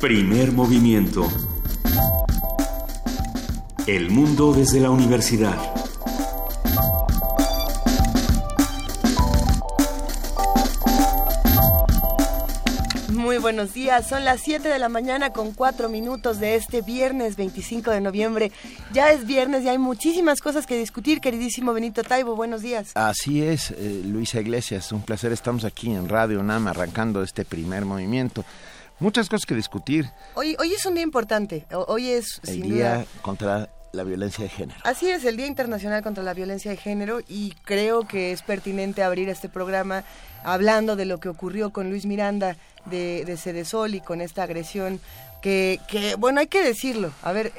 Primer movimiento. El mundo desde la universidad. Muy buenos días, son las 7 de la mañana con 4 minutos de este viernes 25 de noviembre. Ya es viernes y hay muchísimas cosas que discutir, queridísimo Benito Taibo, buenos días. Así es, eh, Luisa Iglesias, un placer, estamos aquí en Radio UNAM arrancando este primer movimiento. Muchas cosas que discutir. Hoy, hoy es un día importante, hoy es El sin Día duda- contra la Violencia de Género. Así es, el Día Internacional contra la Violencia de Género y creo que es pertinente abrir este programa hablando de lo que ocurrió con Luis Miranda de, de Cedesol y con esta agresión que, que, bueno, hay que decirlo. A ver,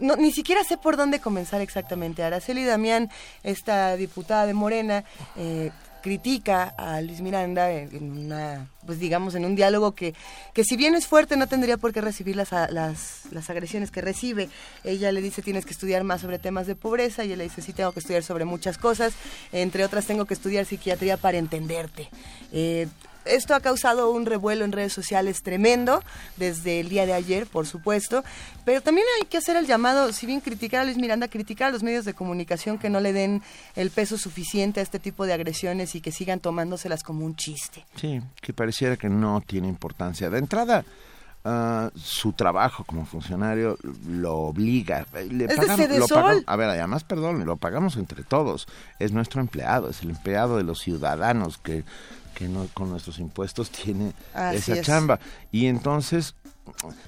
no, ni siquiera sé por dónde comenzar exactamente. Araceli Damián, esta diputada de Morena, eh, critica a Luis Miranda en una, pues digamos, en un diálogo que, que si bien es fuerte, no tendría por qué recibir las, las, las agresiones que recibe. Ella le dice tienes que estudiar más sobre temas de pobreza y él le dice sí tengo que estudiar sobre muchas cosas, entre otras tengo que estudiar psiquiatría para entenderte. Eh, esto ha causado un revuelo en redes sociales tremendo desde el día de ayer, por supuesto, pero también hay que hacer el llamado, si bien criticar a Luis Miranda, criticar a los medios de comunicación que no le den el peso suficiente a este tipo de agresiones y que sigan tomándoselas como un chiste. Sí, que pareciera que no tiene importancia. De entrada, ah, su trabajo como funcionario lo obliga. Le Es de pagamos- lo pagamos- a ver, además, perdón, lo pagamos entre todos. Es nuestro empleado, es el empleado de los ciudadanos que, que no, con nuestros impuestos tiene Así esa es. chamba. Y entonces,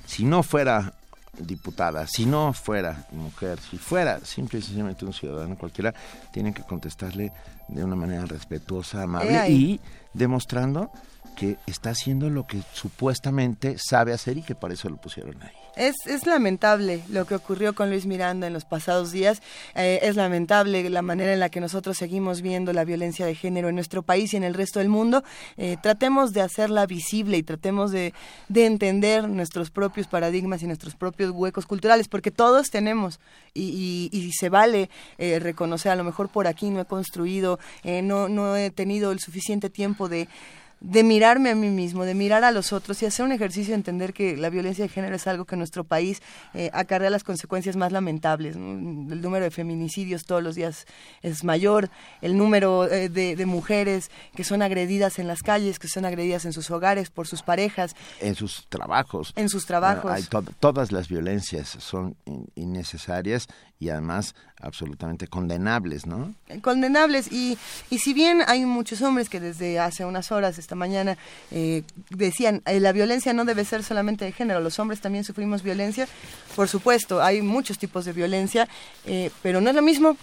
si no fuera diputada, si no fuera mujer, si fuera simple y sencillamente un ciudadano cualquiera, tienen que contestarle de una manera respetuosa, amable y demostrando que está haciendo lo que supuestamente sabe hacer y que por eso lo pusieron ahí. Es, es lamentable lo que ocurrió con Luis Miranda en los pasados días. Eh, es lamentable la manera en la que nosotros seguimos viendo la violencia de género en nuestro país y en el resto del mundo. Eh, tratemos de hacerla visible y tratemos de, de entender nuestros propios paradigmas y nuestros propios huecos culturales, porque todos tenemos y, y- y se vale eh, reconocer, a lo mejor por aquí no he construido, eh, no, no he tenido el suficiente tiempo de de mirarme a mí mismo, de mirar a los otros y hacer un ejercicio de entender que la violencia de género es algo que en nuestro país eh, acarrea las consecuencias más lamentables. ¿no? El número de feminicidios todos los días es mayor, el número eh, de, de mujeres que son agredidas en las calles, que son agredidas en sus hogares por sus parejas, En sus trabajos. en sus trabajos. Hay to- todas las violencias son in- innecesarias y además absolutamente condenables, ¿no? condenables y, y si bien hay muchos hombres que desde hace unas horas esta mañana eh, decían eh, la violencia no debe ser solamente de género los hombres también sufrimos violencia por supuesto hay muchos tipos de violencia eh, pero no es lo mismo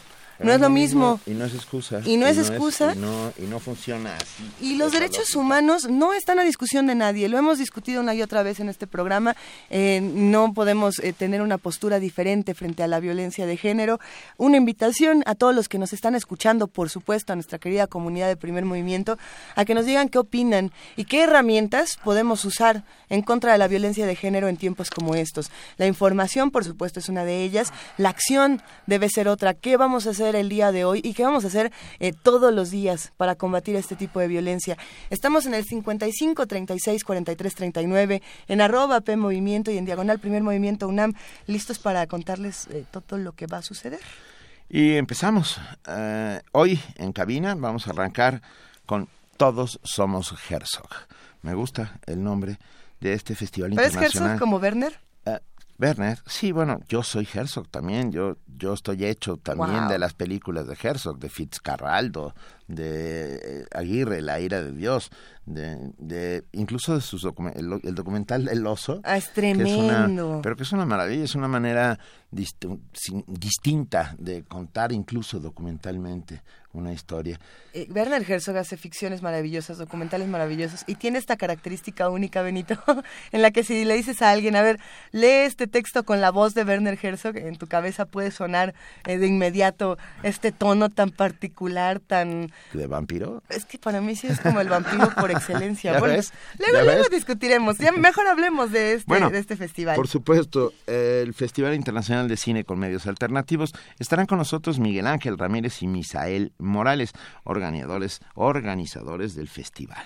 no es lo mismo Y no es excusa. Y no es excusa. y, no, y no funciona así. Y los derechos lógica. humanos no están a discusión de nadie. Lo hemos discutido una y otra vez en este programa. Eh, no podemos eh, tener una postura diferente frente a la violencia de género. Una invitación a todos los que nos están escuchando, por supuesto, a nuestra querida comunidad de primer movimiento, a que nos digan qué opinan y qué herramientas podemos usar en contra de la violencia de género en tiempos como estos. La información, por supuesto, es una de ellas. La acción debe ser otra. ¿Qué vamos a hacer el día de hoy y qué vamos a hacer eh, todos los días para combatir este tipo de violencia? Estamos en el 55 36 43 39, en arroba P Movimiento y en diagonal Primer Movimiento UNAM, listos para contarles eh, todo lo que va a suceder. Y empezamos. Eh, hoy en cabina vamos a arrancar con Todos Somos Herzog. Me gusta el nombre de este festival ¿Pero es internacional. Herzog como Werner? Werner, sí, bueno, yo soy Herzog también, yo yo estoy hecho también Wow. de las películas de Herzog, de Fitzcarraldo, de eh, Aguirre, La ira de Dios, de, de incluso de sus documen- el, el documental El oso. Ah, es que es una- tremendo. pero que es una maravilla, es una manera sin- distinta de contar incluso documentalmente una historia. Eh, Werner Herzog hace ficciones maravillosas, documentales maravillosos y tiene esta característica única, Benito, en la que si le dices a alguien, a ver, lee este texto con la voz de Werner Herzog, en tu cabeza puede sonar eh, de inmediato este tono tan particular, tan... ¿De vampiro? Es que para mí sí es como el vampiro por excelencia. ¿Ya Bueno, ves? luego, ¿Ya luego ves? discutiremos, ya mejor hablemos de este, Bueno, de este festival. Por supuesto, el Festival Internacional de Cine con Medios Alternativos. Estarán con nosotros Miguel Ángel Ramírez y Misael Morales, organizadores, organizadores del festival.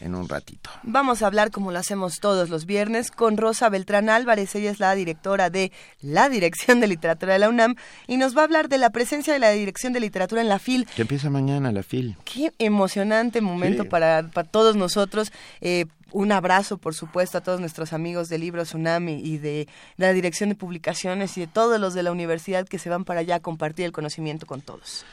en un ratito. Vamos a hablar como lo hacemos todos los viernes con Rosa Beltrán Álvarez, ella es la directora de la Dirección de Literatura de la UNAM y nos va a hablar de la presencia de la Dirección de Literatura en la FIL. Que empieza mañana la FIL. Qué emocionante momento para, para, todos nosotros. Eh, un abrazo, por supuesto, a todos nuestros amigos de Libro Tsunami y de, de, la Dirección de Publicaciones y de todos los de la universidad que se van para allá a compartir el conocimiento con todos.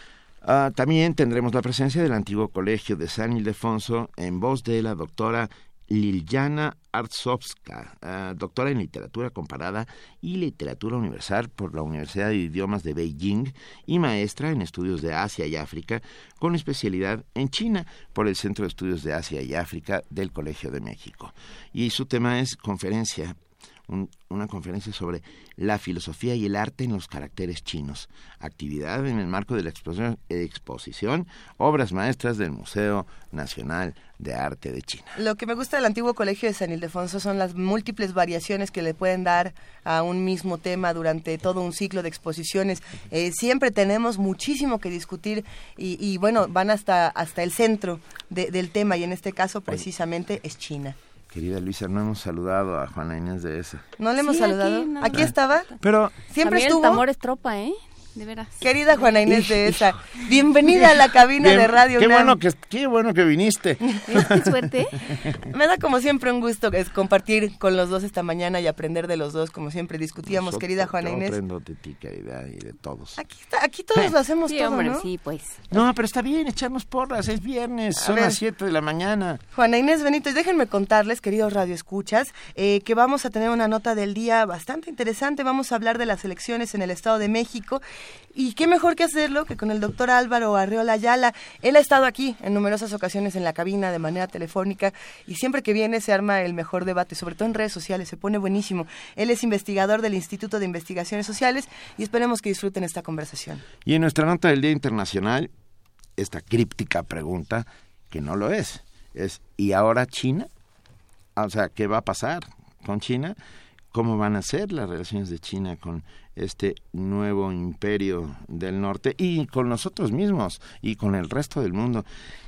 Uh, también tendremos la presencia del antiguo colegio de San Ildefonso en voz de la doctora Liljana Artsovska, uh, doctora en literatura comparada y literatura universal por la Universidad de Idiomas de Beijing y maestra en estudios de Asia y África con especialidad en China por el Centro de Estudios de Asia y África del Colegio de México. Y su tema es conferencia un, una conferencia sobre la filosofía y el arte en los caracteres chinos, actividad en el marco de la exposición, exposición Obras Maestras del Museo Nacional de Arte de China. Lo que me gusta del antiguo colegio de San Ildefonso son las múltiples variaciones que le pueden dar a un mismo tema durante todo un ciclo de exposiciones. Eh, siempre tenemos muchísimo que discutir y, y bueno, van hasta, hasta el centro de, del tema y en este caso precisamente es China. Querida Luisa, no hemos saludado a Juana Inés de esa. ¿No le hemos sí, saludado? Aquí, no. aquí, estaba. Pero siempre También estuvo. El tambor es tropa, ¿eh? De veras. Querida Juana Inés de esa, bienvenida a la cabina Bien, de Radio qué UNAM. bueno que qué bueno que viniste. qué suerte. Me da como siempre un gusto es compartir con los dos esta mañana y aprender de los dos, como siempre discutíamos, Nosotros, querida Juana Inés. aprendo de ti, querida, y de todos. Aquí, está, aquí todos lo hacemos sí, todo, hombre, ¿no? sí, pues. No, pero está bien, echarnos porras, es viernes, A son ver. las 7 de la mañana. Juana Inés Benítez, déjenme contarles, queridos radioescuchas, eh, que vamos a tener una nota del día bastante interesante. Vamos a hablar de las elecciones en el Estado de México. Y qué mejor que hacerlo que con el doctor Álvaro Arreola Ayala. Él ha estado aquí en numerosas ocasiones en la cabina de manera telefónica y siempre que viene se arma el mejor debate, sobre todo en redes sociales, se pone buenísimo. Él es investigador del Instituto de Investigaciones Sociales y esperemos que disfruten esta conversación. Y en nuestra nota del Día Internacional, esta críptica pregunta, que no lo es, es ¿y ahora China? O sea, ¿qué va a pasar con China? ¿Cómo van a ser las relaciones de China con este nuevo imperio del norte y con nosotros mismos y con el resto del mundo?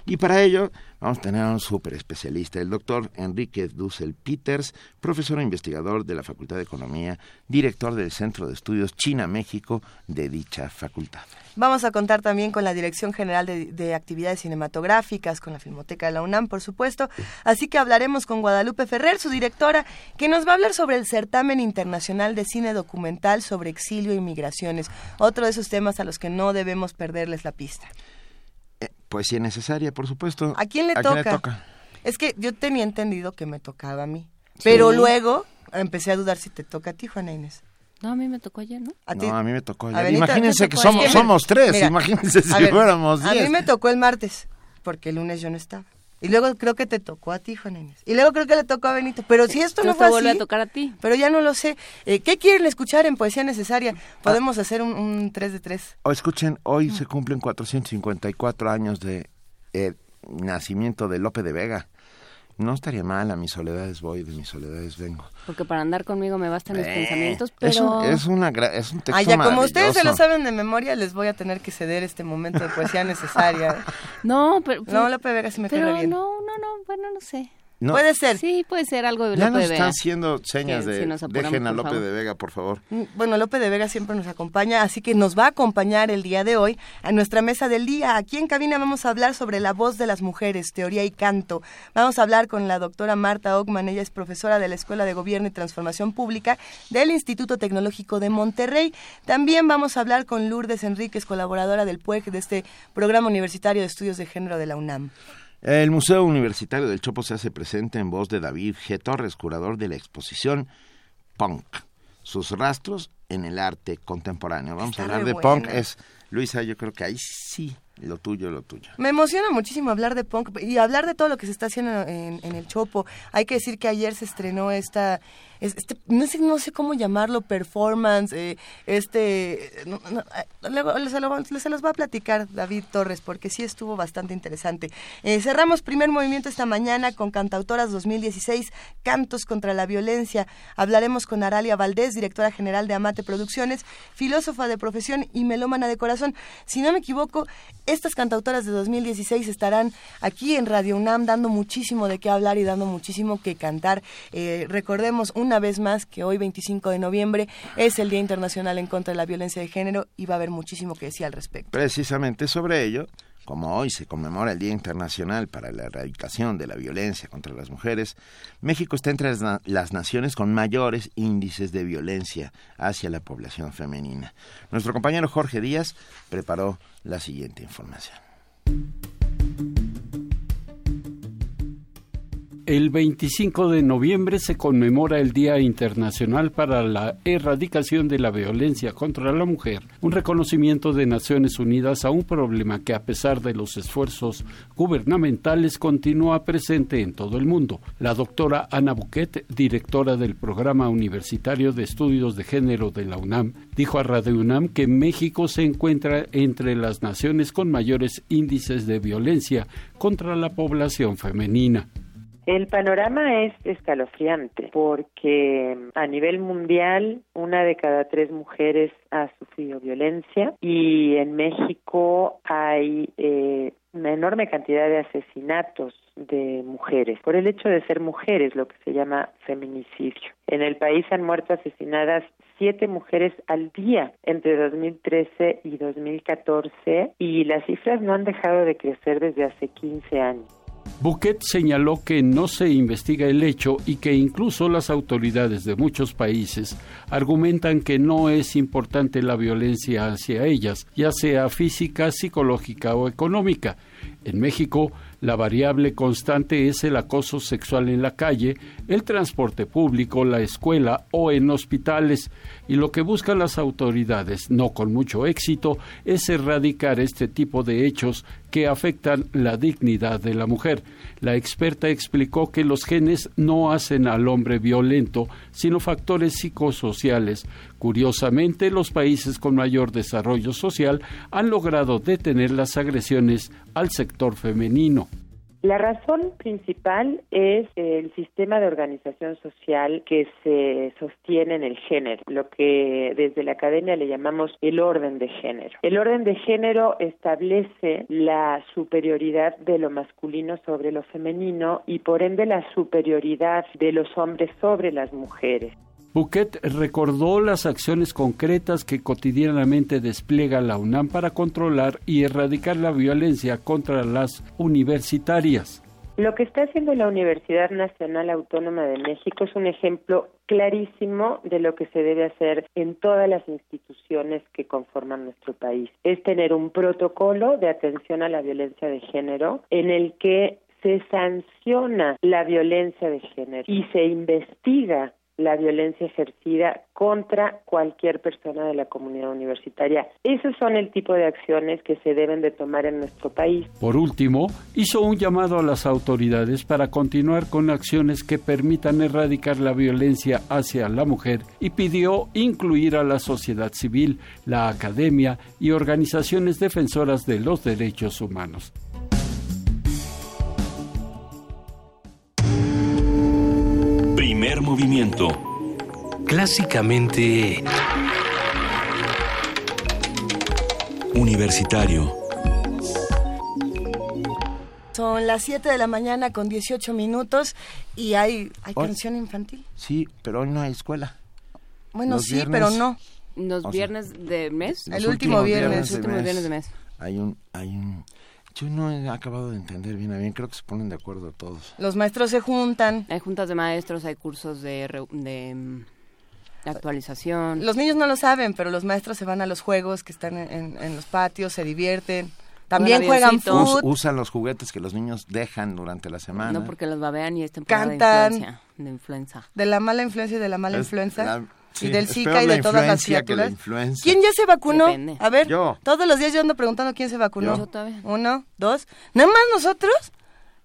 Y para ello vamos a tener a un súper especialista, el doctor Enrique Dussel Peters, profesor e investigador de la Facultad de Economía, director del Centro de Estudios China-México de dicha facultad. Vamos a contar también con la Dirección General de, de, Actividades Cinematográficas, con la Filmoteca de la UNAM, por supuesto. Así que hablaremos con Guadalupe Ferrer, su directora, que nos va a hablar sobre el certamen internacional de cine documental sobre exilio y migraciones. Otro de esos temas a los que no debemos perderles la pista. Poesía necesaria, por supuesto. ¿A quién le, ¿A toca? quién le toca? Es que yo tenía entendido que me tocaba a mí. Pero luego empecé a dudar si te toca a ti, Juana Inés. No, a mí me tocó ayer, ¿no? A ti. No, a mí me tocó. A ayer. Imagínense ¿te que somos, ayer? somos tres. Mira, Imagínense si a ver, fuéramos A diez. mí me tocó el martes, porque el lunes yo no estaba. Y luego creo que te tocó a ti, Juana Inés. Y luego creo que le tocó a Benito. Pero si esto no fue te vuelve así, a tocar a ti. pero ya no lo sé. Eh, ¿Qué quieren escuchar en Poesía Necesaria? Podemos hacer un, un 3 de 3. O escuchen, hoy se cumplen 454 años de eh, nacimiento de Lope de Vega. No estaría mal, a mis soledades voy, de mis soledades vengo. Porque para andar conmigo me bastan mis Eh, pensamientos, es, un, pero... es, una, es un texto Ah, ya como ustedes se lo saben de memoria, les voy a tener que ceder este momento de Poesía Necesaria. No, pero... No, Lope Vega sí me pero bien. no, no, no, bueno, no sé. No, Puede ser. Sí, puede ser algo de ya Lope nos de Vega. están haciendo señas Que de si nos dejen a Lope favor. de Vega, por favor. Mm, Bueno, Lope de Vega siempre nos acompaña, así que nos va a acompañar el día de hoy a nuestra mesa del día. Aquí en cabina vamos a hablar sobre la voz de las mujeres, teoría y canto. Vamos a hablar con la doctora Marta Ockman, ella es profesora de la Escuela de Gobierno y Transformación Pública del Instituto Tecnológico de Monterrey. También vamos a hablar con Lourdes Enríquez, colaboradora del PUEG de este programa universitario de estudios de género de la UNAM. El Museo Universitario del Chopo se hace presente en voz de David G. Torres, curador de la exposición Punk, sus rastros en el arte contemporáneo. Vamos Está a hablar de punk. Es, Luisa, yo creo que ahí sí, lo tuyo, lo tuyo. Me emociona muchísimo hablar de punk y hablar de todo lo que se está haciendo en, en el Chopo. Hay que decir que ayer se estrenó esta, es- este, no sé, no sé cómo llamarlo, performance, eh, este, no, eh, luego se, lo- se los va a platicar David Torres porque sí estuvo bastante interesante. Eh, cerramos primer movimiento esta mañana con Cantautoras 2016, Cantos contra la Violencia. Hablaremos con Aralia Valdés, directora general de Amate Producciones, filósofa de profesión y melómana de corazón. Si no me equivoco, estas cantautoras de 2016 estarán aquí en Radio UNAM dando muchísimo de qué hablar y dando muchísimo que cantar. Eh, recordemos una vez más que hoy 25 de noviembre es el Día Internacional en contra de la Violencia de Género y va a haber muchísimo que decir al respecto. Precisamente sobre ello, como hoy se conmemora el Día Internacional para la Erradicación de la Violencia contra las Mujeres, México está entre las, naciones con mayores índices de violencia hacia la población femenina. Nuestro compañero Jorge Díaz preparó la siguiente información. El 25 de noviembre se conmemora el Día Internacional para la Erradicación de la Violencia contra la Mujer, un reconocimiento de Naciones Unidas a un problema que a pesar de los esfuerzos gubernamentales continúa presente en todo el mundo. La doctora Ana Buquet, directora del Programa Universitario de Estudios de Género de la UNAM, dijo a Radio UNAM que México se encuentra entre las naciones con mayores índices de violencia contra la población femenina. El panorama es escalofriante porque a nivel mundial una de cada tres mujeres ha sufrido violencia y en México hay eh, una enorme cantidad de asesinatos de mujeres por el hecho de ser mujeres, lo que se llama feminicidio. En el país han muerto asesinadas siete mujeres al día entre 2013 y 2014 y las cifras no han dejado de crecer desde hace 15 años. Bouquet señaló que no se investiga el hecho y que incluso las autoridades de muchos países argumentan que no es importante la violencia hacia ellas, ya sea física, psicológica o económica. En México, la variable constante es el acoso sexual en la calle, el transporte público, la escuela o en hospitales, y lo que buscan las autoridades, no con mucho éxito, es erradicar este tipo de hechos que afectan la dignidad de la mujer. La experta explicó que los genes no hacen al hombre violento, sino factores psicosociales. Curiosamente, los países con mayor desarrollo social han logrado detener las agresiones al sector femenino. La razón principal es el sistema de organización social que se sostiene en el género, lo que desde la academia le llamamos el orden de género. El orden de género establece la superioridad de lo masculino sobre lo femenino y por ende la superioridad de los hombres sobre las mujeres. Bouquet recordó las acciones concretas que cotidianamente despliega la UNAM para controlar y erradicar la violencia contra las universitarias. Lo que está haciendo la Universidad Nacional Autónoma de México es un ejemplo clarísimo de lo que se debe hacer en todas las instituciones que conforman nuestro país. Es tener un protocolo de atención a la violencia de género en el que se sanciona la violencia de género y se investiga la violencia ejercida contra cualquier persona de la comunidad universitaria. Esos son el tipo de acciones que se deben de tomar en nuestro país. Por último, hizo un llamado a las autoridades para continuar con acciones que permitan erradicar la violencia hacia la mujer y pidió incluir a la sociedad civil, la academia y organizaciones defensoras de los derechos humanos. Primer movimiento. Clásicamente... Universitario. Son las 7 de la mañana con 18 minutos y hay, hay canción infantil. Sí, pero hoy no hay escuela. Bueno, sí, pero no. ¿Los viernes de mes? El último viernes. El último viernes de mes. Hay un, hay un yo no he acabado de entender bien a bien, creo que se ponen de acuerdo todos. Los maestros se juntan. Hay juntas de maestros, hay cursos de, de, mm, actualización. Los niños no lo saben, pero los maestros se van a los juegos que están en, los patios, se divierten. También juegan fútbol. usan los juguetes que los niños dejan durante la semana. No, porque los babean y es temporada Cantan, de influencia. De la mala influencia y de la mala y del Zika y de todas las criaturas. ¿Quién ya se vacunó? A ver, yo. todos los días yo ando preguntando quién se vacunó. Uno, dos, ¿nada más nosotros?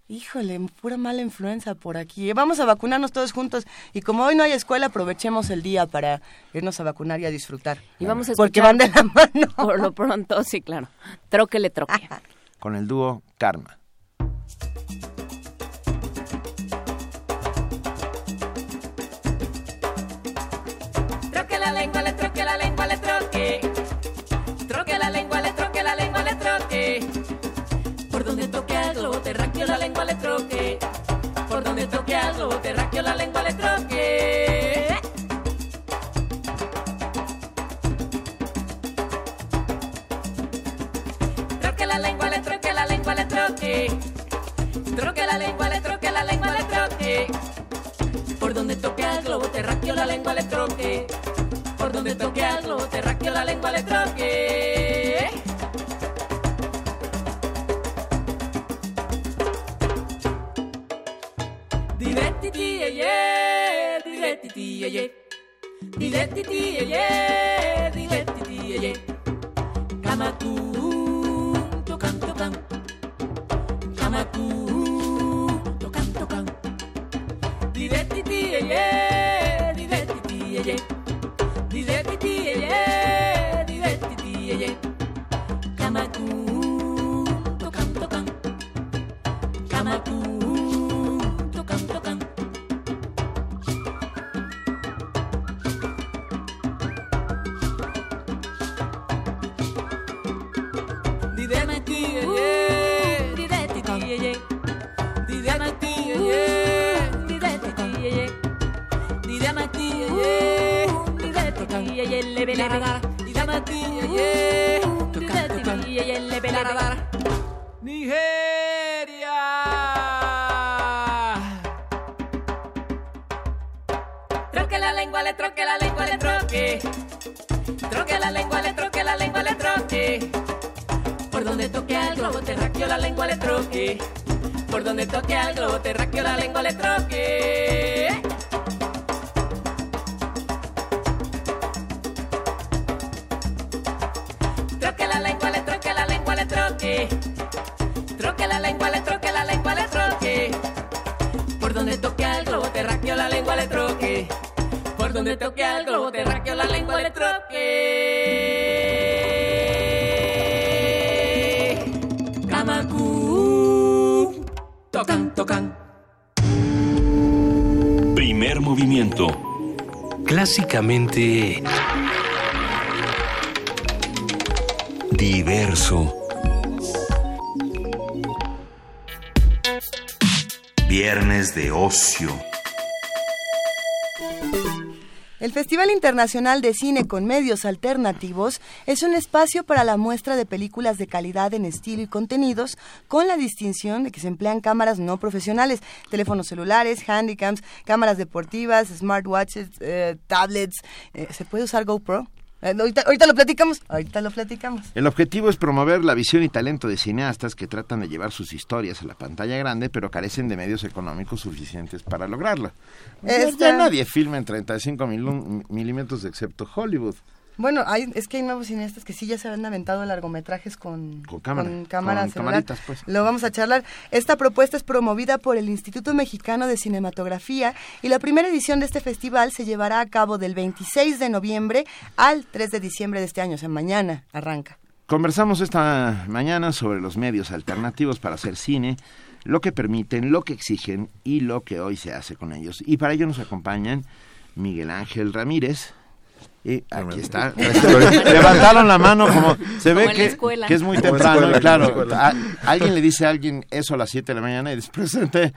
Híjole, pura mala influenza por aquí. Vamos a vacunarnos todos juntos y como hoy no hay escuela, aprovechemos el día para irnos a vacunar y a disfrutar. Y vamos a Porque van de la mano. Por lo pronto, sí, claro. Troque troque. Con el dúo Karma. Toque al globo terráqueo la lengua le troque. Troque la lengua le troque, la lengua le troque. Troque la lengua le troque, la lengua le troque. Por donde toque al globo terráqueo la lengua le troque. Por donde toque al globo terráqueo la lengua le troque. dilettiti e ye, dilettiti e ye. Dilettiti e ye, dilettiti e ye. Kamatun, tokan tokan. Kamatun, tokan tokan. Dilettiti e ye. Troque la lengua, le troque la lengua, le troque. Troque la lengua, le troque la lengua, le troque. Por donde toque al globo terráqueo la lengua le troque. Por donde toque al globo terráqueo la lengua le troque. Donde toque al globo terráqueo la lengua le troque. Kamaku. Tocan, tocan. Primer movimiento. Clásicamente diverso. Viernes de ocio. El Festival Internacional de Cine con Medios Alternativos es un espacio para la muestra de películas de calidad en estilo y contenidos, con la distinción de que se emplean cámaras no profesionales, teléfonos celulares, handycams, cámaras deportivas, smartwatches, eh, tablets. Eh, ¿Se puede usar GoPro? Eh, ahorita, ahorita lo platicamos, ahorita lo platicamos. El objetivo es promover la visión y talento de cineastas que tratan de llevar sus historias a la pantalla grande, pero carecen de medios económicos suficientes para lograrlo. Ya- Esta- Ya nadie filma en 35 milú- milímetros excepto Hollywood. Bueno, hay, es que hay nuevos cineastas que sí ya se han aventado largometrajes con, Con cámara, con camaritas, pues. Lo vamos a charlar. Esta propuesta es promovida por el Instituto Mexicano de Cinematografía y la primera edición de este festival se llevará a cabo del 26 de noviembre al 3 de diciembre de este año, o sea, mañana arranca. Conversamos esta mañana sobre los medios alternativos para hacer cine, lo que permiten, lo que exigen y lo que hoy se hace con ellos. Y para ello nos acompañan Miguel Ángel Ramírez. Y aquí está. Levantaron la mano como se Como ve en la que, escuela. que es muy Como temprano. escuela, y claro, a- alguien le dice a alguien eso a las 7 de la mañana y después presente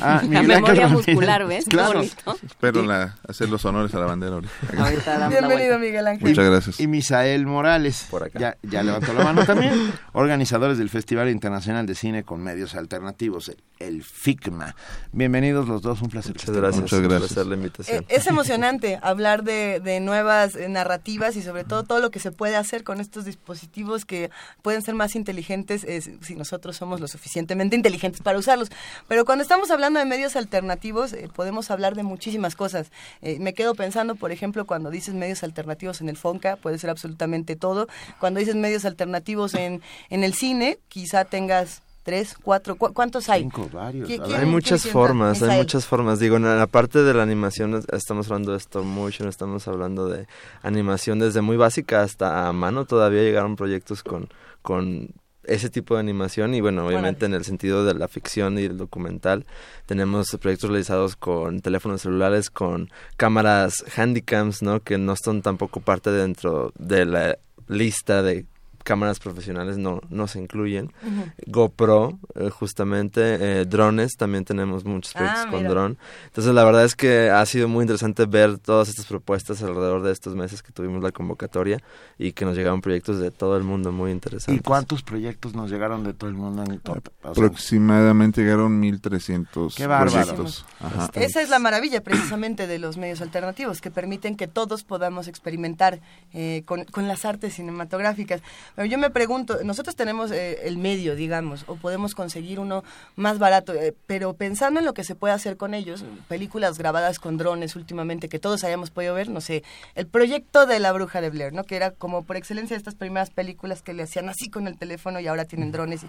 a La memoria Ramírez. muscular, ¿ves? Claro. bonito. Espero la- hacer los honores a la bandera ahorita. Bienvenido. Miguel Ángel. Muchas gracias. Y Misael Morales. Por acá. Ya, ya levantó la mano también. Organizadores del Festival Internacional de Cine con Medios Alternativos, el, el FICMA. Bienvenidos los dos, un placer. Muchas gracias, Muchas gracias. la Eh, invitación. Es emocionante hablar de, de nuevas eh, narrativas y sobre todo todo lo que se puede hacer con estos dispositivos que pueden ser más inteligentes si- si nosotros somos lo suficientemente inteligentes para usarlos. Pero cuando estamos hablando de medios alternativos eh, podemos hablar de muchísimas cosas. Eh, me quedo pensando, por ejemplo, cuando dices medios alternativos en el FONCA, puede ser absolutamente todo. Cuando dices medios alternativos en, en el cine, quizá tengas tres, cuatro, ¿cu- ¿cuántos hay? Cinco, varios. ¿Qui- A quién- ver. Hay muchas formas, hay muchas formas. Digo, en la parte de la animación es- estamos hablando de stop motion, estamos hablando de animación desde muy básica hasta a mano. Todavía llegaron proyectos con, con ese tipo de animación y bueno, obviamente en el sentido de la ficción y el documental tenemos proyectos realizados con teléfonos celulares, con cámaras handycams, ¿no? Que no son tampoco parte dentro de la lista de cámaras profesionales no, no se incluyen. Ujú. GoPro, eh, justamente, eh, drones, también tenemos muchos proyectos Ah, con dron. Entonces, la verdad es que ha sido muy interesante ver todas estas propuestas alrededor de estos meses que tuvimos la convocatoria y que nos llegaron proyectos de todo el mundo muy ¿Y interesantes. cuántos proyectos nos llegaron de todo el mundo en el top? Aproximadamente llegaron 1.300 Qué proyectos. Ajá. Esa es la maravilla precisamente de los medios alternativos, que permiten que todos podamos experimentar eh, con, con las artes cinematográficas. Pero yo me pregunto, nosotros tenemos eh, el medio, digamos, o podemos conseguir uno más barato, eh, pero pensando en lo que se puede hacer con ellos, películas grabadas con drones últimamente que todos hayamos podido ver, no sé, el proyecto de La Bruja de Blair, ¿no? Que era como por excelencia estas primeras películas que le hacían así con el teléfono y ahora tienen drones.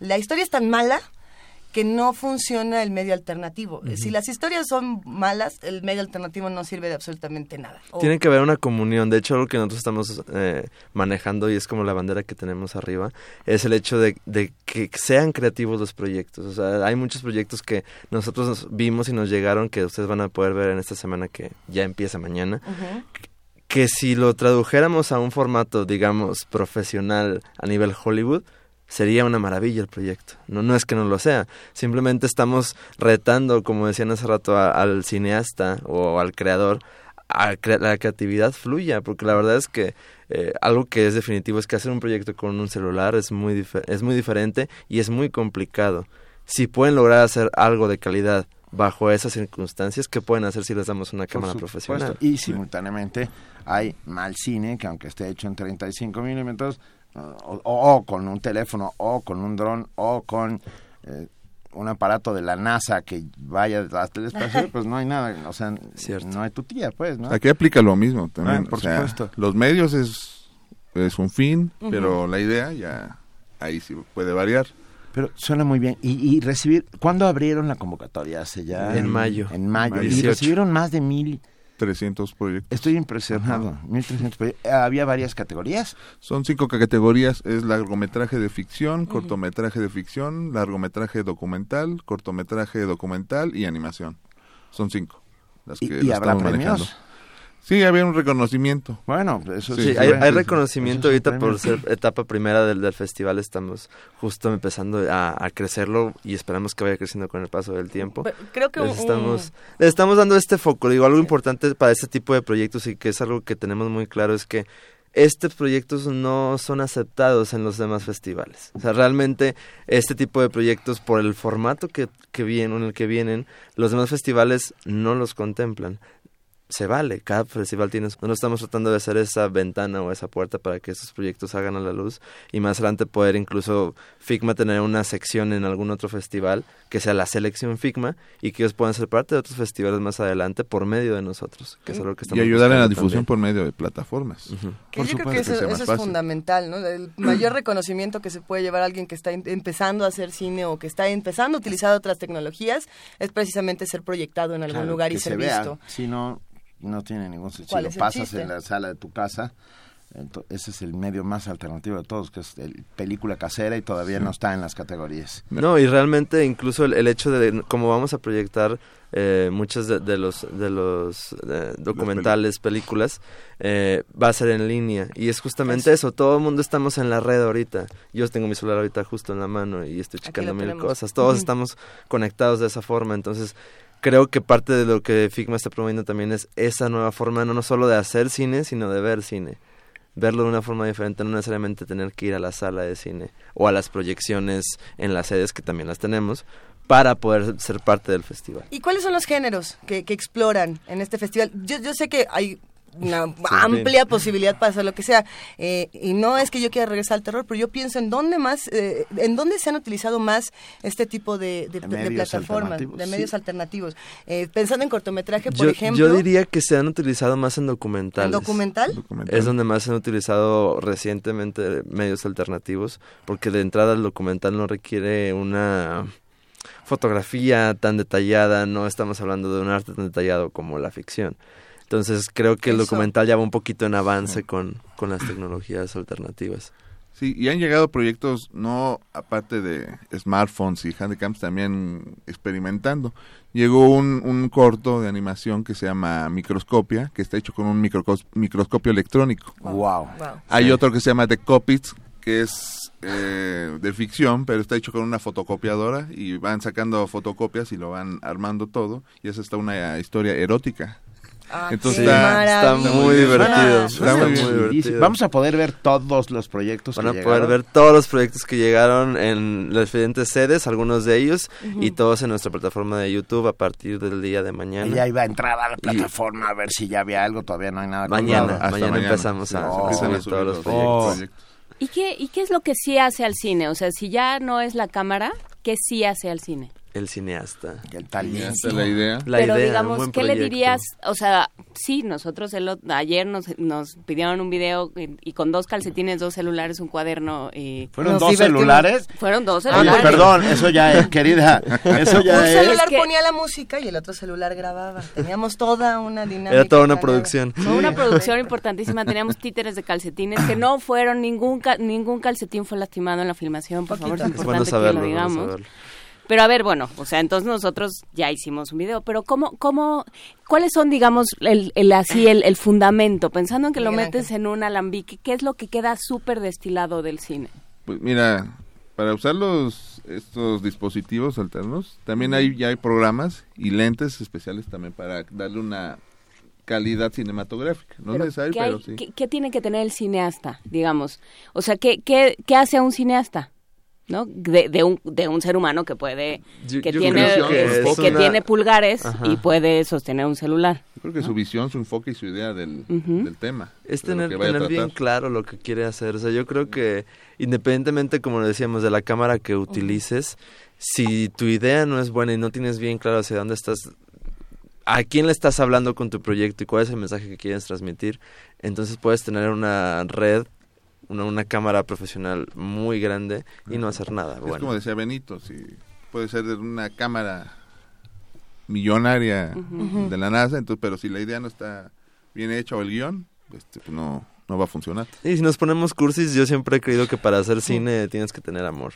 La historia es tan mala que no funciona el medio alternativo. Si las historias son malas, el medio alternativo no sirve de absolutamente nada. O- Tiene que haber una comunión. De hecho, algo que nosotros estamos eh, manejando y es como la bandera que tenemos arriba, es el hecho de, de que sean creativos los proyectos. O sea, hay muchos proyectos que nosotros vimos y nos llegaron que ustedes van a poder ver en esta semana que ya empieza mañana. Que si lo tradujéramos a un formato, digamos, profesional a nivel Hollywood, sería una maravilla el proyecto. No, no es que no lo sea. Simplemente estamos retando, como decían hace rato, a- al cineasta o al creador a que la creatividad fluya, porque la verdad es que eh, algo que es definitivo es que hacer un proyecto con un celular es muy, es muy diferente y es muy complicado. Si pueden lograr hacer algo de calidad bajo esas circunstancias, ¿qué pueden hacer si les damos una cámara profesional? Y simultáneamente hay mal cine que aunque esté hecho en 35 milímetros, o, con un teléfono, o con un dron, o con eh, un aparato de la NASA que vaya hasta el espacio, pues no hay nada, o sea, no hay tu tía, pues, ¿no? Aquí aplica lo mismo también. Ah, por o sea, supuesto. Los medios es, es un fin, pero la idea ya ahí sí puede variar. Pero suena muy bien. Y, y recibir, ¿cuándo abrieron la convocatoria? Hace ya... En mayo. En mayo. Mayo Y 18. recibieron más de mil... 300 proyectos. Estoy impresionado. 1300 proyectos. ¿Había varias categorías? Son cinco categorías, es largometraje de ficción, cortometraje de ficción, largometraje documental, cortometraje documental y animación. Son cinco las que ¿Y- y habrá premios? manejando. Sí, había un reconocimiento. Bueno, eso Sí, hay, hay reconocimiento ahorita por ser etapa primera del, del festival. Estamos justo empezando a, a crecerlo y esperamos que vaya creciendo con el paso del tiempo. Pero creo que Les un- estamos, les estamos dando este foco. Digo, algo importante para este tipo de proyectos y que es algo que tenemos muy claro es que estos proyectos no son aceptados en los demás festivales. O sea, realmente este tipo de proyectos, por el formato que, que vienen, en el que vienen, los demás festivales no los contemplan se vale, cada festival tiene, no estamos tratando de hacer esa ventana o esa puerta para que esos proyectos salgan a la luz y más adelante poder incluso Figma tener una sección en algún otro festival que sea la selección Figma y que ellos puedan ser parte de otros festivales más adelante por medio de nosotros, que es algo que Y estamos ayudar en la difusión también. por medio de plataformas. Que yo creo que eso, eso es fundamental, ¿no? El mayor reconocimiento que se puede llevar a alguien que está em- empezando a hacer cine o que está empezando a utilizar otras tecnologías es precisamente ser proyectado en algún Claro, lugar y ser se vea. visto. Si no, no tiene ningún sentido. ¿Cuál Si lo pasas en la sala de tu casa, ento- ese es el medio más alternativo de todos, que es el película casera y todavía no está en las categorías. No, y realmente incluso el, el hecho de cómo vamos a proyectar eh, muchos de, de los de los eh, documentales, películas, eh, va a ser en línea. Y es justamente eso, todo el mundo estamos en la red ahorita. Yo tengo mi celular ahorita justo en la mano y estoy checando mil tenemos. cosas. Todos estamos conectados de esa forma. Entonces, creo que parte de lo que Figma está promoviendo también es esa nueva forma, no, solo de hacer cine, sino de ver cine verlo de una forma diferente, no necesariamente tener que ir a la sala de cine o a las proyecciones en las sedes, que también las tenemos, para poder ser parte del festival. ¿Y cuáles son los géneros que, que exploran en este festival? Yo, yo sé que hay una amplia posibilidad para hacer lo que sea. Eh, y no es que yo quiera regresar al terror, pero yo pienso en dónde más, eh, en dónde se han utilizado más este tipo de, de- de medios plataformas, alternativos, de medios sí. alternativos. Eh, pensando en cortometraje, por Yo, ejemplo. yo diría que se han utilizado más en documentales. ¿En documental? Es donde más se han utilizado recientemente medios alternativos, porque de entrada el documental no requiere una fotografía tan detallada, no estamos hablando de un arte tan detallado como la ficción. Entonces creo que el Eso. documental ya va un poquito en avance con, con las tecnologías alternativas. Sí, y han llegado proyectos, no aparte de smartphones y handicaps, también experimentando. Llegó un, un corto de animación que se llama Microscopia, que está hecho con un microcos- microscopio electrónico. Wow. Hay otro que se llama The Copies, que es eh, de ficción, pero está hecho con una fotocopiadora y van sacando fotocopias y lo van armando todo. Y es hasta una historia erótica. Ah, Entonces qué está, muy divertido. Está está muy muy bien. divertido. Vamos a poder ver todos los proyectos Van que a poder llegaron. ver todos los proyectos que llegaron en las diferentes sedes, algunos de ellos, y todos en nuestra plataforma de YouTube a partir del día de mañana. Ella iba a entrar a la plataforma a ver si ya había algo, todavía no hay nada. Mañana. Hasta mañana, mañana. empezamos Sí, a, subir todos los proyectos. proyectos. ¿Y qué, ¿Y qué es lo que sí hace al cine? O sea, si ya no es la cámara, ¿qué sí hace al cine? El cineasta. El Y talento. esta es la idea. La Pero idea, un digamos, ¿qué le dirías? O sea, sí, nosotros el, ayer nos, nos pidieron un video y, y con dos calcetines, dos celulares, un cuaderno y... ¿Fueron Nos dos divertimos. celulares? Fueron dos Ah, celulares. perdón, eso ya es, querida. Eso Un ya es. celular Es que- ponía la música y el otro celular grababa. Teníamos toda una dinámica. Era toda una producción. Fue una producción importantísima. Teníamos títeres de calcetines que no fueron, ningún ningún calcetín fue lastimado en la filmación. Por favor, es Poquito. Es bueno importante que saberlo, lo bueno digamos. saberlo. Pero a ver, bueno, o sea, entonces nosotros ya hicimos un video, pero ¿cómo, cómo, cuáles son, digamos, el, el así, el, el fundamento? Pensando en que lo Miguel metes Ángel. en un alambique, ¿qué es lo que queda súper destilado del cine? Pues mira, para usar los estos dispositivos alternos, también hay ya hay programas y lentes especiales también para darle una calidad cinematográfica. No es necesario, ¿qué, hay- pero sí. qué- qué tiene que tener el cineasta, digamos? O sea, ¿qué, qué, qué hace a un cineasta? ¿No? De, de un, de un ser humano que puede, Yo- que yo tiene, que es que una- tiene pulgares Ajá. y puede sostener un celular. Yo creo que su visión, su enfoque y su idea del, del tema. Es tener, tener bien claro lo que quiere hacer. O sea, yo creo que independientemente, como decíamos, de la cámara que utilices, si tu idea no es buena y no tienes bien claro hacia dónde estás, a quién le estás hablando con tu proyecto y cuál es el mensaje que quieres transmitir, entonces puedes tener una red, una, una cámara profesional muy grande y no hacer nada. Es Bueno, como decía Benito, si puede ser de una cámara millonaria de la NASA, entonces, pero si la idea no está bien hecha o el guion, este, pues no, no va a funcionar. y si nos ponemos cursis, yo siempre he creído que para hacer cine tienes que tener amor.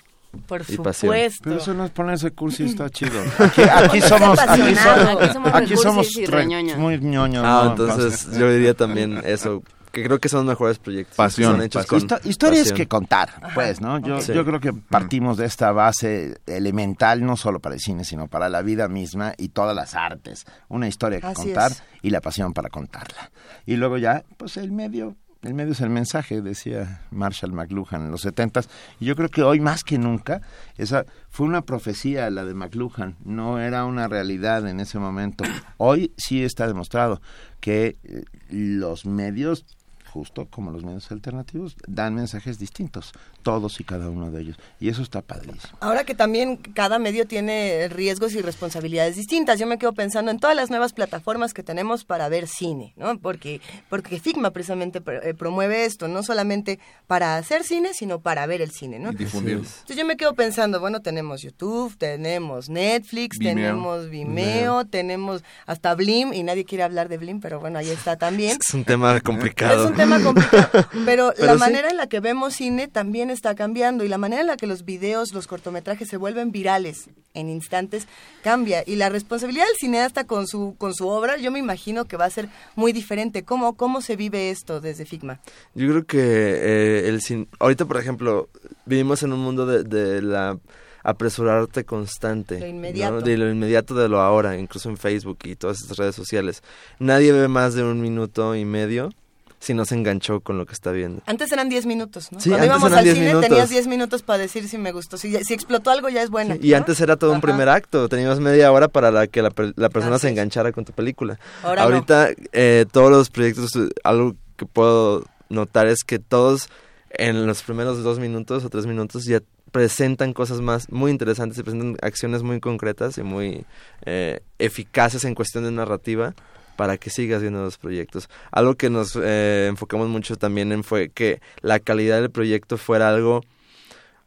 Por Y pasión. supuesto. Pero eso no es ponerse cursi, está chido. Aquí, aquí somos, aquí somos, Aquí somos aquí re- muy ñoños. Ah, ¿no? entonces yo diría también eso, que creo que son los mejores proyectos. que Pasión, son hechos pasión. con Histo- historias pasión. que contar, pues, ¿no? Yo, Sí. yo creo que partimos de esta base elemental, no solo para el cine, sino para la vida misma y todas las artes. Una historia que Así contar es. y la pasión para contarla. Y luego ya, pues el medio, el medio es el mensaje, decía Marshall McLuhan en los setentas. Y yo creo que hoy más que nunca, esa fue una profecía la de McLuhan, no era una realidad en ese momento. Hoy sí está demostrado que eh, los medios justo como los medios alternativos, dan mensajes distintos, todos y cada uno de ellos. Y eso está padrísimo. Ahora que también cada medio tiene riesgos y responsabilidades distintas, yo me quedo pensando en todas las nuevas plataformas que tenemos para ver cine, ¿no? Porque, porque Figma precisamente pr- eh, promueve esto, no solamente para hacer cine, sino para ver el cine, ¿no? Y difundirlo. Entonces yo me quedo pensando, bueno, tenemos YouTube, tenemos Netflix, Vimeo. tenemos Vimeo, tenemos hasta Blim, y nadie quiere hablar de Blim, pero bueno, ahí está también. Es un tema complicado. Es un tema complicado, pero, Pero la sí. manera en la que vemos cine también está cambiando y la manera en la que los videos, los cortometrajes se vuelven virales en instantes cambia y la responsabilidad del cineasta con su con su obra, yo me imagino que va a ser muy diferente. ¿Cómo cómo se vive esto desde Figma? Yo creo que eh, el cin- ahorita, por ejemplo, vivimos en un mundo de, de la apresurarte constante. Lo inmediato. ¿no? De lo inmediato de lo ahora, incluso en Facebook y todas estas redes sociales. Nadie ve más de un minuto y medio si no se enganchó con lo que está viendo. Antes eran 10 minutos, ¿no? Sí, Cuando antes íbamos eran al 10 cine minutos. tenías 10 minutos para decir si me gustó. Si, si explotó algo ya es bueno. Y ¿no? antes era todo un primer acto, teníamos media hora para la que la, la persona Así se es. enganchara con tu película. Ahora Ahorita eh, todos los proyectos, eh, algo que puedo notar es que todos en los primeros dos minutos o tres minutos ya presentan cosas más muy interesantes y presentan acciones muy concretas y muy eh, eficaces en cuestión de narrativa para que sigas viendo los proyectos. Algo que nos eh, enfocamos mucho también en fue que la calidad del proyecto fuera algo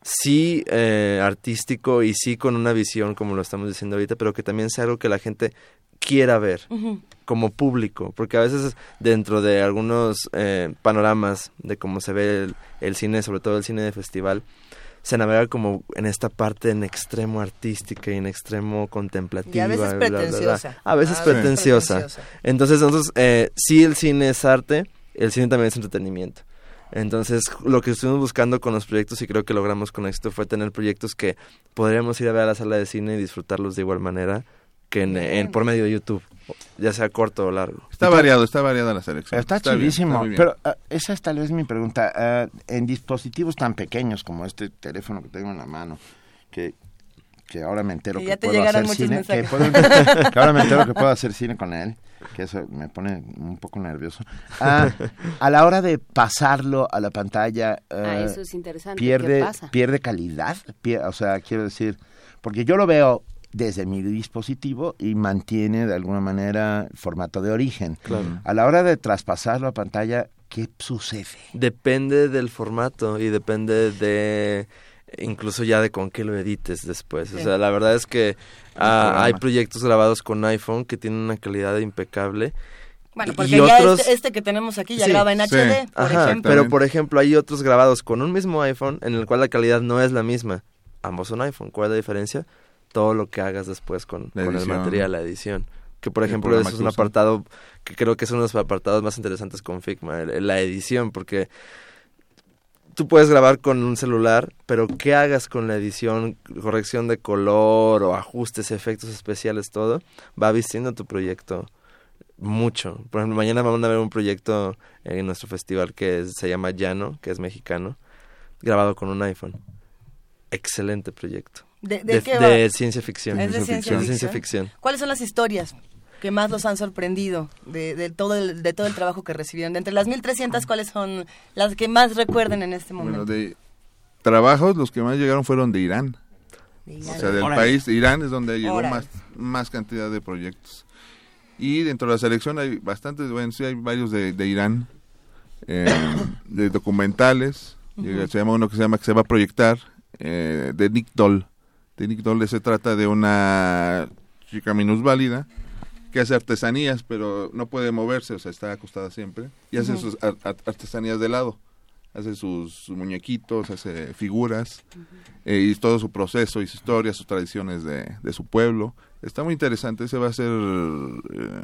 sí eh, artístico y sí con una visión como lo estamos diciendo ahorita, pero que también sea algo que la gente quiera ver como público, porque a veces dentro de algunos eh, panoramas de cómo se ve el, el cine, sobre todo el cine de festival, se navega como en esta parte en extremo artística y en extremo contemplativa. Y a veces bla, bla, bla, bla. pretenciosa. A veces pretenciosa. pretenciosa. Entonces, nosotros, eh, sí el cine es arte, el cine también es entretenimiento. Entonces, lo que estuvimos buscando con los proyectos y creo que logramos con éxito fue tener proyectos que podríamos ir a ver a la sala de cine y disfrutarlos de igual manera que en, en- por medio de YouTube, ya sea corto o largo. Está variado, está variada la selección. Está, chidísimo. está muy bien. pero ah, esa es tal vez mi pregunta. Ah, en dispositivos tan pequeños como este teléfono que tengo en la mano, que, que ahora me entero Que que, ya te puedo llegaron hacer cine, que, puedo- que ahora me entero que puedo hacer cine con él, que eso me pone un poco nervioso. Ah, a la hora de pasarlo a la pantalla, Ah, ah, eso es interesante. pierde, ¿Qué pasa? pierde calidad. Pie- o sea, quiero decir, porque yo lo veo desde mi dispositivo y mantiene de alguna manera el formato de origen. Claro. A la hora de traspasarlo a pantalla, ¿qué sucede? Depende del formato y depende de incluso ya de con qué lo edites después. O sea, la verdad es que ah, hay proyectos grabados con iPhone que tienen una calidad impecable. Bueno, Y- porque y ya otros- este, este que tenemos aquí ya Sí, graba en sí. HD, por Ajá, ejemplo. pero por ejemplo hay otros grabados con un mismo iPhone en el cual la calidad no es la misma. Ambos son iPhone. ¿Cuál es la diferencia? Todo lo que hagas después con, el material, la edición. Que por ejemplo eso es un apartado que creo que es uno de los apartados más interesantes con Figma, el- la edición, porque tú puedes grabar con un celular, pero qué hagas con la edición, corrección de color o ajustes, efectos especiales, todo, va vistiendo tu proyecto mucho. Por ejemplo, mañana vamos a ver un proyecto en nuestro festival que es- se llama Llano, que es mexicano, grabado con un iPhone. Excelente proyecto. ¿De, de De, qué de va? ciencia ficción. ¿Es de ciencia ficción? ficción. ¿Cuáles son las historias que más los han sorprendido de, de todo el, de todo el trabajo que recibieron? De entre las 1300, ¿cuáles son las que más recuerden en este momento? Bueno, de trabajos, los que más llegaron fueron de Irán. De O sea, del país, Irán es donde llegó más, más cantidad de proyectos. Y dentro de la selección hay bastantes, bueno, sí hay varios de, de Irán, eh, de documentales. Se llama uno que se llama que se va a proyectar, eh, de Nick Doll. De Nick Doll se trata de una chica minusválida que hace artesanías, pero no puede moverse, o sea, está acostada siempre. Y hace sus ar- ar- artesanías de lado. Hace sus, muñequitos, hace figuras, eh, y todo su proceso y su historia, sus tradiciones de, de su pueblo. Está muy interesante. Ese va a ser eh,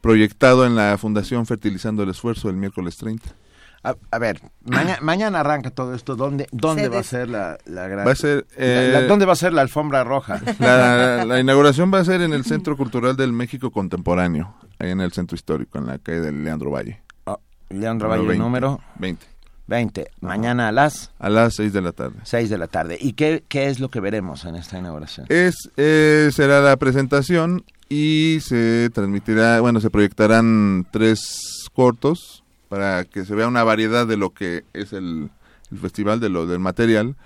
proyectado en la Fundación Fertilizando el Esfuerzo el miércoles 30. A, a ver, maña- mañana arranca todo esto. ¿Dónde, dónde va a ser la, la gran... Va a ser... la- la- eh, ¿Dónde va a ser la alfombra roja? La, la inauguración va a ser en el Centro Cultural del México Contemporáneo, ahí en el Centro Histórico, en la calle de Leandro Valle. Oh, Leandro Número Valle, 20. número 20, 20. Mañana a las a las 6 de la tarde. 6 de la tarde. ¿Y qué, qué es lo que veremos en esta inauguración? Es, eh, será la presentación y se transmitirá, bueno, se proyectarán tres cortos para que se vea una variedad de lo que es el, el festival, de lo del material.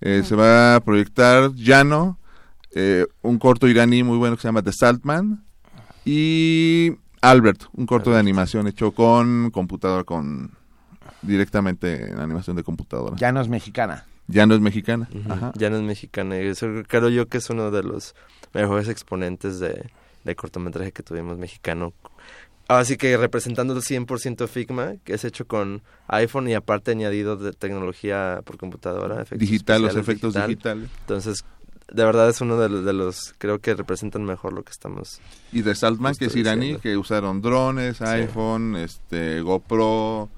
Eh, Se va a proyectar Llano, eh, un corto iraní muy bueno que se llama The Saltman y Albert, un corto de animación hecho con computadora, con directamente en animación de computadora. Ya no es mexicana. Ya no es mexicana. Ujú, Ajá. Ya no es mexicana. Y eso creo yo que es uno de los mejores exponentes de, de cortometraje que tuvimos mexicano. Así que representando el 100% Figma, que es hecho con iPhone y aparte añadido de tecnología por computadora. efectos Digital, los efectos digital. digitales. Entonces, de verdad es uno de los, de los, creo que representan mejor lo que estamos. Y de Saltman, que es Estoy iraní, diciendo. que usaron drones, iPhone, este, GoPro,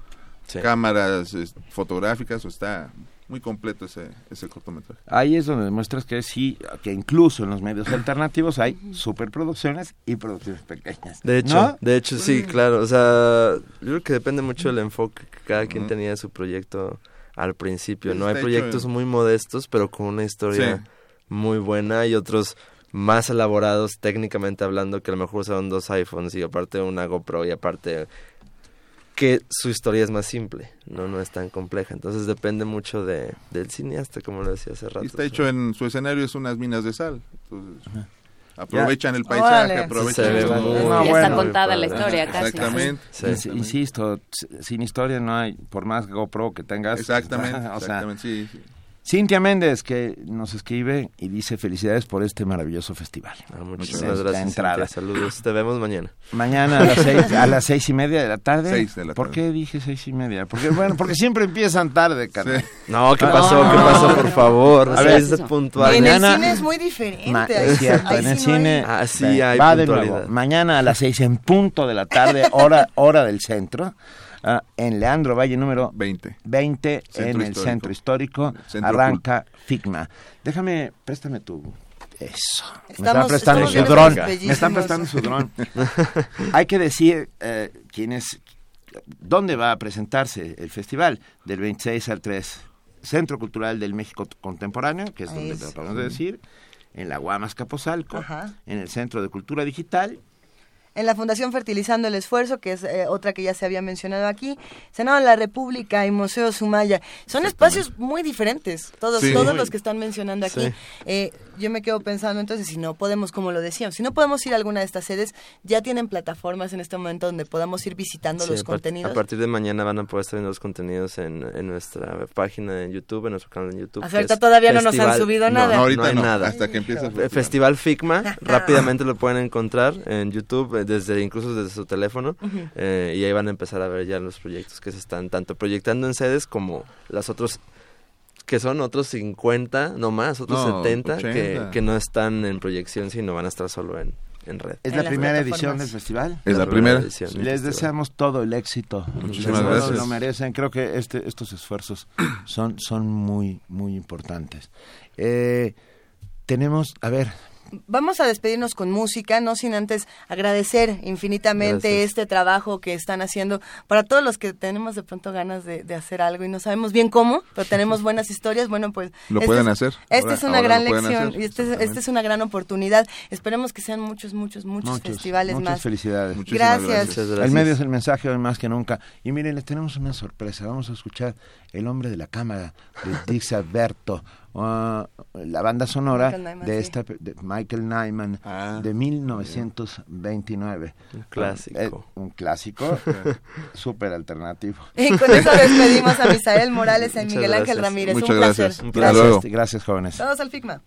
Sí. cámaras es, fotográficas, o está muy completo ese, ese cortometraje. Ahí es donde demuestras que sí, que incluso en los medios alternativos hay superproducciones y producciones pequeñas. De hecho, ¿No? de hecho sí, claro. O sea, yo creo que depende mucho del enfoque que cada quien tenía de su proyecto al principio. No hay hecho proyectos muy modestos, pero con una historia Sí. muy buena y otros más elaborados técnicamente hablando que a lo mejor usaron dos iPhones y aparte una GoPro y aparte que su historia es más simple, no no es tan compleja. Entonces depende mucho de del cineasta, como lo decía hace rato. Y está hecho en su escenario, es unas minas de sal. Entonces, aprovechan el paisaje, Órale. aprovechan el- No, ya bueno. está contada la historia casi. Exactamente. Sí. Insisto, sin historia no hay, por más GoPro que tengas. Exactamente, o sea, exactamente, sí, sí. Cintia Méndez, que nos escribe y dice felicidades por este maravilloso festival. Ah, es la gracias. entrada. Cintia. Saludos. Te vemos mañana. Mañana a las seis, a las seis y media de la tarde. Seis de la ¿Por tarde. qué dije seis y media? Porque bueno, porque siempre empiezan tarde, carnal. No, ¿qué No, pasó? ¿Qué pasó? no. Por favor. A ver, de puntual. en mañana- el cine es muy diferente. Ma- es cierto, en el no hay- cine Ah, sí, hay va de puntualidad. nuevo. Mañana a las seis en punto de la tarde, hora, hora del centro. Ah, en Leandro Valle número 20. 20 Centro en el histórico. centro histórico. Centro arranca Figma. Déjame, préstame tu... Eso. me están prestando su dron. Me están prestando su dron. Hay que decir eh, quién es, dónde va a presentarse el festival del 26 al 3. Centro Cultural del México Contemporáneo, que es donde es. acabamos de decir, en la Guamas Capozalco, Ajá. en el Centro de Cultura Digital En la Fundación Fertilizando el Esfuerzo, que es eh, otra que ya se había mencionado aquí, Senado de la República y Museo Sumaya. Son espacios muy diferentes, todos, Sí. todos los que están mencionando aquí. Sí. Eh, yo me quedo pensando entonces, si no podemos, como lo decíamos, si no podemos ir a alguna de estas sedes, ya tienen plataformas en este momento donde podamos ir visitando Sí, los a contenidos. A partir de mañana van a poder estar viendo los contenidos en, en nuestra página en YouTube, en nuestro canal en YouTube. Hasta ahorita todavía no nos han subido nada. no, ahorita hay no, nada. hasta que empiece el festival. Figma, rápidamente lo pueden encontrar en YouTube, eh, desde incluso desde su teléfono, eh, y ahí van a empezar a ver ya los proyectos que se están tanto proyectando en sedes como las otros que son otros 50, no más, otros No, 70 que, 80. que no están en proyección, sino van a estar solo en, en red. Es En la primera edición del festival. Es la primera. edición Les festival. deseamos todo el éxito. Muchísimas gracias. Lo merecen. Creo que este, estos esfuerzos son, son muy, muy importantes. Eh, tenemos, a ver, Vamos a despedirnos con música, no sin antes agradecer infinitamente Gracias. este trabajo que están haciendo para todos los que tenemos de pronto ganas de, de hacer algo y no sabemos bien cómo, pero tenemos buenas historias. Bueno, pues Lo este pueden es- hacer. Esta Ahora- es una gran lección hacer. y este, es- esta Exactamente. es una gran oportunidad. Esperemos que sean muchos, muchos, muchos, muchos, festivales muchas más. felicidades. Muchísimas Gracias. gracias. Muchas gracias. El medio es el mensaje hoy más que nunca. Y miren, les tenemos una sorpresa. Vamos a escuchar El hombre de la cámara de Dix Ah, la banda sonora Nyman, de sí. esta de Michael Nyman Ah, de 1929. Un clásico. Eh, un clásico súper alternativo. Y con eso despedimos a Misael Morales y Miguel Ángel gracias. Ramírez. Muchas un placer. gracias. Un Hasta placer. luego. Gracias, jóvenes. Todos al FICMA.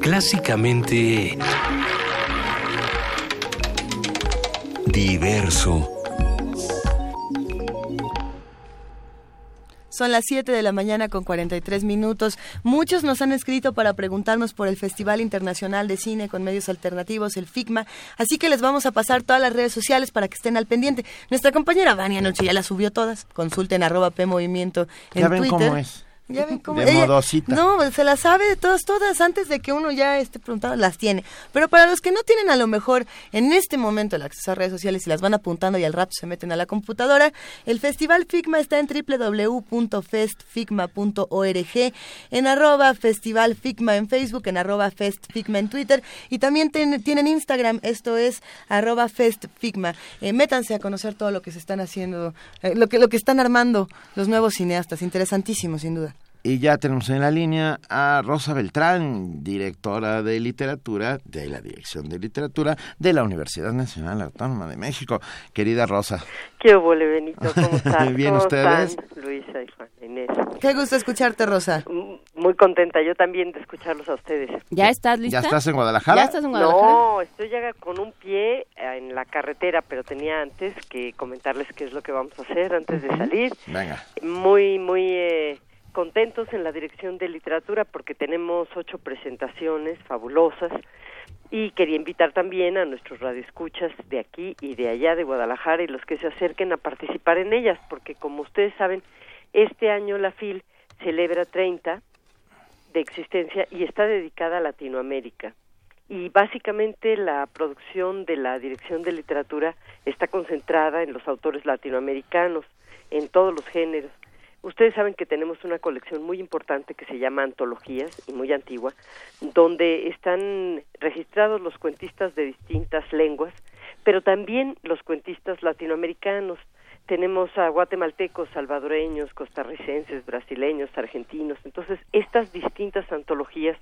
Clásicamente diverso. Son las 7 de la mañana con 43 minutos. Muchos nos han escrito para preguntarnos por el Festival Internacional de Cine con Medios Alternativos, el FICMA. Así que les vamos a pasar todas las redes sociales para que estén al pendiente. Nuestra compañera Vania anoche ya las subió todas. Consulten arroba P Movimiento en Ya ven Twitter. cómo es. Ya ven cómo De ella- modosita. No, se las sabe de todas, todas antes de que uno ya esté preguntando, las tiene. Pero para los que no tienen a lo mejor en este momento el acceso a redes sociales y las van apuntando y al rato se meten a la computadora, el Festival Figma está en www.festfigma.org, en arroba Festival Figma en Facebook, en arroba Festfigma en Twitter y también ten- tienen Instagram, esto es arroba Festfigma. Eh, métanse a conocer todo lo que se están haciendo, eh, lo, que, lo que están armando los nuevos cineastas, interesantísimo sin duda. Y ya tenemos en la línea a Rosa Beltrán, directora de literatura de la Dirección de Literatura de la Universidad Nacional Autónoma de México. Querida Rosa. ¿Qué huele, Benito? ¿Cómo están? Bien, ¿Cómo ¿ustedes? están, Luisa y Juan Inés? Qué gusto escucharte, Rosa. Muy contenta yo también de escucharlos a ustedes. ¿Ya estás lista? ¿Ya estás en Guadalajara? ¿Ya estás en Guadalajara? No, estoy ya con un pie en la carretera, pero tenía antes que comentarles qué es lo que vamos a hacer antes de salir. Venga. Muy, muy eh, contentos en la dirección de literatura porque tenemos ocho presentaciones fabulosas y quería invitar también a nuestros radioescuchas de aquí y de allá de Guadalajara y los que se acerquen a participar en ellas porque como ustedes saben este año la FIL celebra 30 de existencia y está dedicada a Latinoamérica y básicamente la producción de la Dirección de Literatura está concentrada en los autores latinoamericanos en todos los géneros. Ustedes saben que tenemos una colección muy importante que se llama Antologías y muy antigua, donde están registrados los cuentistas de distintas lenguas, pero también los cuentistas latinoamericanos. Tenemos a guatemaltecos, salvadoreños, costarricenses, brasileños, argentinos. Entonces, estas distintas antologías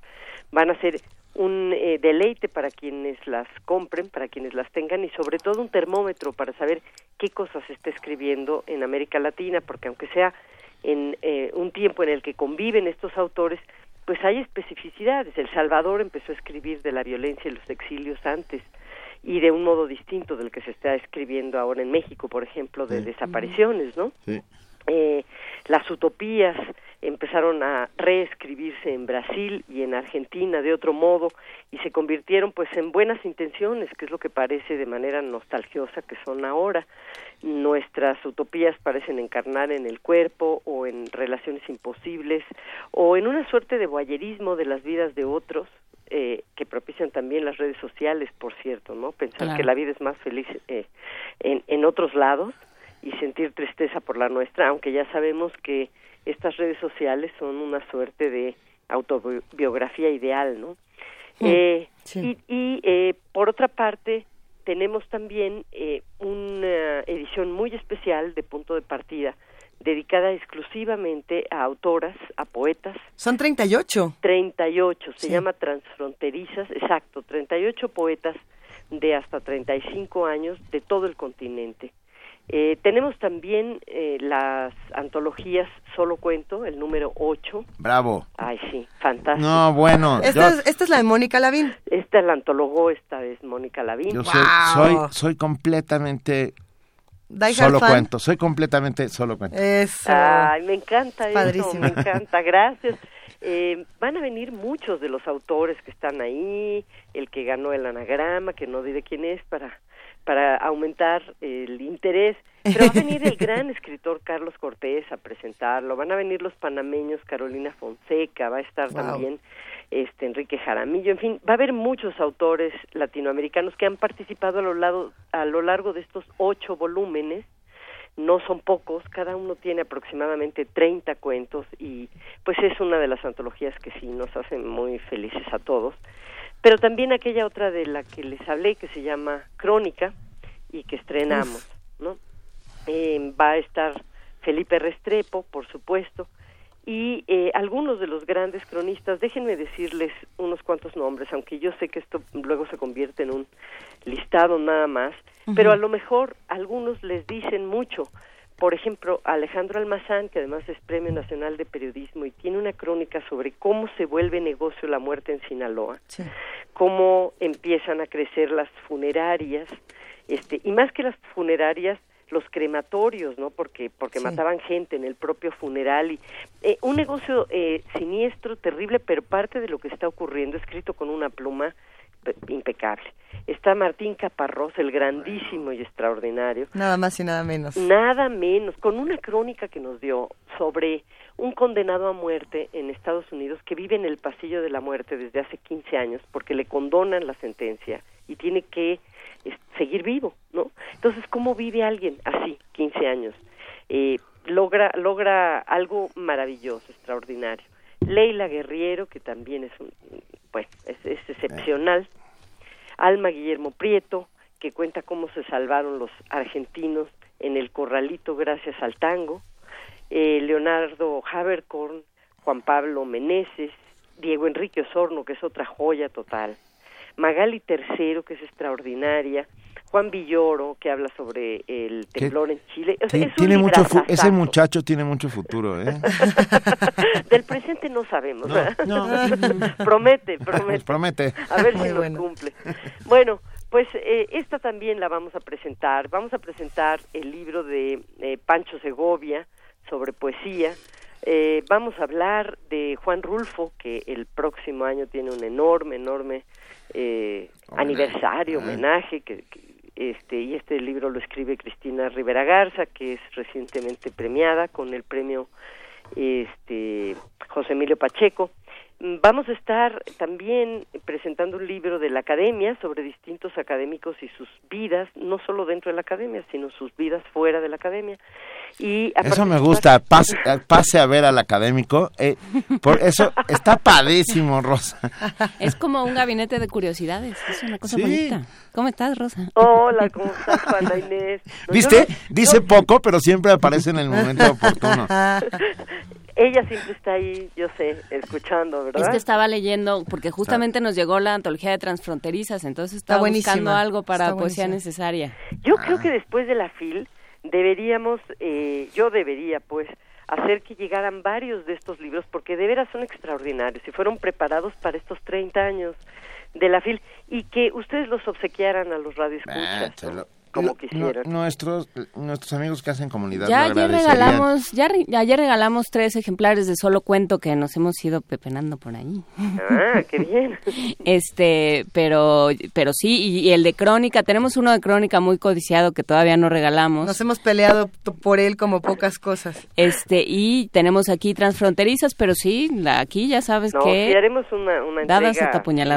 van a ser un eh, deleite para quienes las compren, para quienes las tengan y sobre todo un termómetro para saber qué cosas se está escribiendo en América Latina, porque aunque sea en eh, un tiempo en el que conviven estos autores, pues hay especificidades. El Salvador empezó a escribir de la violencia y los exilios antes y de un modo distinto del que se está escribiendo ahora en México, por ejemplo, de desapariciones, ¿no? Sí. Eh, las utopías empezaron a reescribirse en Brasil y en Argentina de otro modo y se convirtieron pues en buenas intenciones, que es lo que parece de manera nostalgiosa que son ahora. Nuestras utopías parecen encarnar en el cuerpo o en relaciones imposibles o en una suerte de voyerismo de las vidas de otros eh, que propician también las redes sociales, por cierto, ¿no? Pensar Claro. que la vida es más feliz eh, en, en otros lados y sentir tristeza por la nuestra, aunque ya sabemos que estas redes sociales son una suerte de autobiografía ideal, ¿no? Mm, Eh, sí. Y, y, eh, por otra parte, tenemos también eh, una edición muy especial de punto de partida dedicada exclusivamente a autoras, a poetas, Son 38. 38, se Sí. llama Transfronterizas, exacto, 38 poetas de hasta 35 años de todo el continente. Eh, tenemos también eh, las antologías Solo Cuento, el número 8. Bravo. Ay, sí, fantástico. No, bueno. Esta, yo- es, esta es la de Mónica Lavín. Esta la antologó esta vez Mónica Lavín. Yo soy, soy, soy completamente Die solo cuento, soy completamente solo cuento. Eso. Ay, me encanta eso, Padrísimo. me encanta, gracias. Eh, van a venir muchos de los autores que están ahí, el que ganó el anagrama, que no diré quién es, para, para aumentar el interés. Pero va a venir el gran escritor Carlos Cortés a presentarlo, van a venir los panameños Carolina Fonseca, va a estar Wow. también este Enrique Jaramillo, en fin, va a haber muchos autores latinoamericanos que han participado a lo, lado, a lo largo de estos ocho volúmenes no son pocos, cada uno tiene aproximadamente 30 cuentos y pues es una de las antologías que sí nos hacen muy felices a todos. Pero también aquella otra de la que les hablé que se llama Crónica y que estrenamos, ¿no? Eh, va a estar Felipe Restrepo, por supuesto, y eh, algunos de los grandes cronistas, déjenme decirles unos cuantos nombres, aunque yo sé que esto luego se convierte en un listado nada más, pero a lo mejor algunos les dicen mucho. Por ejemplo, Alejandro Almazán, que además es Premio Nacional de Periodismo y tiene una crónica sobre cómo se vuelve negocio la muerte en Sinaloa, Sí. cómo empiezan a crecer las funerarias, este, y más que las funerarias, los crematorios, ¿no? Porque porque Sí. mataban gente en el propio funeral y eh, un negocio eh, siniestro, terrible, pero parte de lo que está ocurriendo, escrito con una pluma impecable. Está Martín Caparrós, el grandísimo y extraordinario, Nada más y nada menos. nada menos, con una crónica que nos dio sobre un condenado a muerte en Estados Unidos que vive en el pasillo de la muerte desde hace 15 años porque le condonan la sentencia y tiene que seguir vivo, ¿no? Entonces, ¿cómo vive alguien así, 15 años? Eh, logra, logra algo maravilloso, extraordinario. Leila Guerriero, que también es, un, pues, es, es excepcional. Alma Guillermo Prieto, que cuenta cómo se salvaron los argentinos en el corralito gracias al tango. Eh, Leonardo Haberkorn, Juan Pablo Meneses, Diego Enrique Osorno, que es otra joya total. Magali Tercero, que es extraordinaria. Juan Villoro, que habla sobre el temblor en Chile. O sea, Ti- es un tiene mucho fu- librazazazo. ese muchacho tiene mucho futuro, ¿eh? Del presente no sabemos. No, promete, promete. Promete. A ver Muy si bueno. nos cumple. Bueno, pues eh, esta también la vamos a presentar. Vamos a presentar el libro de eh, Pancho Segovia sobre poesía. Eh, vamos a hablar de Juan Rulfo, que el próximo año tiene un enorme, enorme eh, aniversario, Ah. homenaje, que, que, este, y este libro lo escribe Cristina Rivera Garza, que es recientemente premiada con el premio este, José Emilio Pacheco. Vamos a estar también presentando un libro de la academia sobre distintos académicos y sus vidas, no solo dentro de la academia, sino sus vidas fuera de la academia. Y a Eso me gusta, pase, eh, pase a ver al académico. eh, por eso está padrísimo, Rosa. Es como un gabinete de curiosidades. Es una cosa Sí. bonita. ¿Cómo estás, Rosa? Hola, ¿cómo estás, Juana Inés? No, ¿Viste? Dice poco, pero siempre aparece en el momento oportuno. ella siempre está ahí, yo sé, escuchando, ¿verdad? Es que estaba leyendo, porque justamente nos llegó la antología de transfronterizas, entonces estaba buenísima, buscando algo para está poesía buenísima. necesaria. Yo creo que después de la FIL deberíamos, eh, yo debería pues hacer que llegaran varios de estos libros porque de veras son extraordinarios y fueron preparados para estos 30 años de la FIL y que ustedes los obsequiaran a los Ah, radioescuchas lo- como lo- quisieran. no- nuestros, nuestros amigos que hacen comunidad Ya ayer regalamos, ya re- ayer regalamos tres ejemplares de solo cuento que nos hemos ido pepenando por ahí. Ah, qué bien. Este, pero, pero sí, y, y el de crónica, tenemos uno de crónica muy codiciado que todavía no regalamos. Nos hemos peleado por él como pocas cosas. Este, y tenemos aquí transfronterizas, pero sí, la- aquí ya sabes No, que sí haremos una, una dadas entrega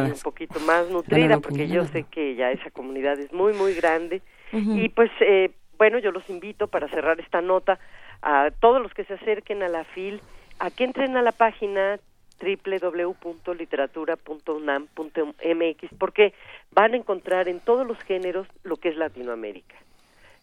sí, un poquito más nutrida, porque yo sé que ya esa comunidad es muy, muy grande. Y pues, eh, bueno, yo los invito para cerrar esta nota a todos los que se acerquen a la FIL a que entren a la página www.literatura.unam.mx porque van a encontrar en todos los géneros lo que es Latinoamérica.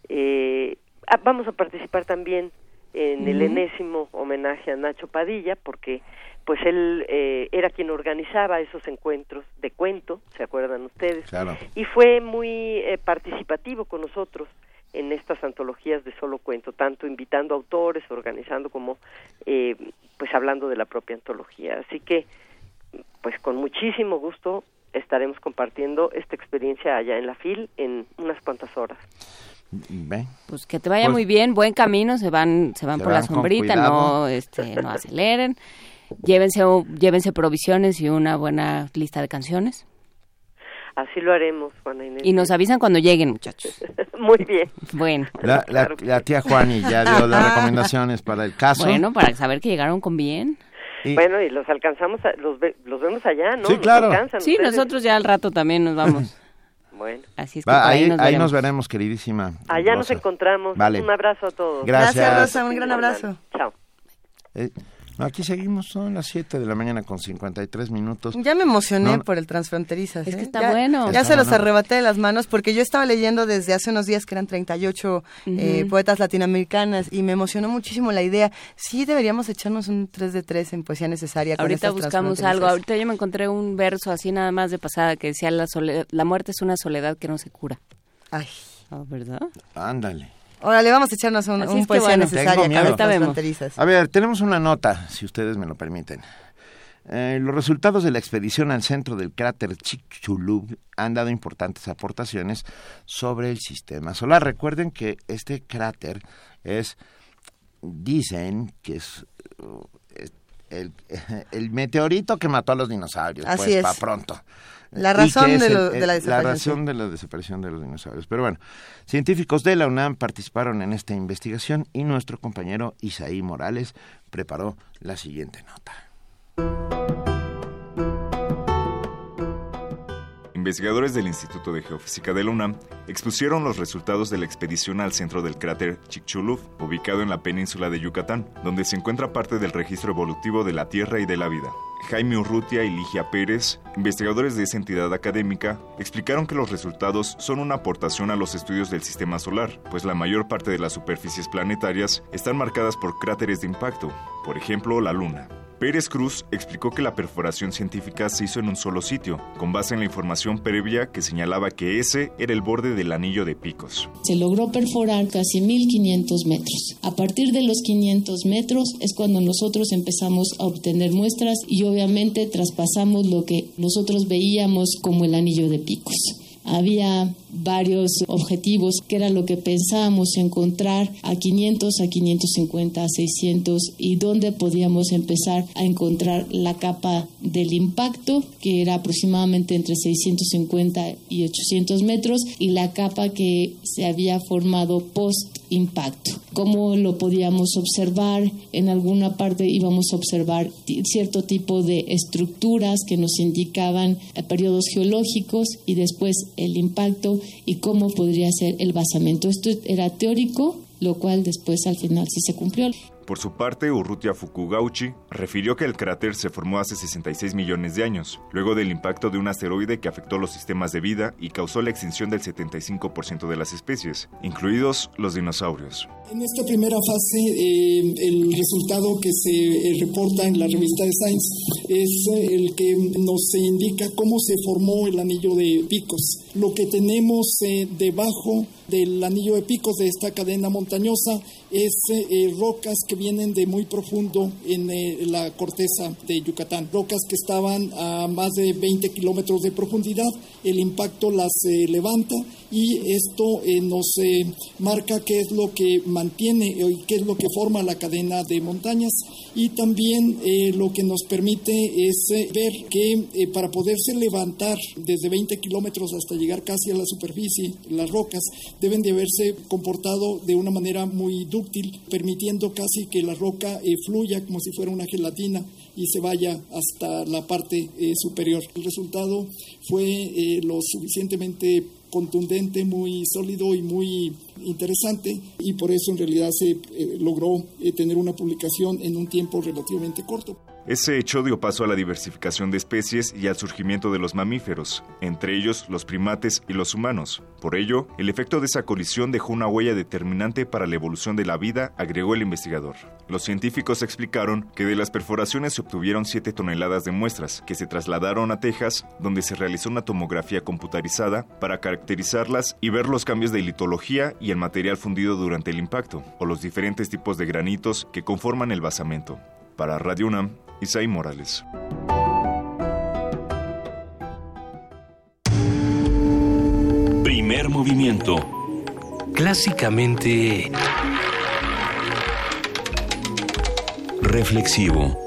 Eh, vamos a participar también en el enésimo homenaje a Nacho Padilla porque pues él eh, era quien organizaba esos encuentros de cuento, ¿se acuerdan ustedes? Claro. Y fue muy eh, participativo con nosotros en estas antologías de solo cuento, tanto invitando autores, organizando como eh, pues hablando de la propia antología. Así que pues con muchísimo gusto estaremos compartiendo esta experiencia allá en la FIL en unas cuantas horas. Ven. Pues que te vaya Pues- muy bien, buen camino, se van, se van Se por van la sombrita, no, este, no aceleren. Llévense, llévense provisiones y una buena lista de canciones. Así lo haremos, Juana Inés. Y nos avisan cuando lleguen, muchachos. Muy bien. Bueno. La, la, la tía Juani ya dio las recomendaciones para el caso. Bueno, para saber que llegaron con bien. Y- Bueno, y los alcanzamos, a- los, ve- los vemos allá, ¿no? Sí, Nos claro. alcanzan Sí, ustedes. nosotros ya al rato también nos vamos. Bueno, Así es que Va, ahí, ahí, nos, ahí veremos. nos veremos, queridísima. allá nos Rosa. encontramos. Vale. Un abrazo a todos. Gracias. Gracias, Rosa, un gran abrazo. Chao. Eh, aquí seguimos, son las 7 de la mañana con 53 minutos. Ya me emocioné No, por el Transfronterizas. Es ¿eh? que está Ya- bueno. Ya Está se los arrebaté de las manos porque yo estaba leyendo desde hace unos días que eran 38 eh, Ujú. poetas latinoamericanas y me emocionó muchísimo la idea. Sí, deberíamos echarnos un 3 de 3 en poesía necesaria. Ahorita buscamos algo. Ahorita yo me encontré un verso así nada más de pasada que decía la, sole- la muerte es una soledad que no se cura. Ay. Ah, ¿Verdad? Ándale. Órale, vamos a echarnos un, un poesía bueno. necesaria fronterizas. A ver, tenemos una nota, si ustedes me lo permiten. Eh, los resultados de la expedición al centro del cráter Chicxulub han dado importantes aportaciones sobre el sistema solar. Recuerden que este cráter es, dicen que es, es, el, el meteorito que mató a los dinosaurios, Así pues, es. para pronto. La razón de el- lo- de el- la desaparición. razón de la desaparición de los dinosaurios. Pero bueno, científicos de la UNAM participaron en esta investigación y nuestro compañero Isaí Morales preparó la siguiente nota. Investigadores del Instituto de Geofísica de la UNAM expusieron los resultados de la expedición al centro del cráter Chicxulub, ubicado en la península de Yucatán, donde se encuentra parte del registro evolutivo de la Tierra y de la vida. Jaime Urrutia y Ligia Pérez, investigadores de esa entidad académica, explicaron que los resultados son una aportación a los estudios del sistema solar, pues la mayor parte de las superficies planetarias están marcadas por cráteres de impacto, por ejemplo la Luna. Pérez Cruz explicó que la perforación científica se hizo en un solo sitio, con base en la información previa que señalaba que ese era el borde del anillo de picos. Se logró perforar casi 1500 metros. A partir de los 500 metros es cuando nosotros empezamos a obtener muestras y obviamente traspasamos lo que nosotros veíamos como el anillo de picos. Había varios objetivos que era lo que pensábamos encontrar a 500, a 550, a 600 y dónde podíamos empezar a encontrar la capa del impacto que era aproximadamente entre 650 y 800 metros y la capa que se había formado post impacto. ¿Cómo lo podíamos observar? En alguna parte íbamos a observar cierto tipo de estructuras que nos indicaban eh, periodos geológicos y después el impacto y cómo podría ser el basamento. Esto era teórico, lo cual después al final sí se cumplió. Por su parte, Urrutia Fukugauchi refirió que el cráter se formó hace 66 millones de años, luego del impacto de un asteroide que afectó los sistemas de vida y causó la extinción del 75% de las especies, incluidos los dinosaurios. En esta primera fase, eh, el resultado que se eh, reporta en la revista de Science es eh, el que nos indica cómo se formó el anillo de picos. Lo que tenemos debajo del anillo de picos de esta cadena montañosa es eh, rocas que vienen de muy profundo en eh, la corteza de Yucatán, rocas que estaban a más de 20 kilómetros de profundidad. El impacto las eh, levanta y esto eh, nos eh, marca qué es lo que mantiene eh, y qué es lo que forma la cadena de montañas y también lo que nos permite es ver que para poderse levantar desde 20 kilómetros hasta llegar casi a la superficie, las rocas deben de haberse comportado de una manera muy dúctil, permitiendo casi que la roca eh, fluya como si fuera una gelatina y se vaya hasta la parte superior. El resultado fue lo suficientemente contundente, muy sólido y muy interesante y por eso en realidad se eh, logró eh, tener una publicación en un tiempo relativamente corto. Ese hecho dio paso a la diversificación de especies y al surgimiento de los mamíferos, entre ellos los primates y los humanos. Por ello, el efecto de esa colisión dejó una huella determinante para la evolución de la vida, agregó el investigador. Los científicos explicaron que de las perforaciones se obtuvieron 7 toneladas de muestras, que se trasladaron a Texas, donde se realizó una tomografía computarizada para caracterizarlas y ver los cambios de litología y el material fundido durante el impacto, o los diferentes tipos de granitos que conforman el basamento. Para Radio UNAM, Isaí Morales. Primer movimiento. Clásicamente Reflexivo.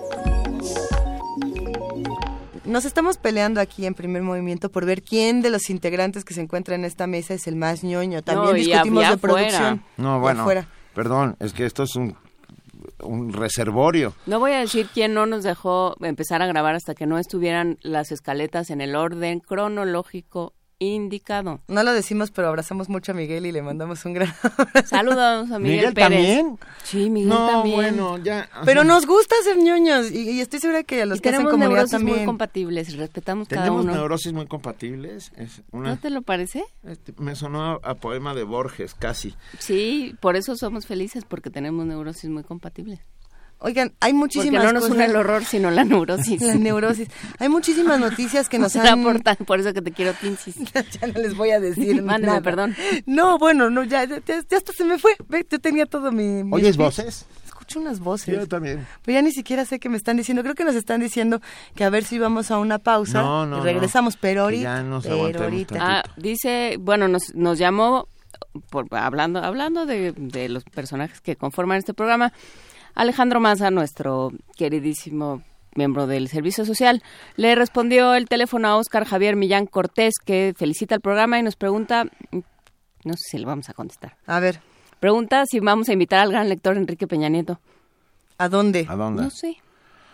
Nos estamos peleando aquí en primer movimiento por ver quién de los integrantes que se encuentran en esta mesa es el más ñoño. También No, discutimos de producción. No, bueno, fuera. perdón, es que esto es un, un reservorio. No voy a decir quién no nos dejó empezar a grabar hasta que no estuvieran las escaletas en el orden cronológico indicado. No lo decimos, pero abrazamos mucho a Miguel y le mandamos un gran Saludos a Miguel, ¿Miguel Pérez. también? Sí, Miguel No, también. bueno, ya. Pero nos gusta ser ñoños y, y estoy segura que a los Y que hacen tenemos comunidad neurosis también. muy compatibles y respetamos cada Tenemos uno. neurosis muy compatibles. Es una, ¿No te lo parece? este, me sonó a, a poema de Borges, casi. Sí, por eso somos felices, porque tenemos neurosis muy compatibles. Oigan, hay muchísimas Porque no nos cosas. une el horror, sino la neurosis. La neurosis. Hay muchísimas noticias que nos han... por, tan- por eso que te quiero, Tinsis. ya no les voy a decir Mándeme, nada. perdón. No, bueno, no, ya, ya, ya hasta se me fue. Ve, yo tenía todo mi... mi ¿Oyes voces? Escucho unas voces. Yo también. Pero ya ni siquiera sé qué me están diciendo. Creo que nos están diciendo que a ver si vamos a una pausa No, no, y regresamos. no. Pero ahorita. ya nos pero ahorita. Ah, dice, bueno, nos, nos llamó, por, hablando, hablando de, de los personajes que conforman este programa, Alejandro Maza, nuestro queridísimo miembro del Servicio Social, le respondió el teléfono a Oscar Javier Millán Cortés, que felicita el programa y nos pregunta, no sé si le vamos a contestar. A ver. Pregunta si vamos a invitar al gran lector Enrique Peña Nieto. ¿A dónde? ¿A dónde? No sé.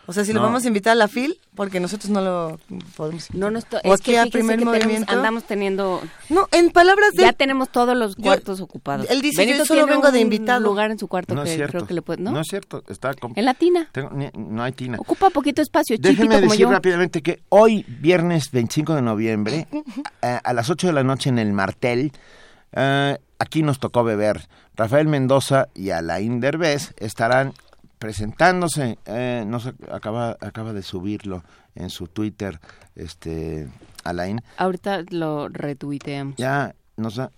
O sea, si lo No. vamos a invitar a la FIL, porque nosotros no lo podemos. No, no estoy. O es aquí que a primer que tenemos- movimiento. andamos teniendo. No, en palabras de. Ya tenemos todos los cuartos ocupados. él dice, Benito yo solo tiene vengo de invitado. lugar en su cuarto No que es cierto. creo que le puede. ¿no? No es cierto. Está En la tina. Tengo- ni- no hay tina. Ocupa poquito espacio, Déjenme decir yo. rápidamente que hoy, viernes 25 de noviembre, eh, a las 8 de la noche en el Martel, eh, aquí nos tocó beber. Rafael Mendoza y Alain Derbez estarán presentándose. eh, no sé, acaba, acaba de subirlo en su Twitter, este, Alain. Ahorita lo retuiteamos. Ya nos da,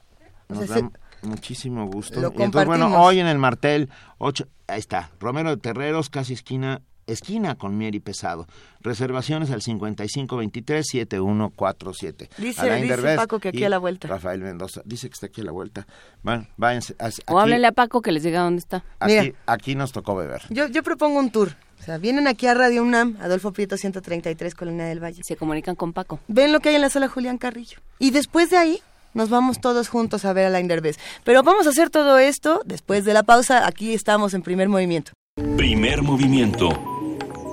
nos O sea, da se- muchísimo gusto. Lo Y entonces, bueno, hoy en el Martel, ocho, ahí está, Romero de Terreros, casi esquina, esquina con Mieri Pesado. Reservaciones al 5523-7147. Dice- Alain dice Derbez Paco que aquí y a la vuelta. Rafael Mendoza, dice que está aquí a la vuelta. Bueno, váyanse. O háblele a Paco que les diga dónde está. Aquí, aquí nos tocó beber. Yo, yo propongo un tour. O sea, vienen aquí a Radio UNAM, Adolfo Prieto 133, Colonia del Valle. Se comunican con Paco. Ven lo que hay en la sala Julián Carrillo. Y después de ahí nos vamos todos juntos a ver a la Derbez. Pero vamos a hacer todo esto después de la pausa. Aquí estamos en primer movimiento. Primer movimiento.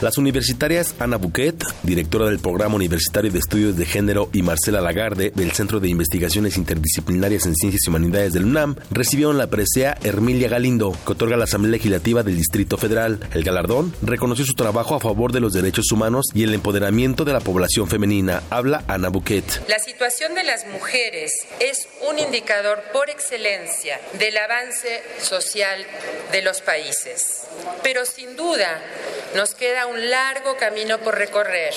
Las universitarias Ana Buquet, directora del Programa Universitario de Estudios de Género, y Marcela Lagarde, del Centro de Investigaciones Interdisciplinarias en Ciencias y Humanidades del UNAM, recibieron la presea Hermilia Galindo, que otorga la Asamblea Legislativa del Distrito Federal. El galardón reconoció su trabajo a favor de los derechos humanos y el empoderamiento de la población femenina. Habla Ana Buquet. La situación de las mujeres es un indicador por excelencia del avance social de los países. Pero sin duda nos queda un largo camino por recorrer.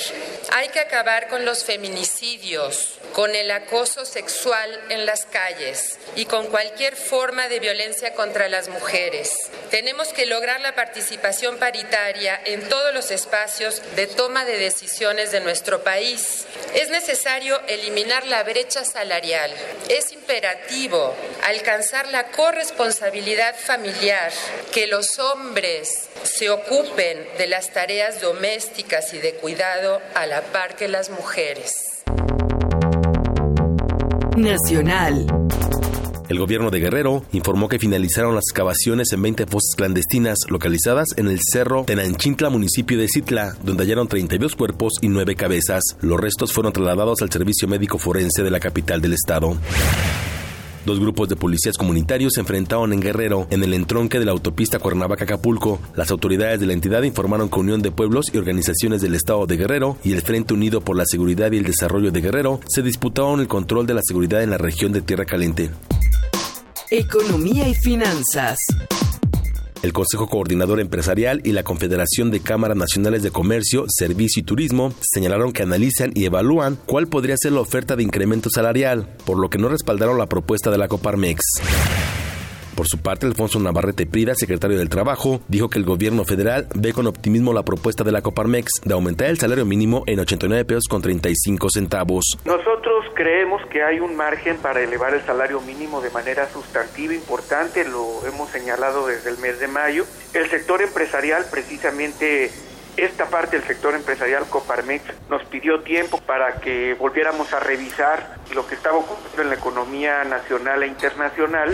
Hay que acabar con los feminicidios, con el acoso sexual en las calles y con cualquier forma de violencia contra las mujeres. Tenemos que lograr la participación paritaria en todos los espacios de toma de decisiones de nuestro país. Es necesario eliminar la brecha salarial. Es imperativo alcanzar la corresponsabilidad familiar, que los hombres se ocupen de las tareas domésticas y de cuidado a la par que las mujeres. Nacional. El gobierno de Guerrero informó que finalizaron las excavaciones en 20 fosas clandestinas localizadas en el cerro Tenanchintla, municipio de Citla, donde hallaron 32 cuerpos y 9 cabezas. Los restos fueron trasladados al servicio médico forense de la capital del estado. Dos grupos de policías comunitarios se enfrentaron en Guerrero, en el entronque de la autopista Cuernavaca-Acapulco. Las autoridades de la entidad informaron que Unión de Pueblos y organizaciones del Estado de Guerrero y el Frente Unido por la Seguridad y el Desarrollo de Guerrero se disputaron el control de la seguridad en la región de Tierra Caliente. Economía y finanzas. El Consejo Coordinador Empresarial y la Confederación de Cámaras Nacionales de Comercio, Servicio y Turismo señalaron que analizan y evalúan cuál podría ser la oferta de incremento salarial, por lo que no respaldaron la propuesta de la Coparmex. Por su parte, Alfonso Navarrete Prida, secretario del Trabajo, dijo que el gobierno federal ve con optimismo la propuesta de la Coparmex de aumentar el salario mínimo en 89 pesos con 35 centavos. Creemos que hay un margen para elevar el salario mínimo de manera sustantiva importante, lo hemos señalado desde el mes de mayo. El sector empresarial, precisamente esta parte del sector empresarial, Coparmex, nos pidió tiempo para que volviéramos a revisar lo que estaba ocurriendo en la economía nacional e internacional.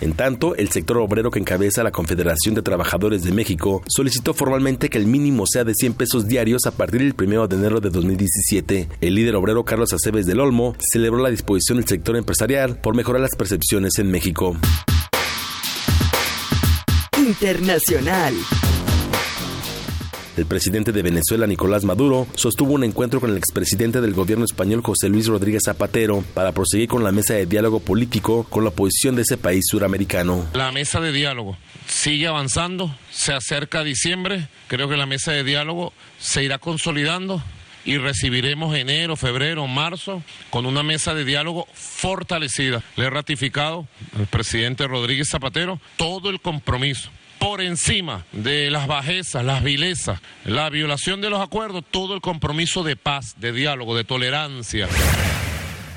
En tanto, el sector obrero que encabeza la Confederación de Trabajadores de México solicitó formalmente que el mínimo sea de 100 pesos diarios a partir del 1 de enero de 2017. El líder obrero Carlos Aceves del Olmo celebró la disposición del sector empresarial por mejorar las percepciones en México. Internacional. El presidente de Venezuela, Nicolás Maduro, sostuvo un encuentro con el expresidente del gobierno español, José Luis Rodríguez Zapatero, para proseguir con la mesa de diálogo político con la oposición de ese país suramericano. La mesa de diálogo sigue avanzando, se acerca diciembre, creo que la mesa de diálogo se irá consolidando y recibiremos enero, febrero, marzo con una mesa de diálogo fortalecida. Le he ratificado al presidente Rodríguez Zapatero todo el compromiso por encima de las bajezas, las vilezas, la violación de los acuerdos, todo el compromiso de paz, de diálogo, de tolerancia.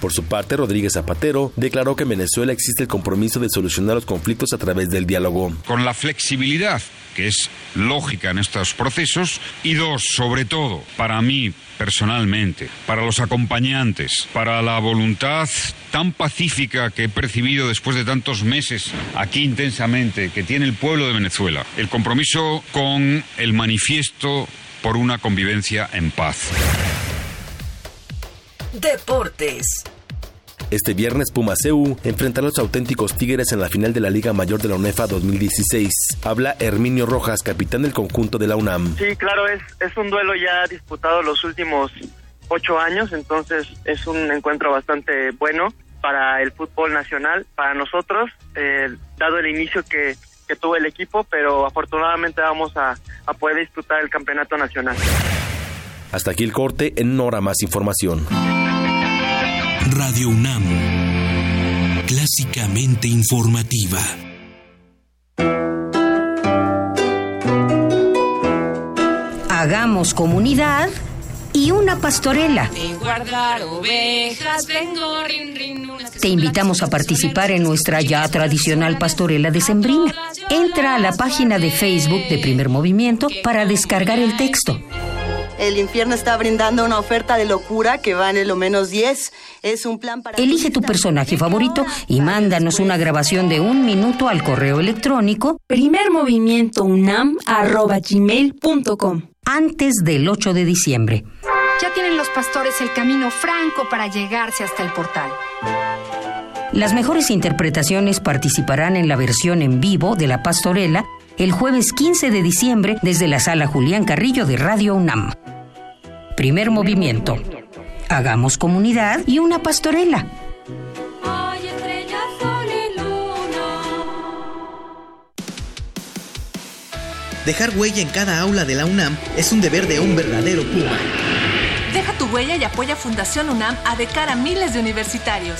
Por su parte, Rodríguez Zapatero declaró que en Venezuela existe el compromiso de solucionar los conflictos a través del diálogo. Con la flexibilidad que es lógica en estos procesos y dos, sobre todo, para mí personalmente, para los acompañantes, para la voluntad tan pacífica que he percibido después de tantos meses aquí intensamente que tiene el pueblo de Venezuela, el compromiso con el manifiesto por una convivencia en paz. Deportes. Este viernes Pumaseu enfrentará a los auténticos Tigres en la final de la Liga Mayor de la UNEFA 2016. Habla Herminio Rojas, capitán del conjunto de la UNAM. Sí, claro, es, es un duelo ya disputado los últimos ocho años, entonces es un encuentro bastante bueno para el fútbol nacional, para nosotros, eh, dado el inicio que, que tuvo el equipo, pero afortunadamente vamos a, a poder disputar el campeonato nacional. Hasta aquí el corte, en Nora más información. Radio UNAM. Clásicamente informativa. Hagamos comunidad y una pastorela. De guardar ovejas, vengo, rin, rin, unas que Te invitamos a participar en nuestra ya tradicional pastorela de Sembrina. Entra a la página de Facebook de Primer Movimiento para descargar el texto. El infierno está brindando una oferta de locura que vale lo menos 10. Es un plan para... Elige tu personaje favorito y mándanos una grabación de un minuto al correo electrónico primermovimientounam.gmail.com antes del 8 de diciembre. Ya tienen los pastores el camino franco para llegarse hasta el portal. Las mejores interpretaciones participarán en la versión en vivo de La Pastorela el jueves 15 de diciembre desde la sala Julián Carrillo de Radio UNAM. Primer movimiento. Hagamos comunidad y una pastorela. Dejar huella en cada aula de la UNAM es un deber de un verdadero Puma. Deja tu huella y apoya Fundación UNAM a de cara a miles de universitarios.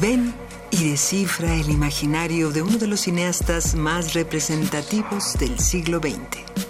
Ven y descifra el imaginario de uno de los cineastas más representativos del siglo XX.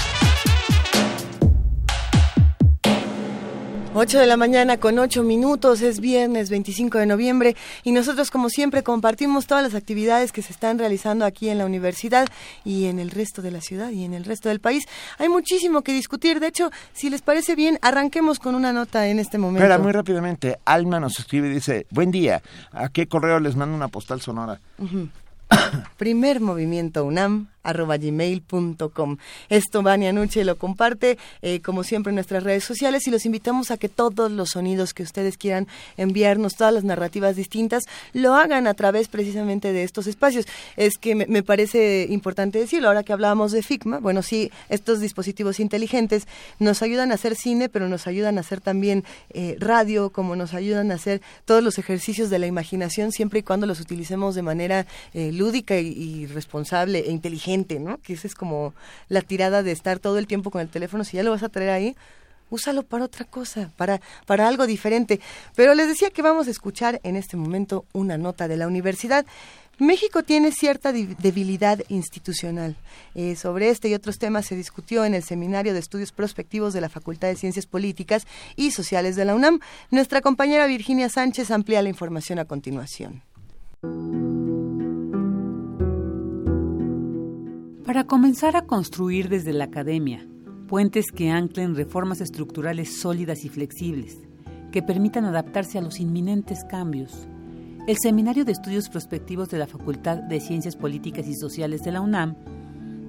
8 de la mañana con 8 minutos, es viernes 25 de noviembre y nosotros como siempre compartimos todas las actividades que se están realizando aquí en la universidad y en el resto de la ciudad y en el resto del país. Hay muchísimo que discutir, de hecho, si les parece bien, arranquemos con una nota en este momento. Espera, muy rápidamente, Alma nos escribe y dice, buen día, ¿a qué correo les mando una postal sonora? Primer movimiento UNAM arroba gmail.com. Esto Vania Nuche lo comparte eh, como siempre en nuestras redes sociales y los invitamos a que todos los sonidos que ustedes quieran enviarnos, todas las narrativas distintas, lo hagan a través precisamente de estos espacios. Es que me, parece importante decirlo, ahora que hablábamos de Figma, bueno, sí, estos dispositivos inteligentes nos ayudan a hacer cine, pero nos ayudan a hacer también eh, radio, como nos ayudan a hacer todos los ejercicios de la imaginación, siempre y cuando los utilicemos de manera eh, lúdica y responsable e inteligente ¿no? Que esa es como la tirada de estar todo el tiempo con el teléfono. Si ya lo vas a traer ahí, úsalo para otra cosa, para, para algo diferente. Pero les decía que vamos a escuchar en este momento una nota de la universidad. México tiene cierta debilidad institucional. Eh, sobre este y otros temas se discutió en el Seminario de Estudios Prospectivos de la Facultad de Ciencias Políticas y Sociales de la UNAM. Nuestra compañera Virginia Sánchez amplía la información a continuación. Para comenzar a construir desde la academia puentes que anclen reformas estructurales sólidas y flexibles, que permitan adaptarse a los inminentes cambios, el Seminario de Estudios Prospectivos de la Facultad de Ciencias Políticas y Sociales de la UNAM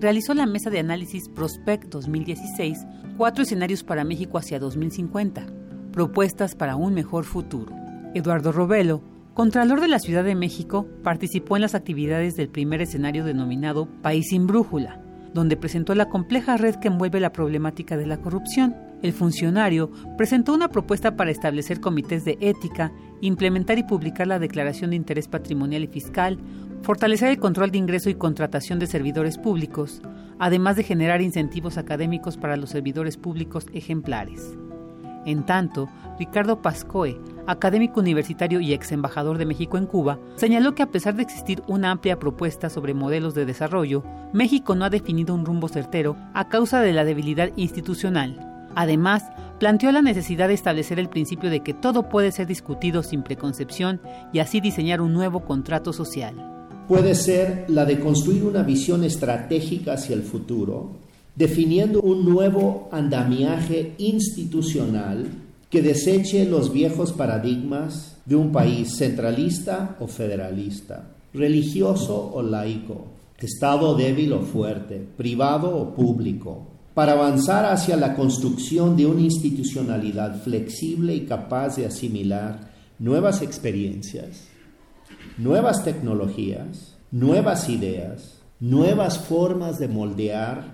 realizó la mesa de análisis Prospect 2016, cuatro escenarios para México hacia 2050, propuestas para un mejor futuro. Eduardo Robelo, Contralor de la Ciudad de México participó en las actividades del primer escenario denominado País sin Brújula, donde presentó la compleja red que envuelve la problemática de la corrupción. El funcionario presentó una propuesta para establecer comités de ética, implementar y publicar la Declaración de Interés Patrimonial y Fiscal, fortalecer el control de ingreso y contratación de servidores públicos, además de generar incentivos académicos para los servidores públicos ejemplares. En tanto, Ricardo Pascoe, académico universitario y ex embajador de México en Cuba, señaló que a pesar de existir una amplia propuesta sobre modelos de desarrollo, México no ha definido un rumbo certero a causa de la debilidad institucional. Además, planteó la necesidad de establecer el principio de que todo puede ser discutido sin preconcepción y así diseñar un nuevo contrato social. Puede ser la de construir una visión estratégica hacia el futuro, definiendo un nuevo andamiaje institucional que deseche los viejos paradigmas de un país centralista o federalista, religioso o laico, Estado débil o fuerte, privado o público, para avanzar hacia la construcción de una institucionalidad flexible y capaz de asimilar nuevas experiencias, nuevas tecnologías, nuevas ideas, nuevas formas de moldear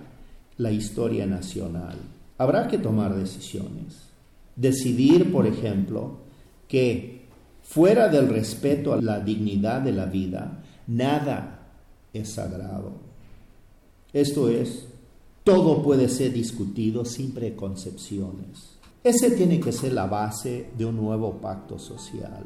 la historia nacional. Habrá que tomar decisiones decidir, por ejemplo, que fuera del respeto a la dignidad de la vida, nada es sagrado. Esto es, todo puede ser discutido sin preconcepciones. Ese tiene que ser la base de un nuevo pacto social.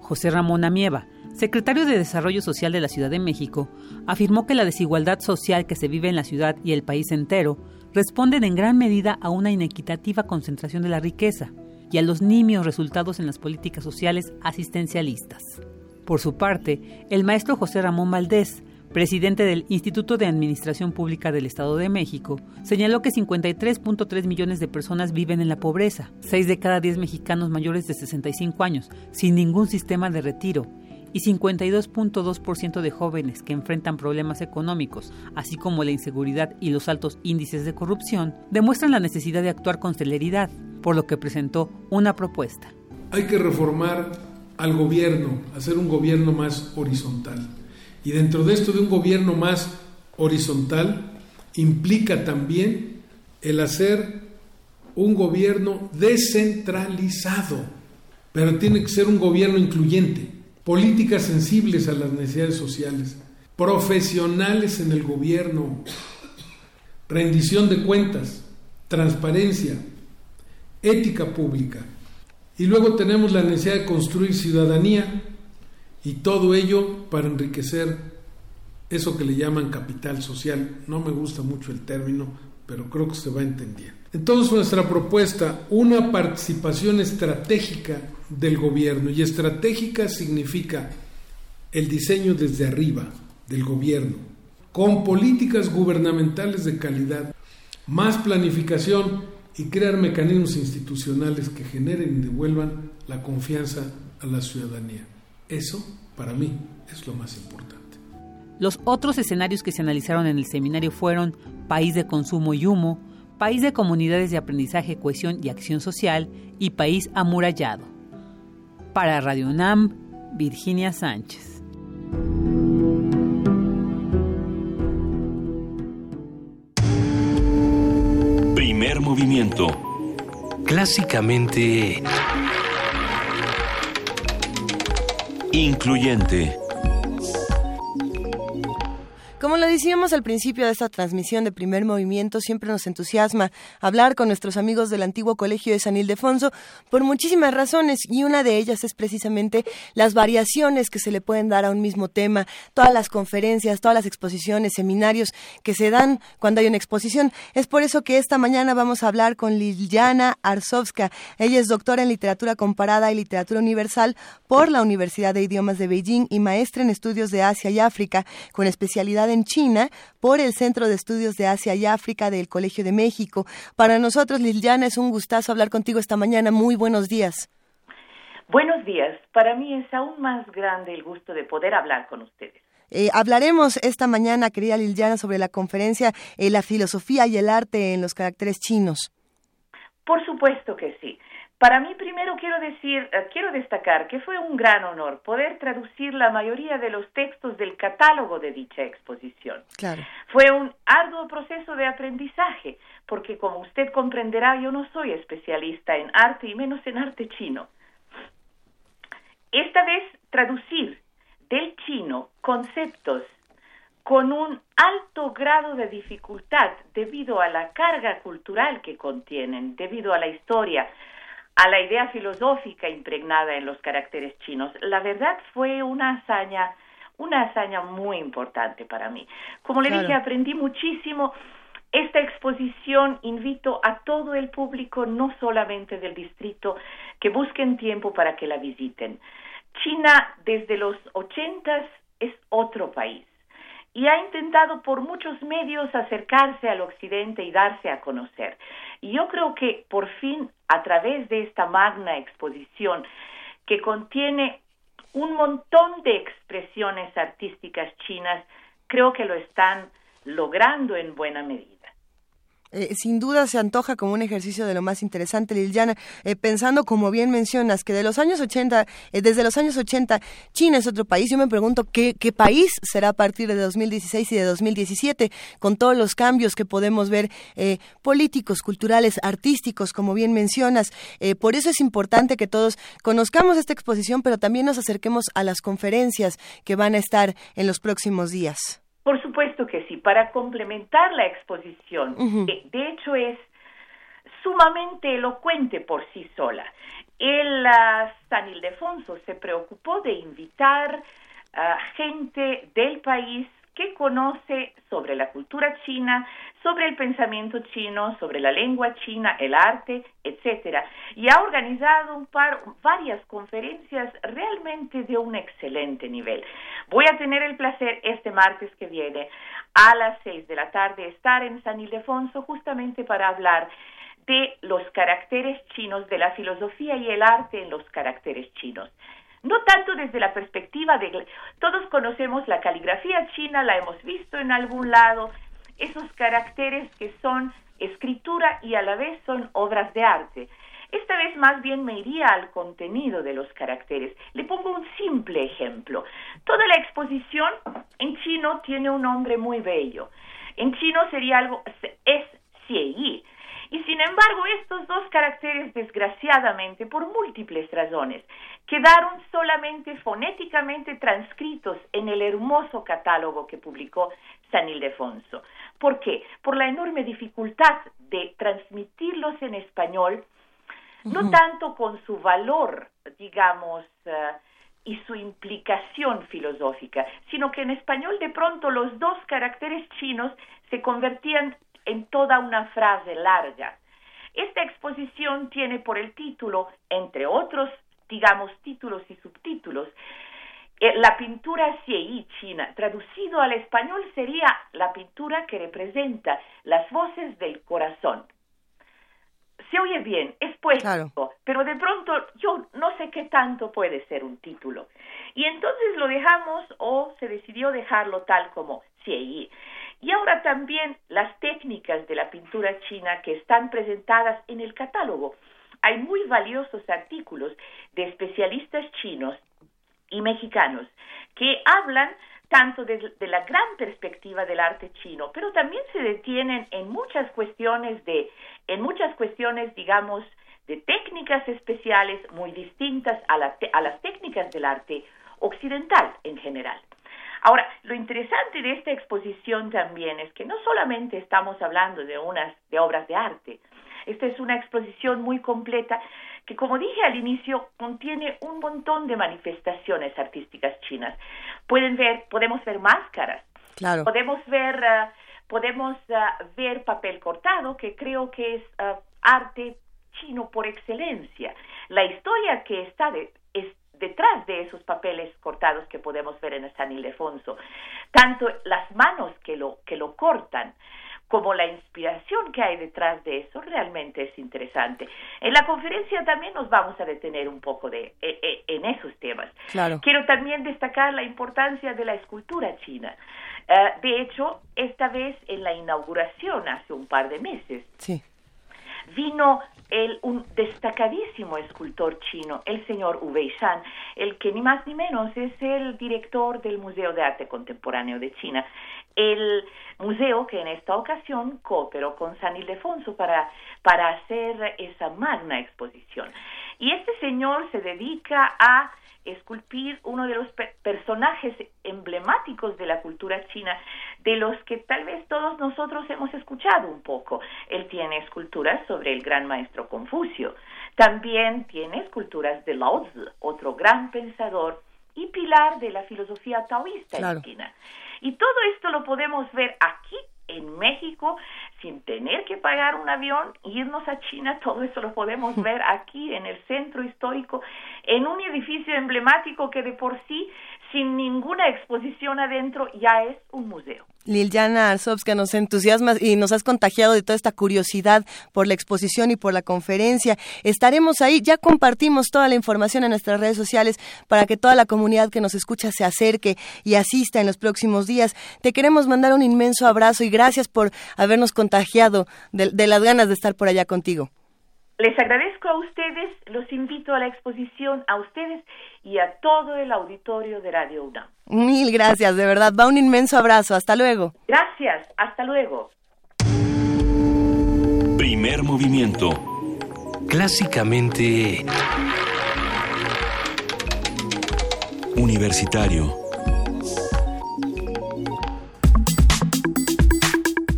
José Ramón Amieva, secretario de Desarrollo Social de la Ciudad de México, afirmó que la desigualdad social que se vive en la ciudad y el país entero responden en gran medida a una inequitativa concentración de la riqueza y a los nimios resultados en las políticas sociales asistencialistas. Por su parte, el maestro José Ramón Valdés, presidente del Instituto de Administración Pública del Estado de México, señaló que 53.3 millones de personas viven en la pobreza, 6 de cada 10 mexicanos mayores de 65 años, sin ningún sistema de retiro, y 52.2% de jóvenes que enfrentan problemas económicos, así como la inseguridad y los altos índices de corrupción, demuestran la necesidad de actuar con celeridad, por lo que presentó una propuesta. Hay que reformar al gobierno, hacer un gobierno más horizontal. Y dentro de esto de un gobierno más horizontal implica también el hacer un gobierno descentralizado, pero tiene que ser un gobierno incluyente políticas sensibles a las necesidades sociales, profesionales en el gobierno, rendición de cuentas, transparencia, ética pública. Y luego tenemos la necesidad de construir ciudadanía y todo ello para enriquecer eso que le llaman capital social. No me gusta mucho el término, pero creo que se va entendiendo. Entonces nuestra propuesta, una participación estratégica del gobierno, y estratégica significa el diseño desde arriba del gobierno, con políticas gubernamentales de calidad, más planificación y crear mecanismos institucionales que generen y devuelvan la confianza a la ciudadanía. Eso, para mí, es lo más importante. Los otros escenarios que se analizaron en el seminario fueron país de consumo y humo, país de comunidades de aprendizaje, cohesión y acción social y país amurallado. Para Radio UNAM, Virginia Sánchez. Primer movimiento. Clásicamente... Incluyente. Como lo decíamos al principio de esta transmisión de primer movimiento, siempre nos entusiasma hablar con nuestros amigos del antiguo colegio de San Ildefonso por muchísimas razones y una de ellas es precisamente las variaciones que se le pueden dar a un mismo tema, todas las conferencias, todas las exposiciones, seminarios que se dan cuando hay una exposición. Es por eso que esta mañana vamos a hablar con Liliana Arsovska. Ella es doctora en literatura comparada y literatura universal por la Universidad de Idiomas de Beijing y maestra en estudios de Asia y África con especialidad en China por el Centro de Estudios de Asia y África del Colegio de México. Para nosotros, Liliana, es un gustazo hablar contigo esta mañana. Muy buenos días. Buenos días. Para mí es aún más grande el gusto de poder hablar con ustedes. Eh, hablaremos esta mañana, querida Liliana, sobre la conferencia eh, La filosofía y el arte en los caracteres chinos. Por supuesto que sí. Para mí primero quiero decir, eh, quiero destacar que fue un gran honor poder traducir la mayoría de los textos del catálogo de dicha exposición. Claro. Fue un arduo proceso de aprendizaje, porque como usted comprenderá, yo no soy especialista en arte y menos en arte chino. Esta vez traducir del chino conceptos con un alto grado de dificultad debido a la carga cultural que contienen, debido a la historia, a la idea filosófica impregnada en los caracteres chinos. La verdad fue una hazaña, una hazaña muy importante para mí. Como le dije, aprendí muchísimo. Esta exposición invito a todo el público, no solamente del distrito, que busquen tiempo para que la visiten. China desde los ochentas es otro país y ha intentado por muchos medios acercarse al occidente y darse a conocer. Y yo creo que por fin, a través de esta magna exposición, que contiene un montón de expresiones artísticas chinas, creo que lo están logrando en buena medida. Eh, sin duda se antoja como un ejercicio de lo más interesante, Liliana, eh, pensando, como bien mencionas, que de los años 80, eh, desde los años 80, China es otro país. Yo me pregunto qué, qué país será a partir de 2016 y de 2017, con todos los cambios que podemos ver políticos, culturales, artísticos, como bien mencionas. por eso es importante que todos conozcamos esta exposición, pero también nos acerquemos a las conferencias que van a estar en los próximos días. Por supuesto que sí, para complementar la exposición, eh, de hecho es sumamente elocuente por sí sola. El San Ildefonso se preocupó de invitar a gente del país que conoce sobre la cultura china, sobre el pensamiento chino, sobre la lengua china, el arte, etcétera, y ha organizado un par, varias conferencias realmente de un excelente nivel. Voy a tener el placer este martes que viene a las seis de la tarde estar en San Ildefonso justamente para hablar de los caracteres chinos, de la filosofía y el arte en los caracteres chinos no tanto desde la perspectiva de todos conocemos la caligrafía china, la hemos visto en algún lado, esos caracteres que son escritura y a la vez son obras de arte. Esta vez más bien me iría al contenido de los caracteres. Le pongo un simple ejemplo. Toda la exposición en chino tiene un nombre muy bello. En chino sería algo, es Xie Y sin embargo, estos dos caracteres, desgraciadamente, por múltiples razones, quedaron solamente fonéticamente transcritos en el hermoso catálogo que publicó San Ildefonso. ¿Por qué? Por la enorme dificultad de transmitirlos en español, no tanto con su valor, digamos, eh, y su implicación filosófica, sino que en español de pronto los dos caracteres chinos se convertían en toda una frase larga. Esta exposición tiene por el título, entre otros, digamos, títulos y subtítulos, eh, la pintura Xie china, traducido al español sería la pintura que representa las voces del corazón. Se oye bien, es puesto, pero de pronto yo no sé qué tanto puede ser un título. Y entonces lo dejamos o se decidió dejarlo tal como Xie y ahora también las técnicas de la pintura china que están presentadas en el catálogo. Hay muy valiosos artículos de especialistas chinos y mexicanos que hablan tanto de, la gran perspectiva del arte chino, pero también se detienen en muchas cuestiones de, en muchas cuestiones, digamos, de técnicas especiales muy distintas a las técnicas del arte occidental en general. Ahora, lo interesante de esta exposición también es que no solamente estamos hablando de unas de obras de arte, esta es una exposición muy completa que, como dije al inicio, contiene un montón de manifestaciones artísticas chinas. Pueden ver, podemos ver máscaras, claro. podemos ver, uh, podemos uh, ver papel cortado, que creo que es uh, arte chino por excelencia. La historia que está de, es, detrás de esos papeles cortados que podemos ver en San Ildefonso, tanto las manos que lo, que lo cortan, como la inspiración que hay detrás de eso realmente es interesante. En la conferencia también nos vamos a detener un poco de, e, e, en esos temas. Quiero también destacar la importancia de la escultura china. Eh, de hecho, esta vez en la inauguración hace un par de meses, vino el, un destacadísimo escultor chino, el señor Wei Shan, el que ni más ni menos es el director del Museo de Arte Contemporáneo de China, el museo que en esta ocasión cooperó con San Ildefonso para, para hacer esa magna exposición. Y este señor se dedica a esculpir uno de los personajes emblemáticos de la cultura china, de los que tal vez todos nosotros hemos escuchado un poco. Él tiene esculturas sobre el gran maestro Confucio, también tiene esculturas de Lao Tzu, otro gran pensador y pilar de la filosofía taoísta en China. Y todo esto lo podemos ver aquí en México sin tener que pagar un avión, irnos a China, todo eso lo podemos ver aquí en el centro histórico, en un edificio emblemático que de por sí, sin ninguna exposición adentro, ya es un museo. Liliana Arzovska, nos entusiasmas y nos has contagiado de toda esta curiosidad por la exposición y por la conferencia. Estaremos ahí, ya compartimos toda la información en nuestras redes sociales para que toda la comunidad que nos escucha se acerque y asista en los próximos días. Te queremos mandar un inmenso abrazo y gracias por habernos contagiado de las ganas de estar por allá contigo. Les agradezco a ustedes, los invito a la exposición, a ustedes y a todo el auditorio de Radio UNAM. Mil gracias, de verdad. Va un inmenso abrazo. Hasta luego. Gracias. Hasta luego. Primer movimiento. Clásicamente... Universitario.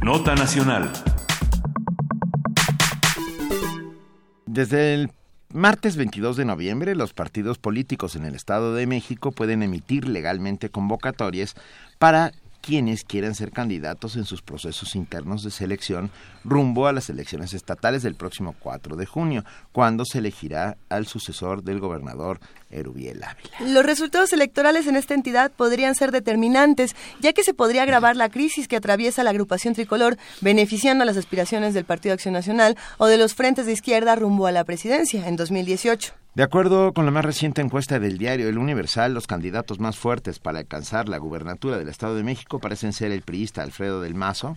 Nota Nacional. Desde el martes 22 de noviembre, los partidos políticos en el Estado de México pueden emitir legalmente convocatorias para quienes quieran ser candidatos en sus procesos internos de selección rumbo a las elecciones estatales del próximo 4 de junio, cuando se elegirá al sucesor del gobernador Erubiel Ávila. Los resultados electorales en esta entidad podrían ser determinantes, ya que se podría agravar la crisis que atraviesa la agrupación tricolor, beneficiando a las aspiraciones del Partido Acción Nacional o de los frentes de izquierda rumbo a la presidencia en 2018. De acuerdo con la más reciente encuesta del diario El Universal, los candidatos más fuertes para alcanzar la gubernatura del Estado de México parecen ser el priista Alfredo del Mazo,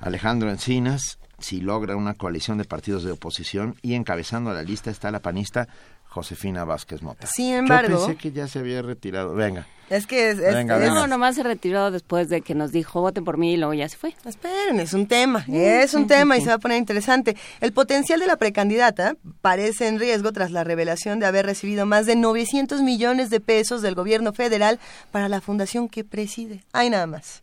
Alejandro Encinas, si logra una coalición de partidos de oposición, y encabezando la lista está la panista Josefina Vázquez Mota. Sin embargo, Yo pensé que ya se había retirado. Venga. Es que es, es- Venga, es- venga. No, nomás se retiró después de que nos dijo voten por mí y luego ya se fue. Esperen, es un tema, es un tema y se va a poner interesante. El potencial de la precandidata parece en riesgo tras la revelación de haber recibido más de 900 millones de pesos del gobierno federal para la fundación que preside. Hay nada más.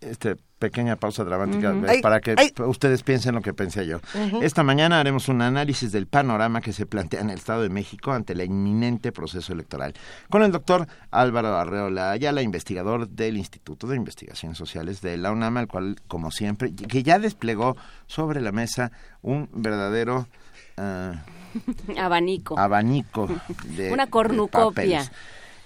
Este, pequeña pausa dramática eh, para que ay. ustedes piensen lo que pensé yo. Esta mañana haremos un análisis del panorama que se plantea en el Estado de México ante el inminente proceso electoral con el doctor Álvaro Arreola Ayala, investigador del Instituto de Investigaciones Sociales de la UNAM, al cual, como siempre, que ya desplegó sobre la mesa un verdadero ah, Abanico. abanico de Una cornucopia.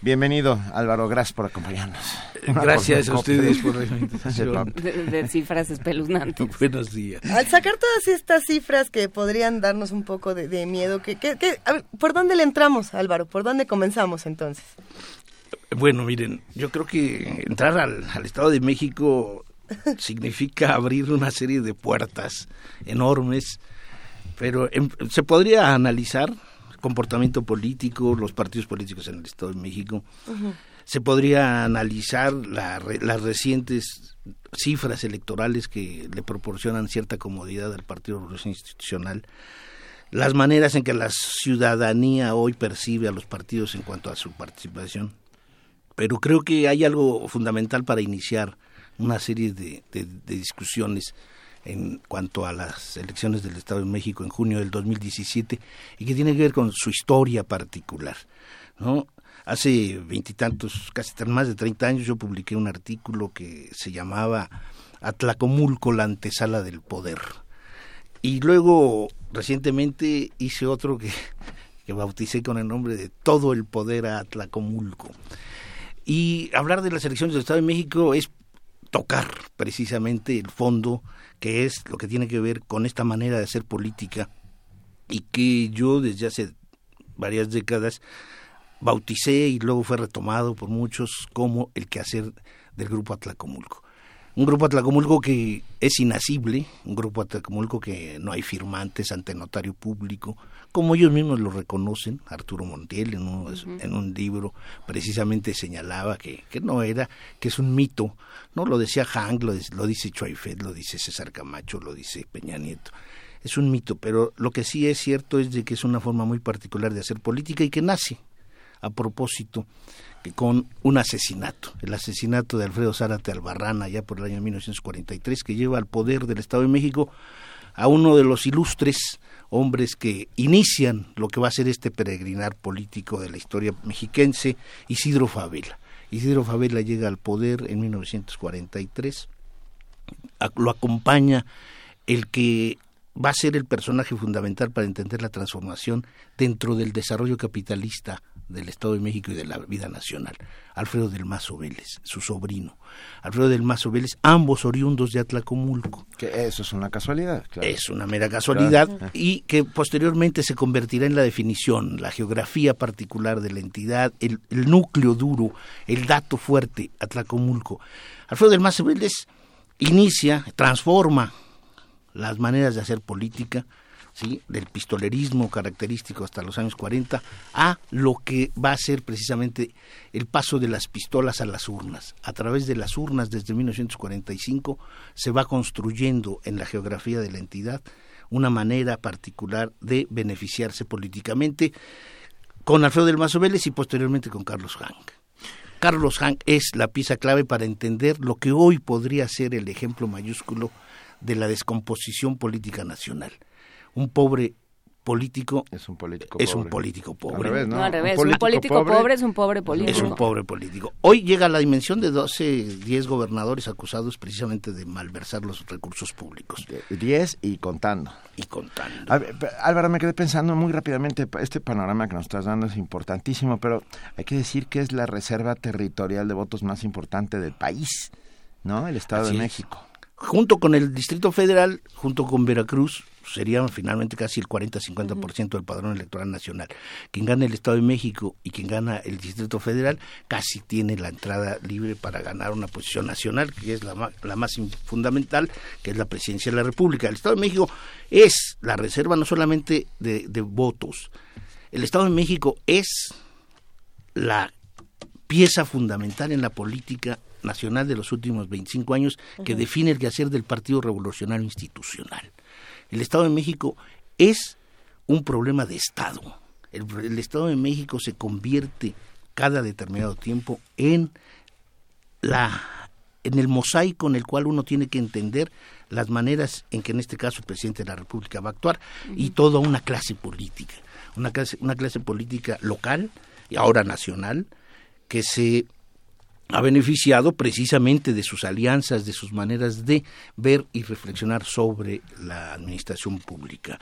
Bienvenido, Álvaro, gracias por acompañarnos. Una Gracias a ustedes de- por la de invitación. De, de cifras espeluznantes. Buenos días. Al sacar todas estas cifras que podrían darnos un poco de, de miedo, ¿qué, qué- qué- a ver, ¿por dónde le entramos, Álvaro? ¿Por dónde comenzamos entonces? Bueno, miren, yo creo que entrar al, al Estado de México significa abrir una serie de puertas enormes, pero em- se podría analizar comportamiento político, los partidos políticos en el Estado de México, se podría analizar la las recientes cifras electorales que le proporcionan cierta comodidad al Partido Revolución Institucional, las maneras en que la ciudadanía hoy percibe a los partidos en cuanto a su participación. Pero creo que hay algo fundamental para iniciar una serie de, de- de discusiones en cuanto a las elecciones del Estado de México en junio del 2017 y que tiene que ver con su historia particular. ¿no? Hace veintitantos, casi más de 30 años, yo publiqué un artículo que se llamaba Atlacomulco, la antesala del poder. Y luego, recientemente, hice otro que, que bauticé con el nombre de Todo el poder a Atlacomulco. Y hablar de las elecciones del Estado de México es tocar precisamente el fondo, que es lo que tiene que ver con esta manera de hacer política y que yo desde hace varias décadas bauticé y luego fue retomado por muchos como el quehacer del Grupo Atlacomulco. Un grupo Atlacomulco que es inasible, un grupo Atlacomulco que no hay firmantes ante notario público, como ellos mismos lo reconocen, Arturo Montiel en, uno en un libro precisamente señalaba que, que no era, que es un mito, no lo decía Hank, lo, dice- lo dice Choifet, lo dice César Camacho, lo dice Peña Nieto. Es un mito, pero lo que sí es cierto es de que es una forma muy particular de hacer política y que nace a propósito con un asesinato, el asesinato de Alfredo Zárate Albarrán allá por el año 1943, que lleva al poder del Estado de México a uno de los ilustres hombres que inician lo que va a ser este peregrinar político de la historia mexiquense, Isidro Favela. Isidro Favela llega al poder en 1943, a- lo acompaña el que va a ser el personaje fundamental para entender la transformación dentro del desarrollo capitalista del Estado de México y de la vida nacional. Alfredo del Mazo Vélez, su sobrino. Alfredo del Mazo Vélez, ambos oriundos de Atlacomulco. Que eso es una casualidad, claro. Es una mera casualidad Claro. y que posteriormente se convertirá en la definición, la geografía particular de la entidad, el, el núcleo duro, el dato fuerte, Atlacomulco. Alfredo del Mazo Vélez inicia, transforma las maneras de hacer política, ¿sí? del pistolerismo característico hasta los años 40, a lo que va a ser precisamente el paso de las pistolas a las urnas. A través de las urnas desde 1945 se va construyendo en la geografía de la entidad una manera particular de beneficiarse políticamente con Alfredo del Mazo Vélez y posteriormente con Carlos Hank. Carlos Hank es la pieza clave para entender lo que hoy podría ser el ejemplo mayúsculo de la descomposición política nacional. Un pobre político es un político es un pobre. político pobre. Al revés, ¿no? No, al revés. Un político, pobre, es un pobre político. Es un pobre político. Hoy llega a la dimensión de 12, 10 gobernadores acusados precisamente de malversar los recursos públicos. 10 y contando. Y contando. A ver, Álvaro, me quedé pensando muy rápidamente, este panorama que nos estás dando es importantísimo, pero hay que decir que es la reserva territorial de votos más importante del país, ¿no? El Estado Así de es. Junto con el Distrito Federal, junto con Veracruz, serían finalmente casi el 40-50% del padrón electoral nacional. Quien gana el Estado de México y quien gana el Distrito Federal casi tiene la entrada libre para ganar una posición nacional, que es la, la más fundamental, que es la presidencia de la República. El Estado de México es la reserva no solamente de, de votos, el Estado de México es la pieza fundamental en la política nacional de los últimos 25 años que define el quehacer del Partido Revolucionario Institucional. El Estado de México es un problema de Estado. El, el Estado de México se convierte cada determinado tiempo en la en el mosaico en el cual uno tiene que entender las maneras en que en este caso el presidente de la República va a actuar y toda una clase política, una clase, una clase política local y ahora nacional que se ha beneficiado precisamente de sus alianzas, de sus maneras de ver y reflexionar sobre la administración pública.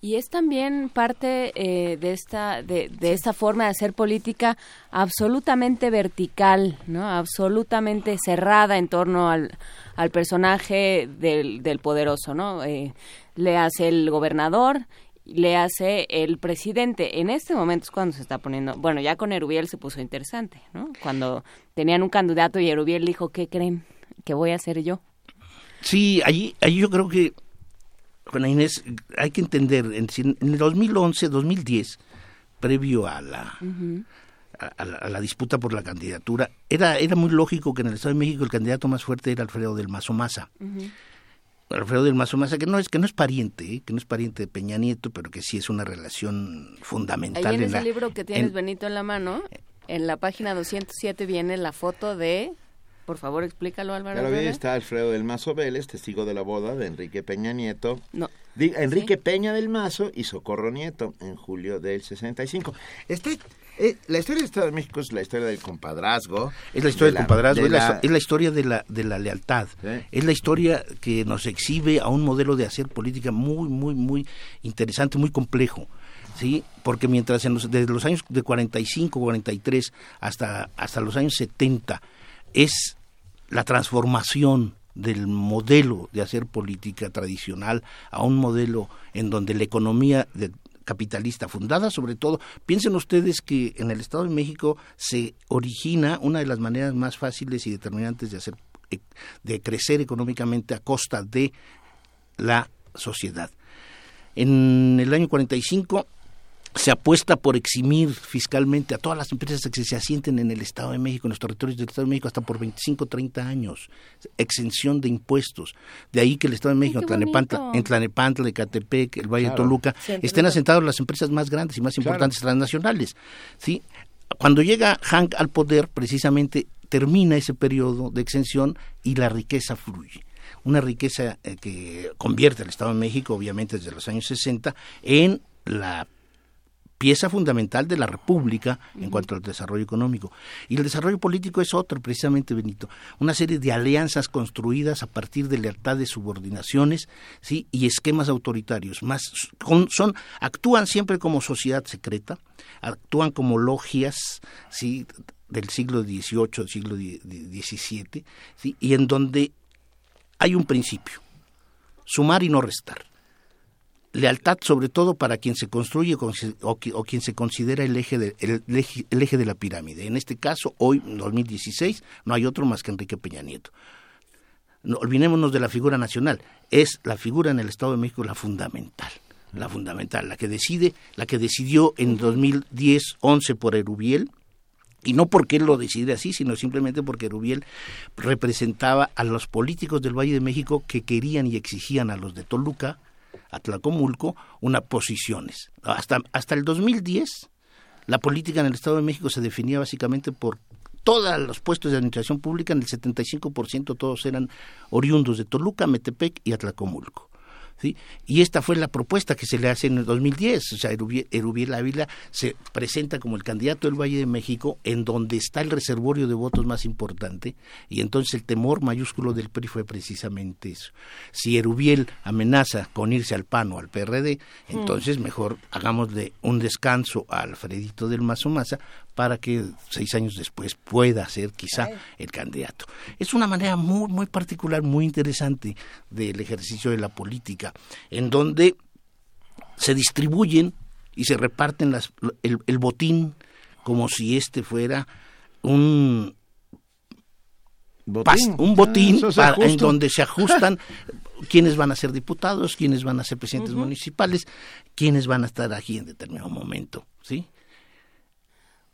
Y es también parte eh, de esta de, de esta forma de hacer política absolutamente vertical, no, absolutamente cerrada en torno al, al personaje del, del poderoso, no. Eh, le hace el gobernador, le hace el presidente. En este momento es cuando se está poniendo, bueno, ya con Erubiel se puso interesante, ¿no? Cuando tenían un candidato y Erubiel dijo, ¿qué creen? Que voy a hacer yo. Sí, allí, allí yo creo que, Juana Inés, hay que entender, en, en el 2011, 2010, previo a la, a, la, a la disputa por la candidatura, era, era muy lógico que en el Estado de México el candidato más fuerte era Alfredo del Mazo Maza. Alfredo del Mazo Maza, que no es que no es pariente, ¿eh? que no es pariente de Peña Nieto, pero que sí es una relación fundamental. Ahí en, en ese la- libro que tienes, en- Benito, en la mano, en la página 207 viene la foto de... Por favor, explícalo, Álvaro. Vi, Herrera. está Alfredo del Mazo Vélez, testigo de la boda de Enrique Peña Nieto. No. Di- Enrique Peña del Mazo y Socorro Nieto en julio del 65. Este, eh, la historia del Estado de México es la historia del compadrazgo. Es la historia de del compadrazgo, de es, la, la- es la historia de la, de la lealtad, es la historia que nos exhibe a un modelo de hacer política muy, muy, muy interesante, muy complejo. ¿sí? Porque mientras en los- desde los años de 45, 43 hasta, hasta los años 70 es la transformación del modelo de hacer política tradicional a un modelo en donde la economía de- capitalista fundada sobre todo piensen ustedes que en el Estado de México se origina una de las maneras más fáciles y determinantes de hacer eh, de crecer económicamente a costa de la sociedad. En el año 45 se apuesta por eximir fiscalmente a todas las empresas que se asienten en el Estado de México, en los territorios del Estado de México, hasta por 25, 30 años. Exención de impuestos. De ahí que el Estado de México, Tlanepantla, en Tlanepantla, Ecatepec, el Valle Claro. de Toluca, estén asentados las empresas más grandes y más Claro. importantes transnacionales. ¿sí? Cuando llega Hank al poder, precisamente termina ese periodo de exención y la riqueza fluye una riqueza eh, que convierte al Estado de México, obviamente desde los años 60, en la pieza fundamental de la República en cuanto al desarrollo económico. Y el desarrollo político es otro, precisamente, Benito. Una serie de alianzas construidas a partir de lealtades, subordinaciones ¿sí? y esquemas autoritarios. Más con- son, actúan siempre como sociedad secreta, actúan como logias ¿sí? del siglo XVIII, del siglo XVII, ¿sí? y en donde hay un principio, sumar y no restar. Lealtad sobre todo para quien se construye o, quien se considera el eje, de, la pirámide. En este caso, hoy, en 2016, no hay otro más que Enrique Peña Nieto. No, olvidémonos de la figura nacional, es la figura en el Estado de México la fundamental, la fundamental, la que decide, la que decidió en 2010-11 por Erubiel, y no porque él lo decidiera así, sino simplemente porque Rubiel representaba a los políticos del Valle de México que querían y exigían a los de Toluca, a Tlacomulco, unas posiciones. Hasta, hasta el 2010, la política en el Estado de México se definía básicamente por todos los puestos de administración pública, en el 75% todos eran oriundos de Toluca, Metepec y Atlacomulco. ¿Sí? Y esta fue la propuesta que se le hace en el 2010. O sea, Erubiel, Ávila se presenta como el candidato del Valle de México, en donde está el reservorio de votos más importante, y entonces el temor mayúsculo del PRI fue precisamente eso. Si Erubiel amenaza con irse al PAN o al PRD, entonces mejor hagámosle un descanso a Alfredito del Mazo Maza para que seis años después pueda ser quizá el candidato. Es una manera muy, muy particular, muy interesante del ejercicio de la política, en donde se distribuyen y se reparten las, el, el botín como si este fuera un pas- un botín Ah, para- en donde se ajustan quiénes van a ser diputados, quiénes van a ser presidentes municipales, quiénes van a estar aquí en determinado momento, ¿sí?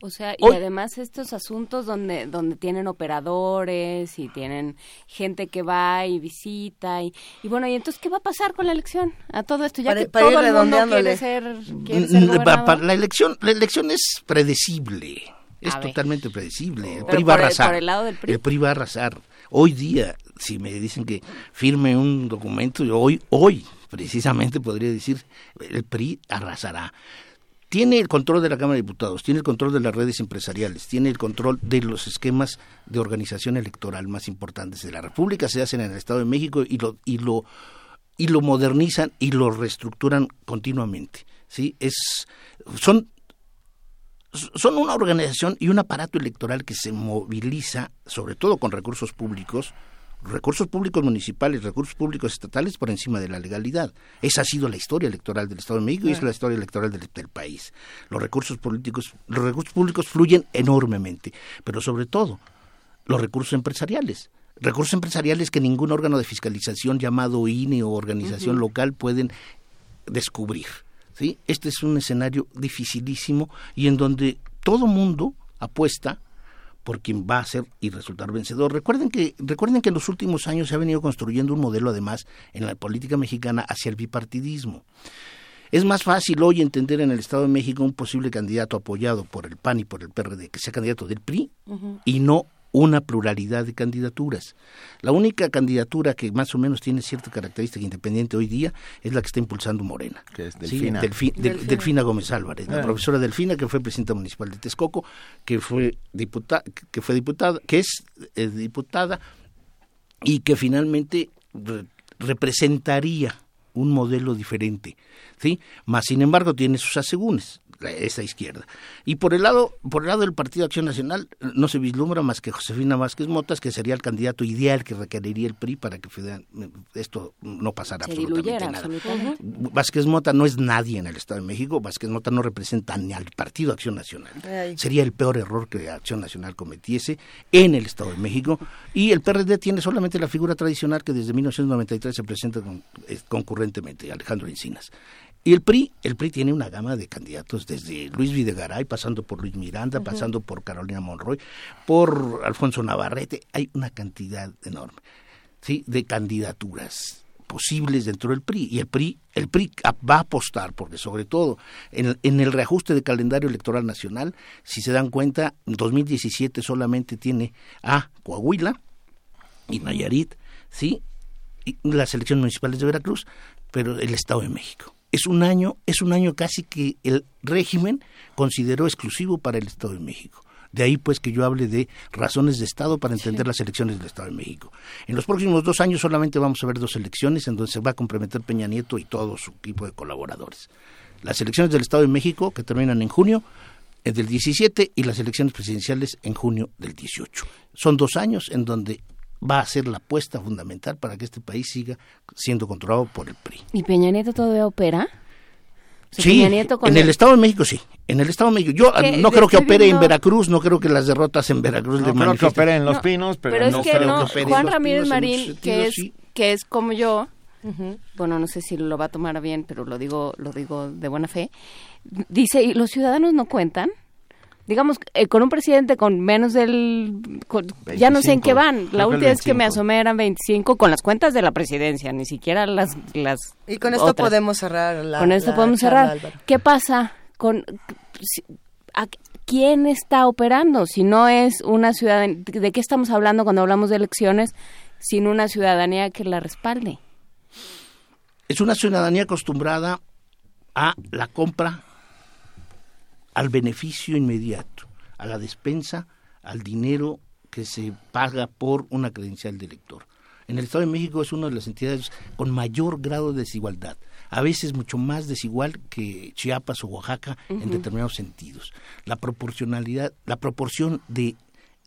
O sea, y Hoy- además estos asuntos donde donde tienen operadores y tienen gente que va y visita y, y bueno, y entonces qué va a pasar con la elección? A todo esto ya Para- que para todo el mundo quiere ser quiere ser Mm, gobernador. pa- la elección la elección es predecible es A ver. totalmente predecible el PRI va a arrasar por el lado del PRI. el PRI va a arrasar hoy día si me dicen que firme un documento yo hoy hoy precisamente podría decir el PRI arrasará tiene el control de la Cámara de Diputados, tiene el control de las redes empresariales, tiene el control de los esquemas de organización electoral más importantes de la República, se hacen en el Estado de México y lo, y lo, y lo modernizan y lo reestructuran continuamente. ¿sí? Es, son, son una organización y un aparato electoral que se moviliza, sobre todo con recursos públicos, recursos públicos municipales, recursos públicos estatales por encima de la legalidad. Esa ha sido la historia electoral del Estado de México y es la historia electoral del, del país. Los recursos políticos, los recursos públicos fluyen enormemente, pero sobre todo los recursos empresariales. Recursos empresariales que ningún órgano de fiscalización llamado INE o organización local pueden descubrir. ¿sí? Este es un escenario dificilísimo y en donde todo mundo apuesta por quien va a ser y resultar vencedor. Recuerden que, recuerden que en los últimos años se ha venido construyendo un modelo, además, en la política mexicana hacia el bipartidismo. Es más fácil hoy entender en el Estado de México un posible candidato apoyado por el PAN y por el PRD que sea candidato del PRI y no una pluralidad de candidaturas. La única candidatura que más o menos tiene cierta característica independiente hoy día es la que está impulsando Morena. Que es Sí, Delfina. Delfi- Del- Delfina. Delfina Gómez Álvarez, la Ah. profesora Delfina, que fue presidenta municipal de Texcoco, que fue diputada, que fue diputada, que es eh, diputada y que finalmente re- representaría un modelo diferente, ¿sí? Más sin embargo tiene sus asegúnes esa izquierda. Y por el lado por el lado del Partido Acción Nacional no se vislumbra más que Josefina Vázquez Motas, que sería el candidato ideal que requeriría el PRI para que esto no pasara se absolutamente nada. absolutamente. Vázquez Mota no es nadie en el Estado de México, Vázquez Mota no representa ni al Partido Acción Nacional. Ay. Sería el peor error que Acción Nacional cometiese en el Estado de México. Y el PRD tiene solamente la figura tradicional que desde 1993 se presenta con- eh, concurrentemente, Alejandro Encinas. Y el PRI, el PRI tiene una gama de candidatos, desde Luis Videgaray, pasando por Luis Miranda, pasando por Carolina Monroy, por Alfonso Navarrete, hay una cantidad enorme ¿sí? de candidaturas posibles dentro del PRI y el PRI el PRI va a apostar porque sobre todo en, el- en el reajuste de calendario electoral nacional si se dan cuenta 2017 solamente tiene a Coahuila y Nayarit sí y las elecciones municipales de Veracruz pero el Estado de México es un año es un año casi que el régimen consideró exclusivo para el Estado de México de ahí pues que yo hable de razones de Estado para entender las elecciones del Estado de México. En los próximos dos años solamente vamos a ver dos elecciones en donde se va a comprometer Peña Nieto y todo su equipo de colaboradores. Las elecciones del Estado de México que terminan en junio eh, del 17 y las elecciones presidenciales en junio del 18. Son dos años en donde va a ser la apuesta fundamental para que este país siga siendo controlado por el PRI. ¿Y Peña Nieto todavía opera? O sea, Sí, Peña Nieto con en el Estado de México sí. En el Estado de México. Yo ah, no creo que opere en Veracruz, no creo que las derrotas en Veracruz No le creo que opere en Los Pinos, pero Pero no es que creo no, que opere en Juan Los Ramírez Pinos en Marín, muchos que es, sí. que es como yo, bueno, no sé si lo va a tomar bien, pero lo digo, lo digo de buena fe, dice, ¿y los ciudadanos no cuentan? Digamos, eh, con un presidente con menos del... con- ya no sé en 25, qué van. La última vez que me 25. asomé eran 25 con las cuentas de la presidencia, ni siquiera las... las Y con esto otras. podemos cerrar la Con esto la podemos charla, cerrar. Álvaro. ¿Qué pasa con... si- a- ¿Quién está operando? Si no es una ciudadanía... ¿De qué estamos hablando cuando hablamos de elecciones sin una ciudadanía que la respalde? Es una ciudadanía acostumbrada a la compra, al beneficio inmediato, a la despensa, al dinero que se paga por una credencial de elector. En el Estado de México es una de las entidades con mayor grado de desigualdad, a veces mucho más desigual que Chiapas o Oaxaca en determinados sentidos. La proporcionalidad, la proporción de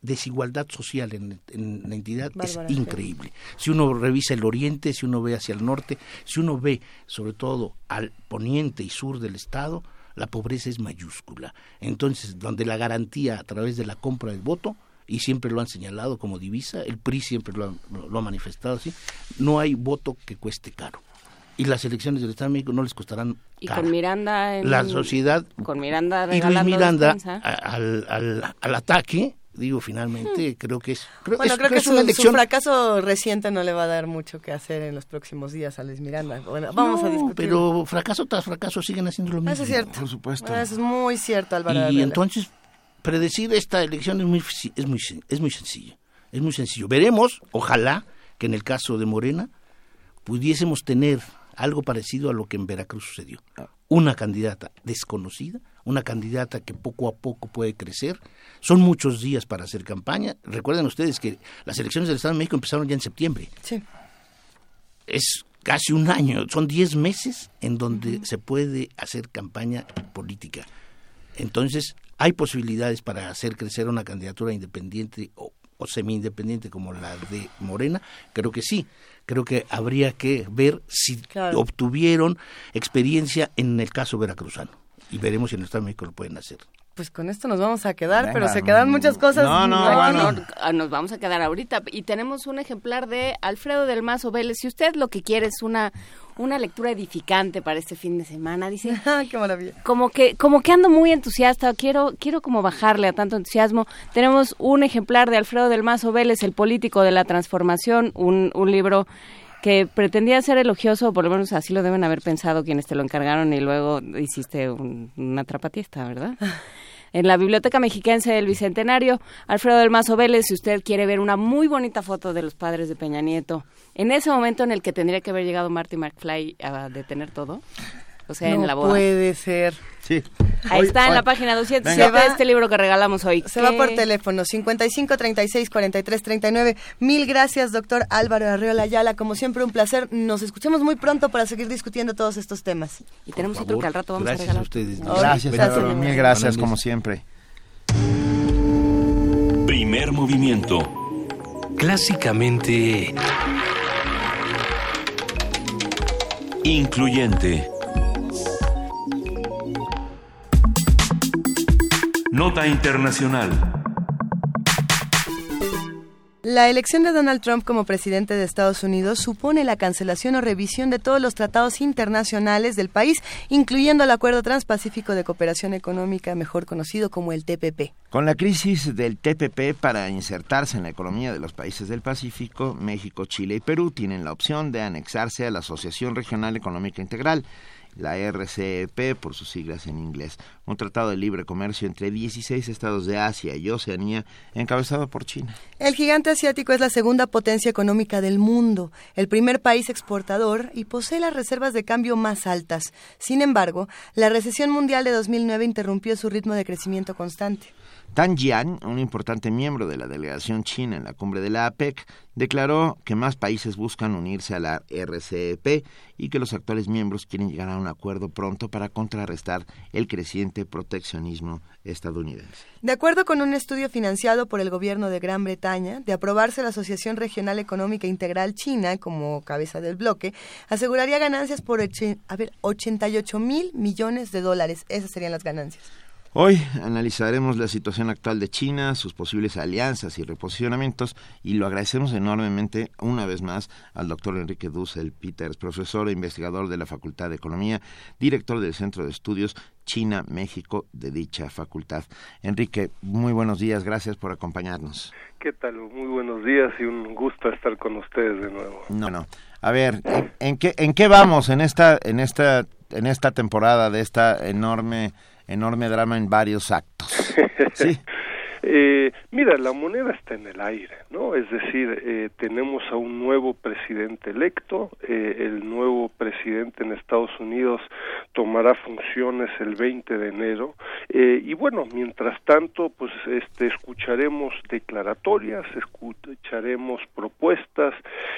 desigualdad social en, en la entidad Bárbara, es increíble. Si uno revisa el oriente, si uno ve hacia el norte, si uno ve sobre todo al poniente y sur del estado, la pobreza es mayúscula. Entonces, donde la garantía a través de la compra del voto, y siempre lo han señalado como divisa, el PRI siempre lo ha, lo ha manifestado así, no hay voto que cueste caro. y las elecciones del Estado de México no les costarán Y con Miranda... en- La sociedad Con Miranda y Luis Miranda al, al, al ataque, digo, finalmente, creo que es... Creo, Bueno, es- creo que es su, una su elección... fracaso reciente no le va a dar mucho que hacer en los próximos días a Luis Miranda. Bueno, vamos a discutir. pero fracaso tras fracaso siguen haciendo lo mismo. Eso es cierto. Por supuesto. Eso es muy cierto, Álvaro. Y entonces, predecir esta elección es muy, es muy, sen- es muy sencillo. Es muy sencillo. Veremos, ojalá, que en el caso de Morena pudiésemos tener algo parecido a lo que en Veracruz sucedió. Una candidata desconocida, una candidata que poco a poco puede crecer. Son muchos días para hacer campaña. Recuerden ustedes que las elecciones del Estado de México empezaron ya en septiembre. Sí. Es casi un año, son 10 meses en donde se puede hacer campaña política. Entonces, hay posibilidades para hacer crecer una candidatura independiente o, o semi-independiente como la de Morena. Creo que sí. Creo que habría que ver si Claro. obtuvieron experiencia en el caso veracruzano. Y veremos si en el Estado de México lo pueden hacer. Pues con esto nos vamos a quedar, Venga, pero se quedan muchas cosas. no, no, Aquí. bueno. Ah, Nos vamos a quedar ahorita y tenemos un ejemplar de Alfredo del Mazo Vélez. Si usted lo que quiere es una una lectura edificante para este fin de semana, dice. ¡Qué maravilla! Como que como que ando muy entusiasta, quiero quiero como bajarle a tanto entusiasmo. Tenemos un ejemplar de Alfredo del Mazo Vélez, el político de la transformación, un, un libro que pretendía ser elogioso, por lo menos así lo deben haber pensado quienes te lo encargaron y luego hiciste un- una trapatiesta, ¿verdad? En la Biblioteca Mexiquense del Bicentenario, Alfredo del Mazo Vélez, si usted quiere ver una muy bonita foto de los padres de Peña Nieto, en ese momento en el que tendría que haber llegado Marty McFly a detener todo, o sea, no en la boda. puede ser. Sí. Ahí Hoy- está en la página 207 Venga. de este libro que regalamos hoy. Se va por teléfono 55 36 43 39. Mil gracias, doctor Álvaro Arreola Ayala. Como siempre, un placer. Nos escuchamos muy pronto para seguir discutiendo todos estos temas. Y tenemos otro que al rato vamos a Gracias a regalar. ustedes. Gracias, Gracias, Álvaro, mil gracias, como siempre. Primer movimiento. Clásicamente Incluyente. Nota internacional. La elección de Donald Trump como presidente de Estados Unidos supone la cancelación o revisión de todos los tratados internacionales del país, incluyendo el Acuerdo Transpacífico de Cooperación Económica, mejor conocido como el TPP. Con la crisis del TPP para insertarse en la economía de los países del Pacífico, México, Chile y Perú tienen la opción de anexarse a la Asociación Regional Económica Integral, la RCEP por sus siglas en inglés, un tratado de libre comercio entre 16 estados de Asia y Oceanía encabezado por China. El gigante asiático es la segunda potencia económica del mundo, el primer país exportador y posee las reservas de cambio más altas. Sin embargo, la recesión mundial de 2009 interrumpió su ritmo de crecimiento constante. Tan Jian, un importante miembro de la delegación china en la cumbre de la APEC, declaró que más países buscan unirse a la RCEP y que los actuales miembros quieren llegar a un acuerdo pronto para contrarrestar el creciente proteccionismo estadounidense. De acuerdo con un estudio financiado por el gobierno de Gran Bretaña, de aprobarse la Asociación Regional Económica Integral China como cabeza del bloque, aseguraría ganancias por a ver, 88 mil millones de dólares. Esas serían las ganancias. Hoy analizaremos la situación actual de China, sus posibles alianzas y reposicionamientos y lo agradecemos enormemente una vez más al doctor Enrique Dussel Peters, profesor e investigador de la Facultad de Economía, director del Centro de Estudios China-México de dicha facultad. Enrique, muy buenos días, gracias por acompañarnos. ¿Qué tal? Muy buenos días y un gusto estar con ustedes de nuevo. No, no. A ver, ¿en, en qué en qué vamos en esta en esta en esta temporada de esta enorme enorme drama en varios actos? Sí. Eh, mira, la moneda está en el aire, ¿no? Es decir, eh, tenemos a un nuevo presidente electo, eh, el nuevo presidente en Estados Unidos tomará funciones el 20 de enero, y bueno, mientras tanto, pues este, escucharemos declaratorias, escucharemos propuestas,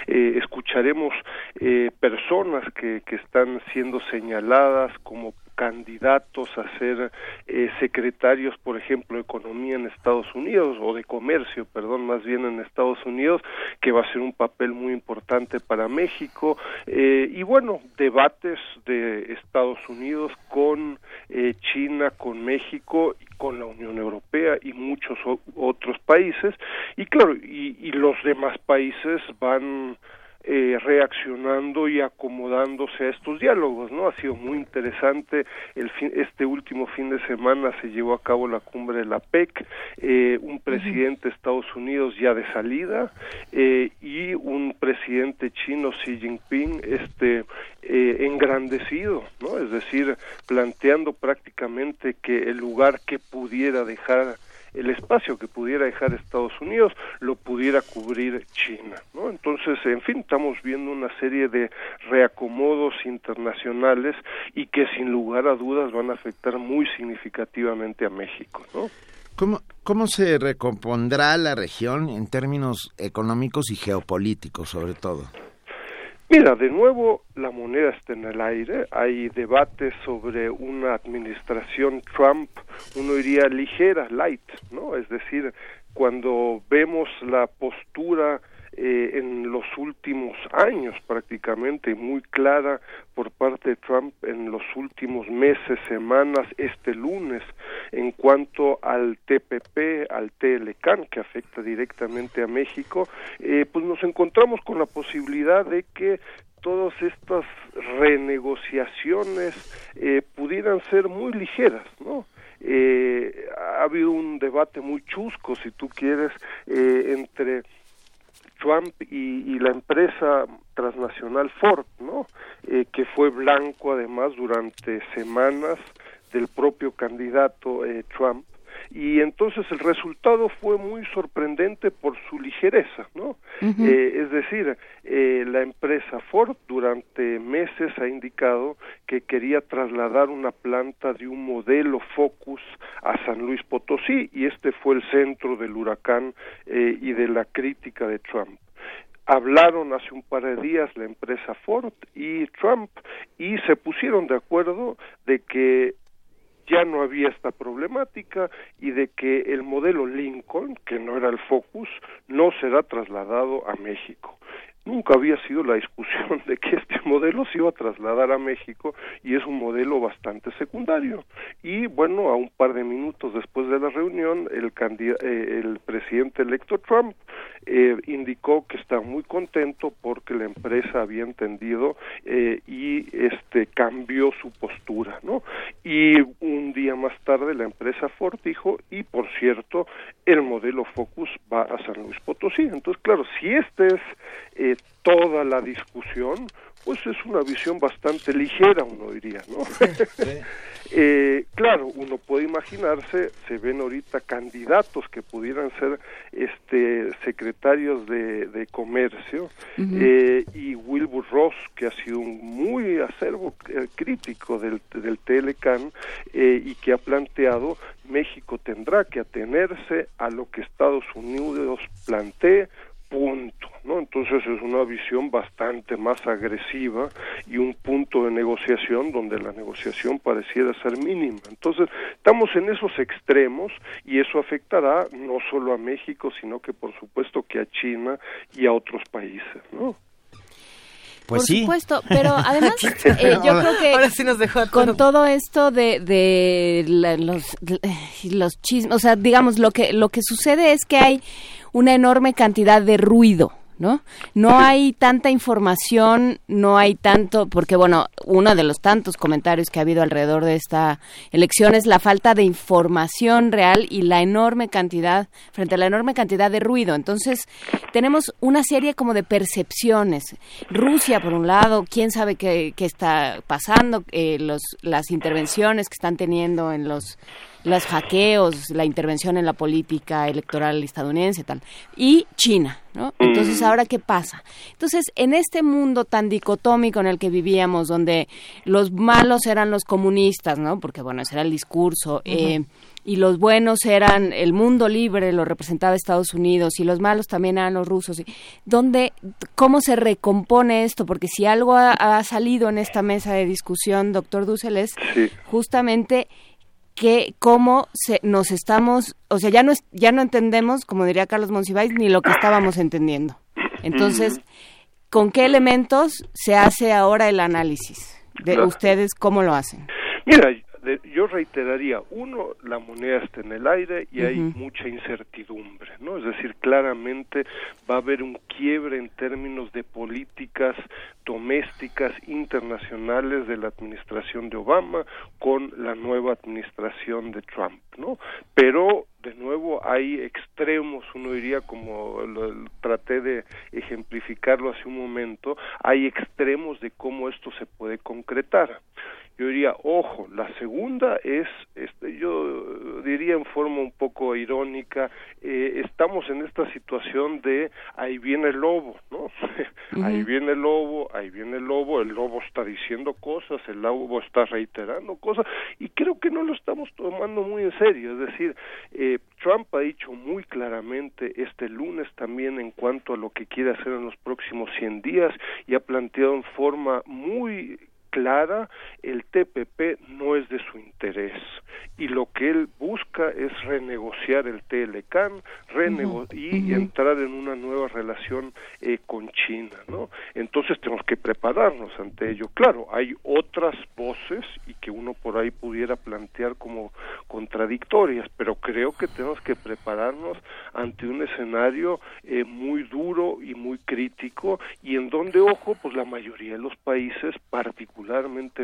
escucharemos eh, personas que, que están siendo señaladas como candidatos a ser eh, secretarios, por ejemplo, de Economía en Estados Unidos, o de Comercio, perdón, más bien en Estados Unidos, que va a ser un papel muy importante para México. Eh, y bueno, debates de Estados Unidos con eh, China, con México y con la Unión Europea y muchos otros países. Y claro, y, y los demás países van eh, reaccionando y acomodándose a estos diálogos, ¿no? Ha sido muy interesante. El fin, este último fin de semana se llevó a cabo la cumbre de la PEC, eh, un presidente de Estados Unidos ya de salida eh, y un presidente chino Xi Jinping, este engrandecido, ¿no? Es decir, planteando prácticamente que el lugar que pudiera dejar el espacio que pudiera dejar Estados Unidos lo pudiera cubrir China, ¿no? Entonces, en fin, estamos viendo una serie de reacomodos internacionales y que sin lugar a dudas van a afectar muy significativamente a México. ¿Cómo, ¿Cómo se recompondrá la región en términos económicos y geopolíticos, sobre todo? Mira, de nuevo la moneda está en el aire, hay debates sobre una administración Trump, uno diría ligera, light, ¿no? Es decir, cuando vemos la postura eh, en los últimos años prácticamente muy clara por parte de Trump en los últimos meses, semanas, este lunes, en cuanto al TPP, al TLCAN, que afecta directamente a México, eh, pues nos encontramos con la posibilidad de que todas estas renegociaciones eh, pudieran ser muy ligeras, ¿no? Eh, ha habido un debate muy chusco, si tú quieres, eh, entre Trump y, y, la empresa transnacional Ford, ¿no? Eh, que fue blanco además durante semanas del propio candidato eh, Trump y entonces el resultado fue muy sorprendente por su ligereza, ¿no? eh, es decir, eh, la empresa Ford durante meses ha indicado que quería trasladar una planta de un modelo Focus a San Luis Potosí y este fue el centro del huracán eh, y de la crítica de Trump hablaron hace un par de días la empresa Ford y Trump y se pusieron de acuerdo de que ya no había esta problemática y de que el modelo Lincoln, que no era el Focus, no será trasladado a México nunca había sido la discusión de que este modelo se iba a trasladar a México y es un modelo bastante secundario. Y bueno, a un par de minutos después de la reunión, el, eh, el presidente electo Trump eh, indicó que está muy contento porque la empresa había entendido eh, y este cambió su postura, ¿no? Y un día más tarde la empresa Ford dijo y por cierto el modelo Focus va a San Luis Potosí. Entonces claro, si este es eh, toda la discusión, pues es una visión bastante ligera, uno diría, ¿no? eh, claro, uno puede imaginarse, se ven ahorita candidatos que pudieran ser este secretarios de, de comercio eh, y Wilbur Ross, que ha sido un muy acervo eh, crítico del, del TLCAN eh, y que ha planteado México tendrá que atenerse a lo que Estados Unidos plantee punto, ¿no? Entonces es una visión bastante más agresiva y un punto de negociación donde la negociación pareciera ser mínima. Entonces estamos en esos extremos y eso afectará no solo a México, sino que por supuesto que a China y a otros países, ¿no? Pues Por sí. supuesto, pero además eh, yo creo que Ahora sí nos dejó con todo esto de, de la- los los chismes, o sea, digamos lo que lo que sucede es que hay una enorme cantidad de ruido, ¿no? No hay tanta información, no hay tanto, porque bueno, uno de los tantos comentarios que ha habido alrededor de esta elección es la falta de información real y la enorme cantidad, frente a la enorme cantidad de ruido. Entonces, tenemos una serie como de percepciones. Rusia, por un lado, quién sabe qué, qué está pasando, eh, los, las intervenciones que están teniendo en los los hackeos, la intervención en la política electoral estadounidense, tal, y China, ¿no? Entonces, ¿ahora qué pasa? Entonces, en este mundo tan dicotómico en el que vivíamos, donde los malos eran los comunistas, ¿no? Porque, bueno, ese era el discurso, eh, y los buenos eran el mundo libre, lo representaba Estados Unidos, y los malos también eran los rusos. ¿Dónde, cómo se recompone esto? Porque si algo ha, ha salido en esta mesa de discusión, doctor Dussel, es justamente que cómo se, nos estamos, o sea, ya no es- ya no entendemos, como diría Carlos Monsiváis, ni lo que estábamos entendiendo. Entonces, ¿con qué elementos se hace ahora el análisis? De ustedes cómo lo hacen? Mira, de- yo reiteraría, uno, la moneda está en el aire y hay mucha incertidumbre, ¿no? Es decir, claramente va a haber un quiebre en términos de políticas domésticas internacionales de la administración de Obama con la nueva administración de Trump, ¿no? Pero de nuevo hay extremos, uno diría como lo- lo traté de ejemplificarlo hace un momento, hay extremos de cómo esto se puede concretar. Yo diría, ojo, la segunda es, este, yo diría en forma un poco irónica, eh, estamos en esta situación de ahí viene el lobo, ¿no? ahí viene el lobo, ahí viene el lobo, el lobo está diciendo cosas, el lobo está reiterando cosas, y creo que no lo estamos tomando muy en serio, es decir, eh, Trump ha dicho muy claramente este lunes también en cuanto a lo que quiere hacer en los próximos 100 días y ha planteado en forma muy clara, el TPP no es de su interés y lo que él busca es renegociar el TLCAN renego y entrar en una nueva relación eh, con China, ¿no? Entonces tenemos que prepararnos ante ello. Claro, hay otras voces y que uno por ahí pudiera plantear como contradictorias, pero creo que tenemos que prepararnos ante un escenario eh, muy duro y muy crítico y en donde, ojo, pues la mayoría de los países, particularmente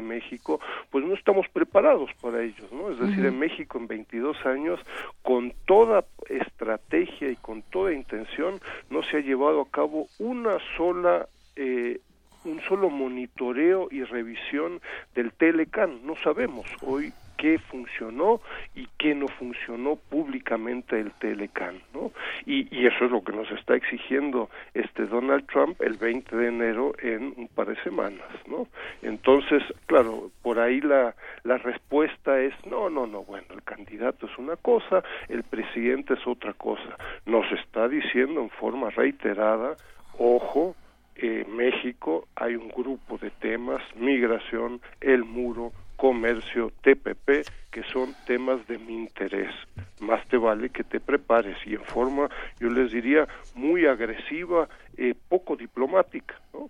México, pues no estamos preparados para ellos, ¿no? Es decir, en México en 22 años, con toda estrategia y con toda intención, no se ha llevado a cabo una sola eh, un solo monitoreo y revisión del Telecan. No sabemos hoy qué funcionó y qué no funcionó públicamente el Telecan, ¿no? Y, y eso es lo que nos está exigiendo este Donald Trump el 20 de enero en un par de semanas, ¿no? Entonces, claro, por ahí la, la respuesta es no, no, no, bueno, el candidato es una cosa, el presidente es otra cosa. Nos está diciendo en forma reiterada, ojo, eh, México hay un grupo de temas, migración, el muro, comercio, TPP, que son temas de mi interés. Más te vale que te prepares y en forma, yo les diría, muy agresiva, eh, poco diplomática, ¿no?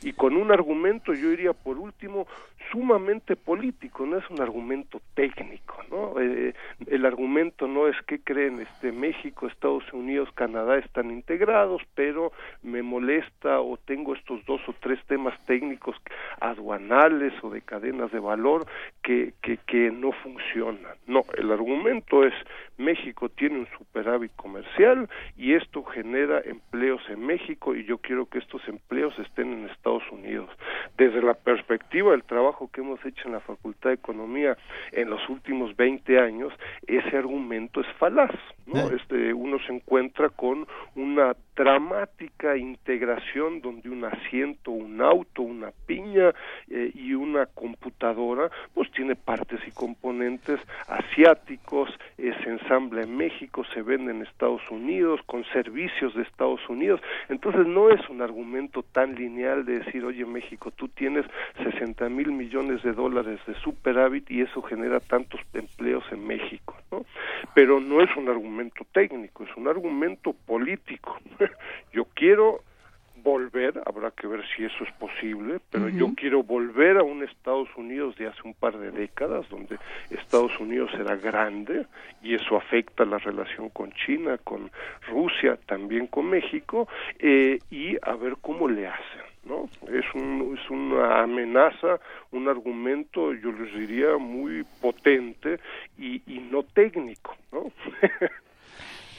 Y con un argumento, yo diría, por último, sumamente político, no es un argumento técnico, ¿no? Eh, el argumento no es que creen este México, Estados Unidos, Canadá están integrados, pero me molesta o tengo estos dos o tres temas técnicos aduanales o de cadenas de valor que, que, que no funcionan. No, el argumento es México tiene un superávit comercial y esto genera empleos en México y yo quiero que estos empleos estén en Estados Unidos. Desde la perspectiva del trabajo que hemos hecho en la Facultad de Economía en los últimos 20 años, ese argumento es falaz, ¿no? Este uno se encuentra con una dramática integración donde un asiento, un auto, una piña eh, y una computadora, pues tiene partes y componentes asiáticos, eh, se ensambla en México, se vende en Estados Unidos, con servicios de Estados Unidos. Entonces no es un argumento tan lineal de decir, oye México, tú tienes 60 mil millones de dólares de superávit y eso genera tantos empleos en México, ¿no? Pero no es un argumento técnico, es un argumento político. Yo quiero volver, habrá que ver si eso es posible, pero yo quiero volver a un Estados Unidos de hace un par de décadas, donde Estados Unidos era grande y eso afecta la relación con China, con Rusia, también con México, eh, y a ver cómo le hacen. ¿no? Es, un, es una amenaza, un argumento, yo les diría, muy potente y, y no técnico, ¿no?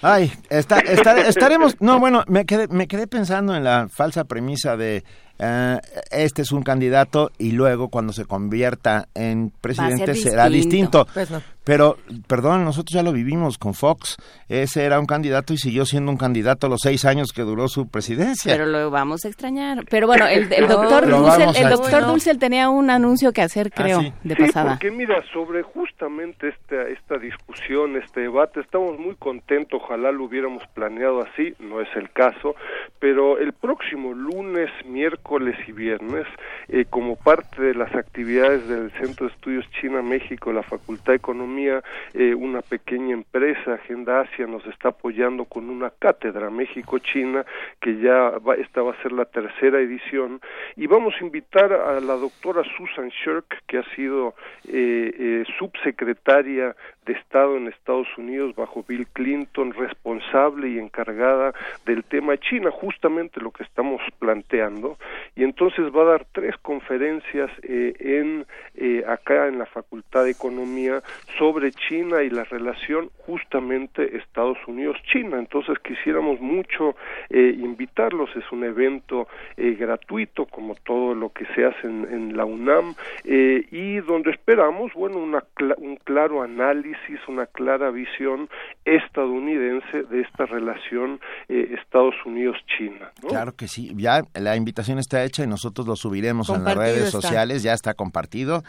Ay, está, está- estaremos. No, bueno, me quedé, me quedé pensando en la falsa premisa de eh, este es un candidato y luego cuando se convierta en presidente será distinto. Pues no. Pero, perdón, nosotros ya lo vivimos con Fox. Ese era un candidato y siguió siendo un candidato los seis años que duró su presidencia. Pero lo vamos a extrañar. Pero bueno, el, doctor a el doctor. Dulcel tenía un anuncio que hacer, creo, sí. de Sí, pasada. porque mira, sobre justamente esta, esta discusión, este debate, estamos muy contentos, ojalá lo hubiéramos planeado así, no es el caso, pero el próximo lunes, miércoles y viernes eh, como parte de las actividades del Centro de Estudios China-México, la Facultad de Economía, eh, una pequeña empresa, Agenda Asia, nos está apoyando con una cátedra México-China, que ya va, esta va a ser la tercera edición, y vamos a invitar a la doctora Susan Shirk, que ha sido eh, eh, subsecretaria Estado en Estados Unidos bajo Bill Clinton, responsable y encargada del tema China, justamente lo que estamos planteando, y entonces va a dar tres conferencias eh, en eh, acá en la Facultad de Economía sobre China y la relación justamente Estados Unidos-China. Entonces quisiéramos mucho eh, invitarlos, es un evento eh, gratuito como todo lo que se hace en, en la UNAM eh, y donde esperamos, bueno, una un claro análisis, una clara visión estadounidense de esta relación eh, Estados Unidos-China. ¿no? Claro que sí, ya la invitación está hecha y nosotros lo subiremos en las redes está. sociales, ya está compartido.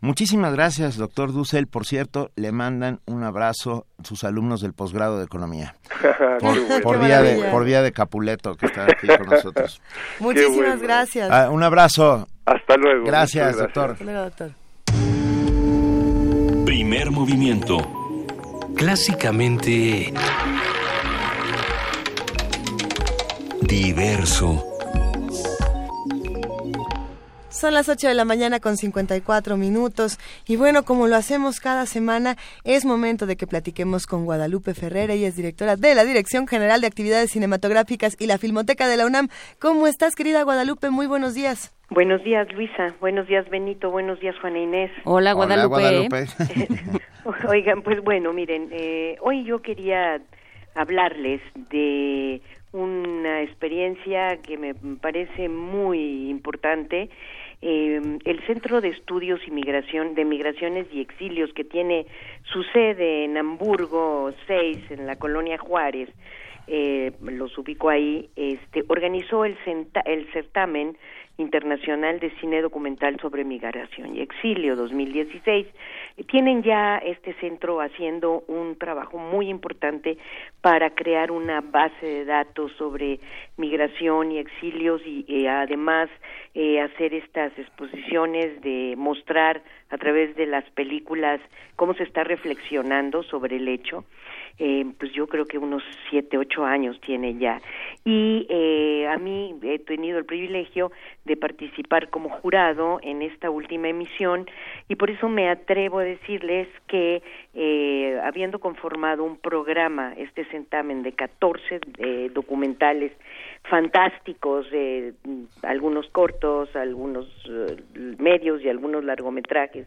Muchísimas gracias, doctor Dussel. Por cierto, le mandan un abrazo sus alumnos del posgrado de Economía. Por, por vía de, por vía de Capuleto, que está aquí con nosotros. Muchísimas gracias. Ah, un abrazo. Hasta luego. Gracias, gracias. doctor. Hasta luego, doctor. Movimiento. Clásicamente... Diverso. Son las 8 de la mañana con 54 minutos y bueno, como lo hacemos cada semana, es momento de que platiquemos con Guadalupe Ferrera, ella es directora de la Dirección General de Actividades Cinematográficas y la Filmoteca de la UNAM. ¿Cómo estás, querida Guadalupe? Muy buenos días. Buenos días, Luisa. Buenos días, Benito. Buenos días, Juana Inés. Hola, Hola, Guadalupe. Oigan, pues bueno, miren, eh, hoy yo quería hablarles de una experiencia que me parece muy importante. Eh, el Centro de Estudios y Migración, de Migraciones y Exilios, que tiene su sede en Hamburgo 6, en la colonia Juárez, eh, los ubico ahí, este, organizó el, el certamen internacional de cine documental sobre migración y exilio 2016. Tienen ya este centro haciendo un trabajo muy importante para crear una base de datos sobre migración y exilios y eh, además eh, hacer estas exposiciones de mostrar a través de las películas cómo se está reflexionando sobre el hecho eh, pues yo creo que unos siete, ocho años tiene ya. Y eh, a mí he tenido el privilegio de participar como jurado en esta última emisión y por eso me atrevo a decirles que eh, habiendo conformado un programa, este certamen de 14 eh, documentales fantásticos, eh, algunos cortos, algunos eh, medios y algunos largometrajes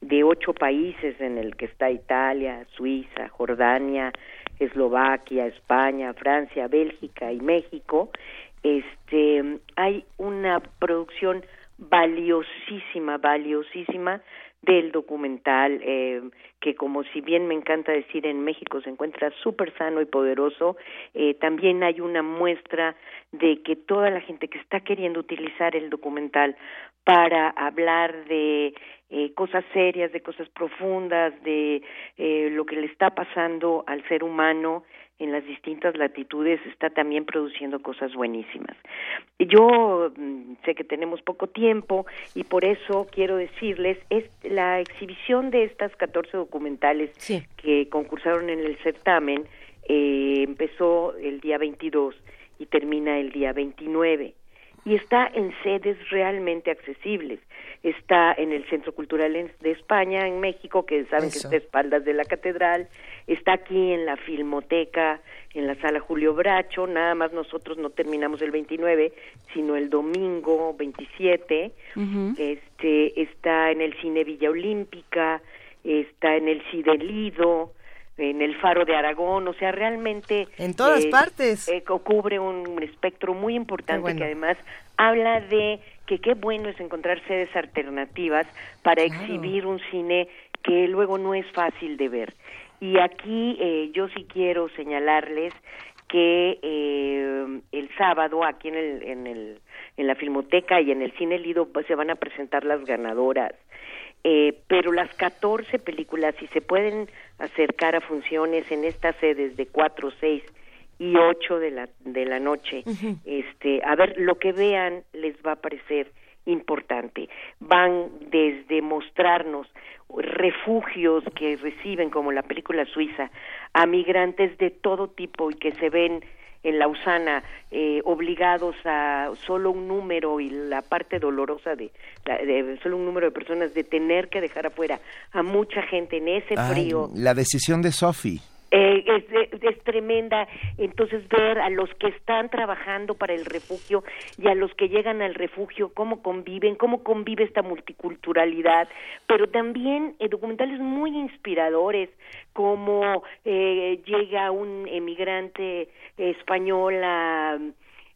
de ocho países en el que está Italia, Suiza, Jordania, Eslovaquia, España, Francia, Bélgica y México, este hay una producción valiosísima, valiosísima del documental, eh, que como si bien me encanta decir en México se encuentra súper sano y poderoso, eh, también hay una muestra de que toda la gente que está queriendo utilizar el documental para hablar de eh, cosas serias, de cosas profundas, de eh, lo que le está pasando al ser humano en las distintas latitudes está también produciendo cosas buenísimas. Yo mm, sé que tenemos poco tiempo y por eso quiero decirles, es la exhibición de estas 14 documentales que concursaron en el certamen eh, empezó el día 22 y termina el día 29 y está en sedes realmente accesibles. Está en el Centro Cultural de España, en México, que saben que está a espaldas de la catedral. Está aquí en la Filmoteca, en la Sala Julio Bracho. Nada más nosotros no terminamos el 29, sino el domingo 27. Este está en el Cine Villa Olímpica, está en el Cide Lido, en el Faro de Aragón, o sea, realmente En todas eh, partes. eh, cubre un espectro muy importante bueno. que además habla de que qué bueno es encontrar sedes alternativas para exhibir un cine que luego no es fácil de ver. Y aquí eh, yo sí quiero señalarles que eh, el sábado aquí en el, en el en la filmoteca y en el cine Lido pues, se van a presentar las ganadoras eh, pero las 14 películas si se pueden acercar a funciones en estas sedes de 4, 6 y 8 de la de la noche este a ver lo que vean les va a parecer importante. Mostrarnos refugios que reciben, como la película suiza, a migrantes de todo tipo y que se ven en Lausana eh, obligados a solo un número y la parte dolorosa de, de, solo un número de personas de tener que dejar afuera a mucha gente en ese frío. la decisión de Sophie. Eh, es, tremenda. Entonces, ver a los que están trabajando para el refugio y a los que llegan al refugio, cómo conviven, cómo convive esta multiculturalidad, pero también eh, documentales muy inspiradores, como eh, llega un emigrante español a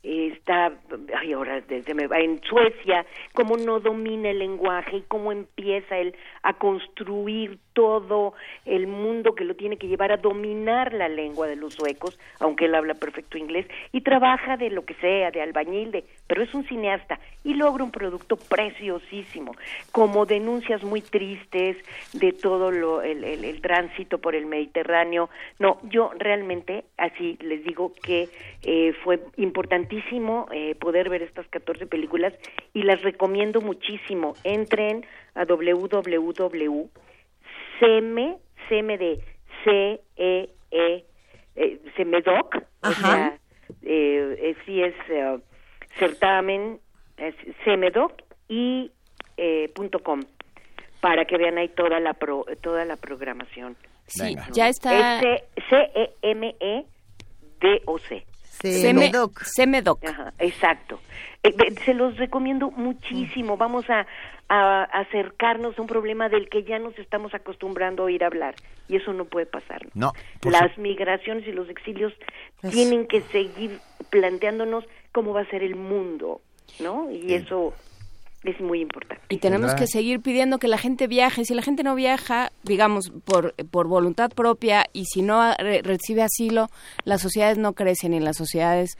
está ay ahora desde me va en Suecia cómo no domina el lenguaje y cómo empieza él a construir todo el mundo que lo tiene que llevar a dominar la lengua de los suecos, aunque él habla perfecto inglés, y trabaja de lo que sea, de albañil, de, pero es un cineasta y logra un producto preciosísimo, como denuncias muy tristes de todo lo, el, el, tránsito por el Mediterráneo. No, yo realmente, así les digo que eh, fue importantísimo eh, poder ver estas 14 películas y las recomiendo muchísimo. Entren a www CM, CM de C, E, E, eh, CEMEDOC, o sea, eh, sí es eh, certamen, es CEMEDOC y eh, punto com, para que vean ahí toda la pro, toda la programación. Sí, ya está. C-E-M-E-D-O-C. CEMEDOC. CEMEDOC. Ajá, exacto. se los recomiendo muchísimo. Vamos a a acercarnos a un problema del que ya nos estamos acostumbrando a oír hablar y eso no puede pasar. No. Las migraciones y los exilios tienen que seguir planteándonos cómo va a ser el mundo, ¿no? Y eso es muy importante. Y tenemos que seguir pidiendo que la gente viaje. Si la gente no viaja, digamos, por, por voluntad propia y si no recibe asilo, las sociedades no crecen y las sociedades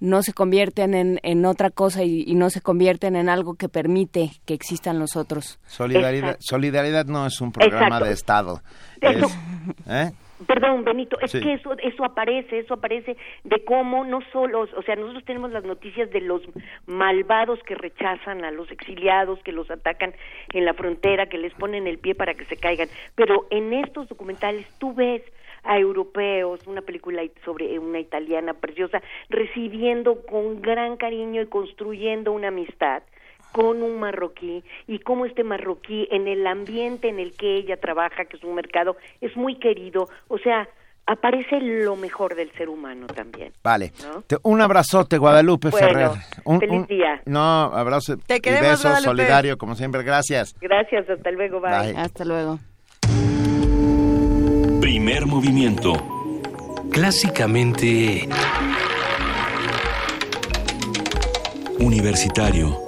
no se convierten en, en otra cosa y, no se convierten en algo que permite que existan los otros. Solidaridad, solidaridad no es un programa de Estado. ¿eh? Perdón, Benito, es que eso, eso aparece, eso aparece de cómo no solo, o sea, nosotros tenemos las noticias de los malvados que rechazan a los exiliados, que los atacan en la frontera, que les ponen el pie para que se caigan, pero en estos documentales tú ves a europeos, una película sobre una italiana preciosa, recibiendo con gran cariño y construyendo una amistad con un marroquí y cómo este marroquí en el ambiente en el que ella trabaja, que es un mercado, es muy querido, o sea, aparece lo mejor del ser humano también. Vale. un abrazote, Guadalupe Ferrer. Un, feliz día. No, abrazo Te y beso solidario, como siempre. Gracias. Gracias, hasta luego. bye. Hasta luego. Primer movimiento. Clásicamente... Universitario.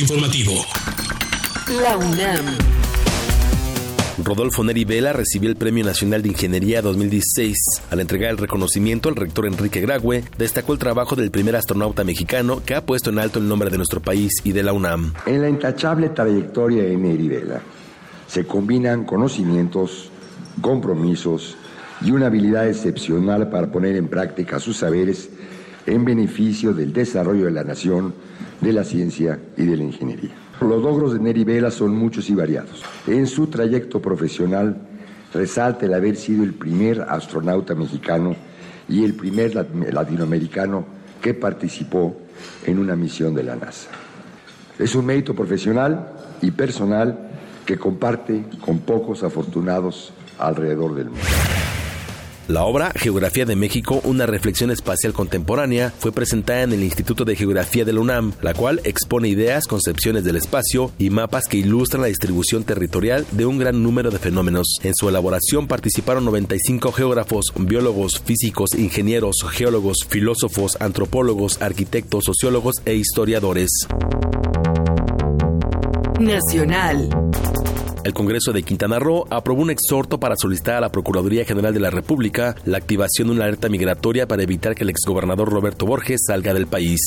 Informativo. La UNAM. Rodolfo Neri Vela recibió el Premio Nacional de Ingeniería 2016. Al entregar el reconocimiento, el rector Enrique Grague destacó el trabajo del primer astronauta mexicano que ha puesto en alto el nombre de nuestro país y de la UNAM. En la intachable trayectoria de Neri Vela se combinan conocimientos, compromisos y una habilidad excepcional para poner en práctica sus saberes en beneficio del desarrollo de la nación, de la ciencia y de la ingeniería. Los logros de Neri Vela son muchos y variados. En su trayecto profesional resalta el haber sido el primer astronauta mexicano y el primer latinoamericano que participó en una misión de la NASA. Es un mérito profesional y personal que comparte con pocos afortunados alrededor del mundo. La obra Geografía de México, una reflexión espacial contemporánea, fue presentada en el Instituto de Geografía de la UNAM, la cual expone ideas, concepciones del espacio y mapas que ilustran la distribución territorial de un gran número de fenómenos. En su elaboración participaron 95 geógrafos, biólogos, físicos, ingenieros, geólogos, filósofos, antropólogos, arquitectos, sociólogos e historiadores. Nacional. El Congreso de Quintana Roo aprobó un exhorto para solicitar a la Procuraduría General de la República la activación de una alerta migratoria para evitar que el exgobernador Roberto Borges salga del país.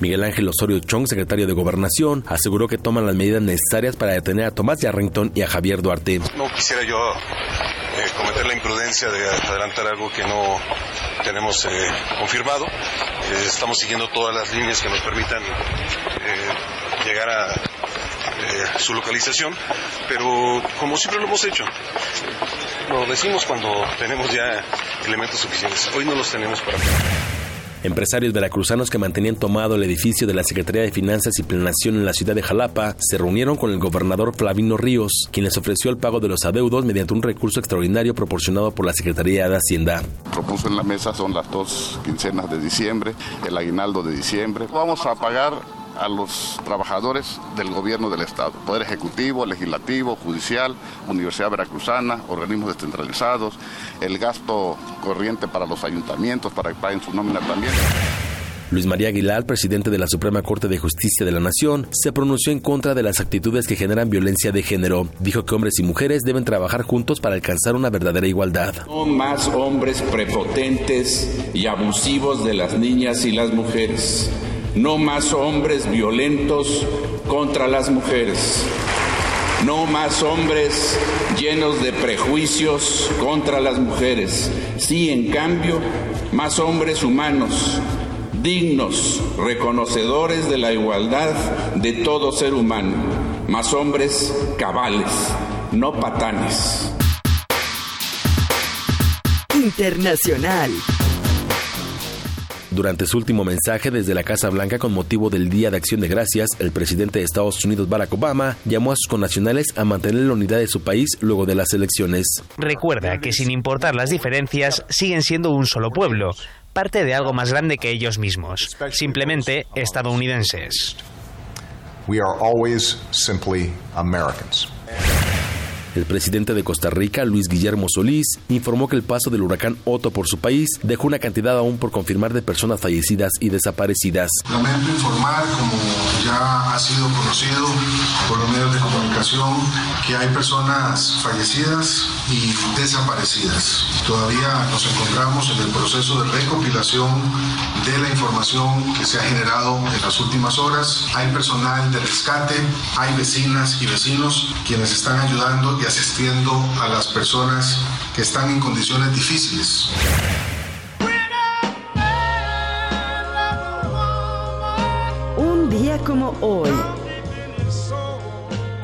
Miguel Ángel Osorio Chong, secretario de Gobernación, aseguró que toman las medidas necesarias para detener a Tomás Yarrington y a Javier Duarte. No quisiera yo eh, cometer la imprudencia de adelantar algo que no tenemos eh, confirmado. Eh, estamos siguiendo todas las líneas que nos permitan llegar a su localización, pero como siempre lo hemos hecho, lo decimos cuando tenemos ya elementos suficientes. Hoy no los tenemos para Empresarios veracruzanos que mantenían tomado el edificio de la Secretaría de Finanzas y Planeación en la ciudad de Jalapa se reunieron con el gobernador Flavino Ríos, quien les ofreció el pago de los adeudos mediante un recurso extraordinario proporcionado por la Secretaría de Hacienda. Propuso en la mesa son las dos quincenas de diciembre, el aguinaldo de diciembre. Vamos a pagar a los trabajadores del gobierno del Estado, Poder Ejecutivo, Legislativo, Judicial, Universidad Veracruzana, organismos descentralizados, el gasto corriente para los ayuntamientos para que paguen su nómina también. Luis María Aguilar, presidente de la Suprema Corte de Justicia de la Nación, se pronunció en contra de las actitudes que generan violencia de género. Dijo que hombres y mujeres deben trabajar juntos para alcanzar una verdadera igualdad. No más hombres prepotentes y abusivos de las niñas y las mujeres no más hombres violentos contra las mujeres. No más hombres llenos de prejuicios contra las mujeres. Sí, en cambio, más hombres humanos, dignos, reconocedores de la igualdad de todo ser humano. Más hombres cabales, no patanes. Internacional. Durante su último mensaje desde la Casa Blanca con motivo del Día de Acción de Gracias, el presidente de Estados Unidos Barack Obama llamó a sus connacionales a mantener la unidad de su país luego de las elecciones. Recuerda que sin importar las diferencias, siguen siendo un solo pueblo, parte de algo más grande que ellos mismos, simplemente estadounidenses. We are always simply Americans. El presidente de Costa Rica, Luis Guillermo Solís, informó que el paso del huracán Otto por su país dejó una cantidad aún por confirmar de personas fallecidas y desaparecidas. Lamento informar, como ya ha sido conocido por los medios de comunicación, que hay personas fallecidas y desaparecidas. Todavía nos encontramos en el proceso de recopilación de la información que se ha generado en las últimas horas. Hay personal de rescate, hay vecinas y vecinos quienes están ayudando y asistiendo a las personas que están en condiciones difíciles. Un día como hoy.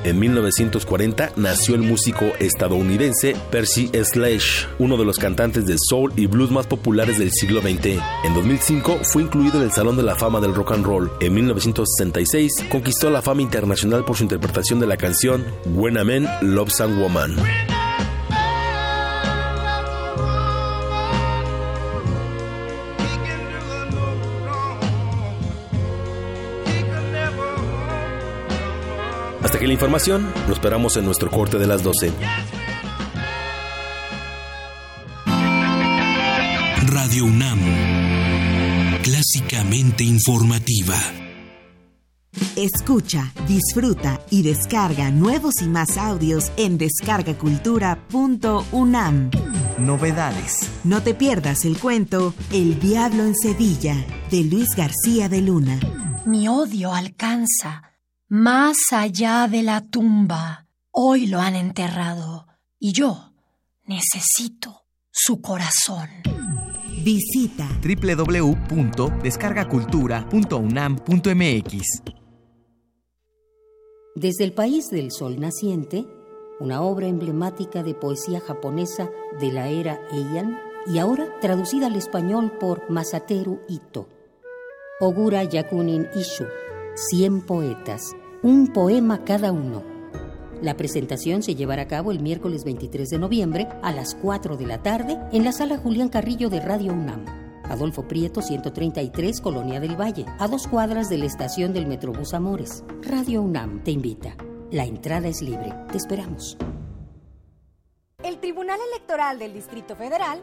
En 1940 nació el músico estadounidense Percy Sledge, uno de los cantantes de soul y blues más populares del siglo XX. En 2005 fue incluido en el Salón de la Fama del Rock and Roll. En 1966 conquistó la fama internacional por su interpretación de la canción When a Man Loves a Woman. Hasta aquí la información, lo esperamos en nuestro corte de las 12. Radio UNAM, clásicamente informativa. Escucha, disfruta y descarga nuevos y más audios en descargacultura.unam. Novedades. No te pierdas el cuento El Diablo en Sevilla de Luis García de Luna. Mi odio alcanza más allá de la tumba. Hoy lo han enterrado y yo necesito su corazón. Visita www.descargacultura.unam.mx. Desde el país del sol naciente, una obra emblemática de poesía japonesa de la era Heian y ahora traducida al español por Masateru Ito. Ogura Yakunin Ishu, 100 poetas, un poema cada uno. La presentación se llevará a cabo el miércoles 23 de noviembre a las 4 de la tarde en la sala Julián Carrillo de Radio UNAM. Adolfo Prieto 133, Colonia del Valle, a dos cuadras de la estación del Metrobús Amores. Radio UNAM te invita. La entrada es libre. Te esperamos. El Tribunal Electoral del Distrito Federal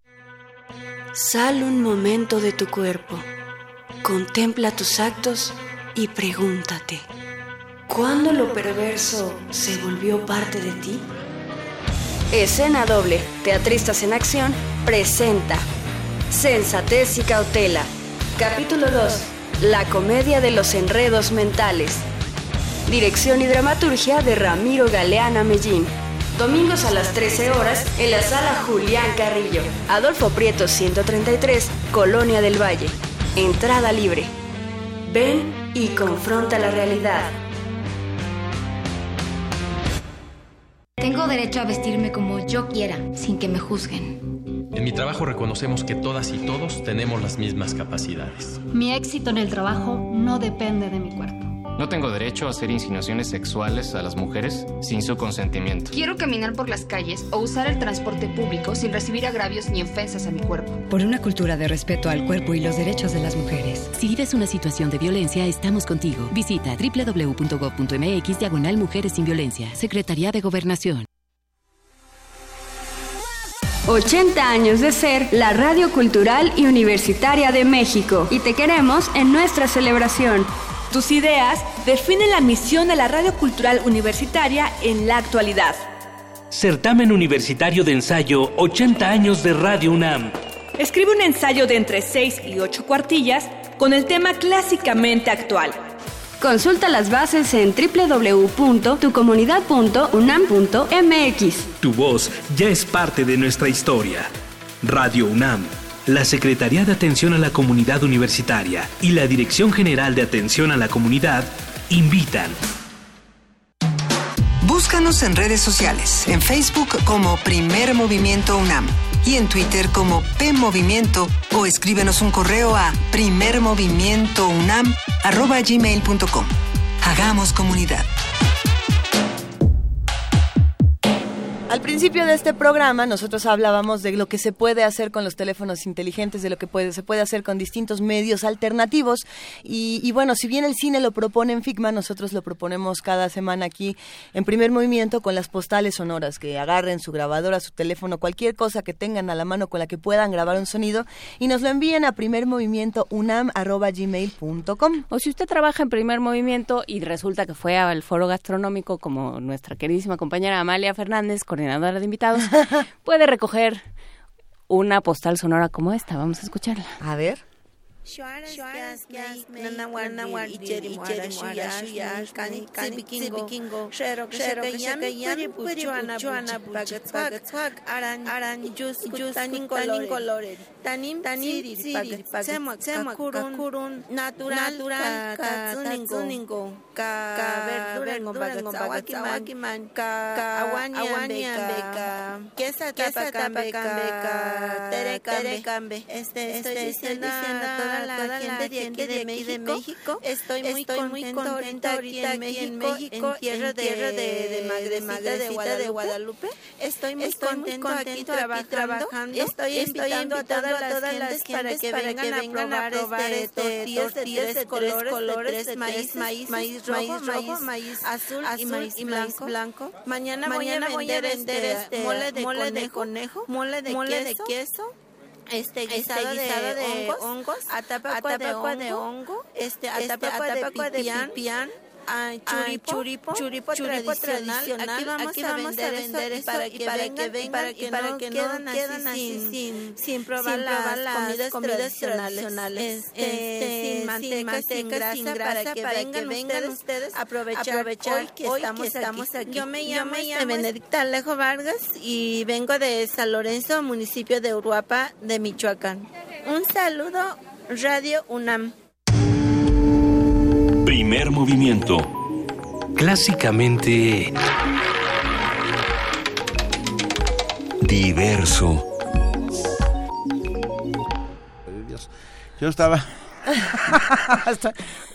Sal un momento de tu cuerpo, contempla tus actos y pregúntate, ¿cuándo lo perverso se volvió parte de ti? Escena doble, Teatristas en Acción, presenta Sensatez y Cautela. Capítulo 2. La comedia de los enredos mentales. Dirección y dramaturgia de Ramiro Galeana Mellín. Domingos a las 13 horas en la sala Julián Carrillo. Adolfo Prieto 133, Colonia del Valle. Entrada libre. Ven y confronta la realidad. Tengo derecho a vestirme como yo quiera, sin que me juzguen. En mi trabajo reconocemos que todas y todos tenemos las mismas capacidades. Mi éxito en el trabajo no depende de mi cuerpo. No tengo derecho a hacer insinuaciones sexuales a las mujeres sin su consentimiento. Quiero caminar por las calles o usar el transporte público sin recibir agravios ni ofensas a mi cuerpo. Por una cultura de respeto al cuerpo y los derechos de las mujeres. Si vives una situación de violencia, estamos contigo. Visita www.gov.mx diagonal Mujeres sin Violencia. Secretaría de Gobernación. 80 años de ser la Radio Cultural y Universitaria de México y te queremos en nuestra celebración. Tus ideas definen la misión de la Radio Cultural Universitaria en la actualidad. Certamen Universitario de Ensayo 80 años de Radio UNAM. Escribe un ensayo de entre 6 y 8 cuartillas con el tema clásicamente actual. Consulta las bases en www.tucomunidad.unam.mx. Tu voz ya es parte de nuestra historia. Radio UNAM la Secretaría de Atención a la Comunidad Universitaria y la Dirección General de Atención a la Comunidad invitan. Búscanos en redes sociales, en Facebook como Primer Movimiento UNAM y en Twitter como P Movimiento o escríbenos un correo a primermovimientounam@gmail.com. Hagamos comunidad. Al principio de este programa nosotros hablábamos de lo que se puede hacer con los teléfonos inteligentes, de lo que se puede hacer con distintos medios alternativos. Y, bueno, si bien el cine lo propone en Figma, nosotros lo proponemos cada semana aquí en primer movimiento con las postales sonoras, que agarren su grabadora, su teléfono, cualquier cosa que tengan a la mano con la que puedan grabar un sonido y nos lo envíen a primermovimientounam.gmail.com. O si usted trabaja en primer movimiento y resulta que fue al foro gastronómico como nuestra queridísima compañera Amalia Fernández, con coordinadora de invitados, puede recoger una postal sonora como esta. Vamos a escucharla. A ver. Ka terekambe este estoy toda la gente de aquí de México estoy muy contento ahorita aquí en México en tierra de Magdalena de Guadalupe. Estoy muy contento aquí trabajando. estoy invitando a todas todas las para que vengan a probar este tortillas de tres colores, maíz, maíz, maíz rojo, maíz azul y maíz blanco. Mañana voy a vender este mole de conejo, mole de queso este guisado, este guisado de, hongos, hongos atapaco, de hongo, este atapaco, de pipián, churipo, churipo, churipo, churipo tradicional. Aquí vamos, Aquí vamos a vender, a vender esto para que, para que vengan, para que, para que no quedan así sin, sin, probar, sin probar las comidas, comidas tradicionales, este, sin manteca, sin grasa, sin grasa para que, para vengan, que vengan ustedes a aprovechar, aprovechar hoy que, hoy estamos, que estamos aquí. aquí. Yo me llamo, Yo me llamo Benedicta Alejo Vargas y vengo de San Lorenzo, municipio de Uruapa, de Michoacán. Un saludo, Radio UNAM. Primer movimiento. Clásicamente... Diverso. Yo estaba...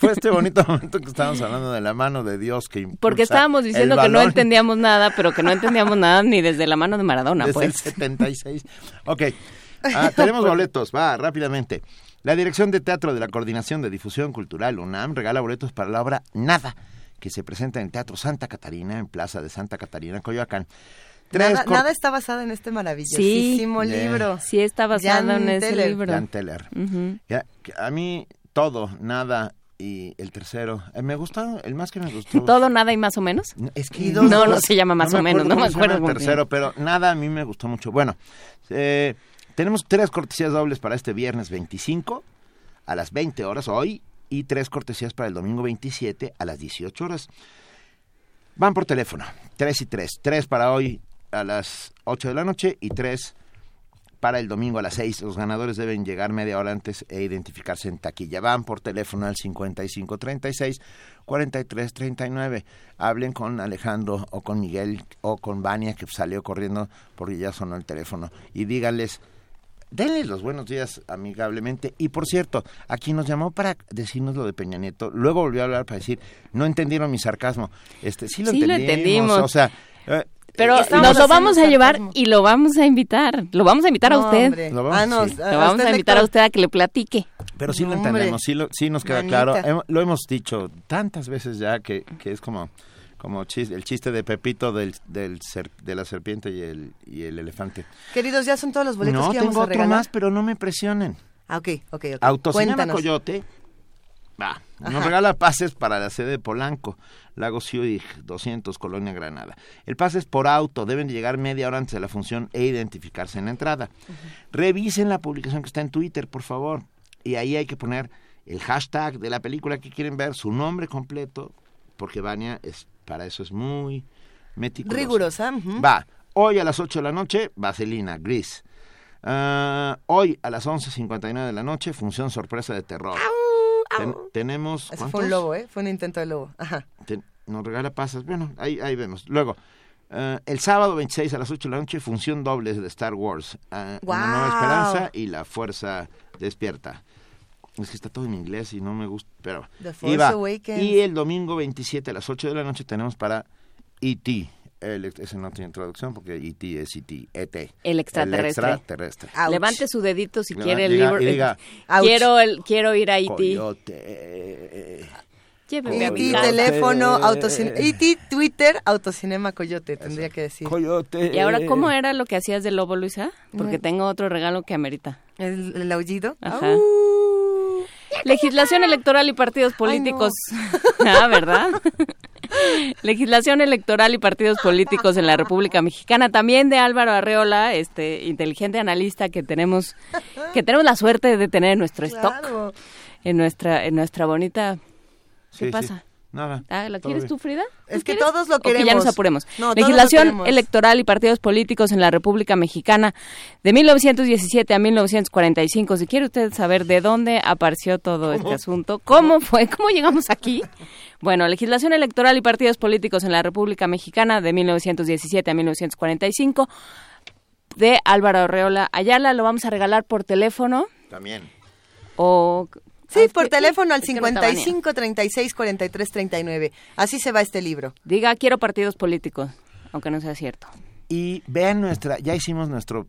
Fue este bonito momento que estábamos hablando de la mano de Dios que Porque estábamos diciendo que no entendíamos nada, pero que no entendíamos nada ni desde la mano de Maradona, desde pues. el 76. Ok. Ah, tenemos boletos, va, rápidamente. La Dirección de Teatro de la Coordinación de Difusión Cultural UNAM regala boletos para la obra Nada, que se presenta en el Teatro Santa Catarina, en Plaza de Santa Catarina, Coyoacán. Tres Nada, está basado en este maravillosísimo Sí. libro. Sí, está basado Jan en ese Teller. libro. Jan Teller. Ya, que a mí todo, nada y el tercero. eh, me gustó, el más que me gustó. Todo, nada y más o menos. Es que no, no se llama más o menos, no me acuerdo. el bien. tercero, pero nada a mí me gustó mucho. Bueno, eh, tenemos tres cortesías dobles para este viernes 25 a las 20 horas hoy y tres cortesías para el domingo 27 a las 18 horas. Van por teléfono, tres y tres. Tres para hoy a las 8 de la noche y tres para el domingo a las 6. Los ganadores deben llegar media hora antes e identificarse en taquilla. Van por teléfono al 5536 4339. Hablen con Alejandro o con Miguel o con Vania que salió corriendo porque ya sonó el teléfono y díganles denle los buenos días amigablemente. Y por cierto, aquí nos llamó para decirnos lo de Peña Nieto. Luego volvió a hablar para decir, no entendieron mi sarcasmo. Este, sí lo Sí lo entendimos. entendimos. O sea, eh, Pero nos lo vamos a llevar sarcasmo. y lo vamos a invitar. Lo vamos a invitar a usted. hombre. Lo vamos- Ah, no, sí. a- Lo a vamos a invitar a usted a que le platique. Pero sí lo No, entendemos, sí, lo, sí nos queda Manita. claro. Hem- lo hemos dicho tantas veces ya que, que es como, como chis- el chiste de Pepito del, del ser- de la serpiente y el, y el elefante. Queridos, ya son todos los boletos No, que íbamos tengo a otro regalar. más, pero no me presionen. Ah, ok, ok, ok. Autocinema Cuéntanos. Coyote va, nos Ajá. regala pases para la sede de Polanco, Lago Zurich, 200, Colonia Granada. El pase es por auto, deben llegar media hora antes de la función e identificarse en la entrada. Revisen la publicación que está en Twitter, por favor. Y ahí hay que poner el hashtag de la película que quieren ver, su nombre completo, porque Vania es, para eso es muy meticulosa. Rigurosa. Va, hoy a las 8 de la noche, Vaselina, Gris. Ah, hoy a las 11.59 de la noche, función sorpresa de terror. Ten- tenemos... Ese fue un lobo, ¿eh? Fue un intento de lobo. Ajá. Ten- nos regala pasas. Bueno, ahí, ahí vemos. Luego, eh, el sábado 26 a las 8 de la noche, función doble de Star Wars. Ah, Una nueva esperanza y la fuerza despierta. Es que está todo en inglés y no me gusta, pero... The y el domingo 27 a las 8 de la noche tenemos para E.T. El, ese no tiene traducción porque E.T. es E.T. E.T. El extraterrestre. El extraterrestre. Levante su dedito si quiere el libro. diga, quiero, el, quiero ir a E. Coyote. Lléveme E.T. casa. teléfono, autocinema. E.T. Twitter, autocinema Coyote, tendría que decir. Coyote. ¿Y ahora cómo era lo que hacías del lobo, Luisa? Porque tengo otro regalo que amerita. El, el aullido. Ajá. Legislación electoral y partidos políticos. ah, ¿verdad? Legislación electoral y partidos políticos en la República Mexicana, también de Álvaro Arreola, este inteligente analista que tenemos que tenemos la suerte de tener en nuestro stock, en nuestra en nuestra bonita ¿Qué Sí, sí. Nada. Ah, ¿la quieres bien. tú, Frida? Es ¿Tú que quieres? todos lo ¿O que ya queremos. nos apuremos. No, Legislación queremos. electoral y partidos políticos en la República Mexicana de 1917 a 1945. Si quiere usted saber de dónde apareció todo este asunto, cómo fue, cómo llegamos aquí. Bueno, legislación electoral y partidos políticos en la República Mexicana de 1917 a 1945 de Álvaro Arreola Ayala. Lo vamos a regalar por teléfono También. o... Sí, Ah, por que- teléfono al es que no está Vania. 55 36 43 39. Así se va este libro. Diga, quiero partidos políticos, aunque no sea cierto. Y vean nuestra, ya hicimos nuestro,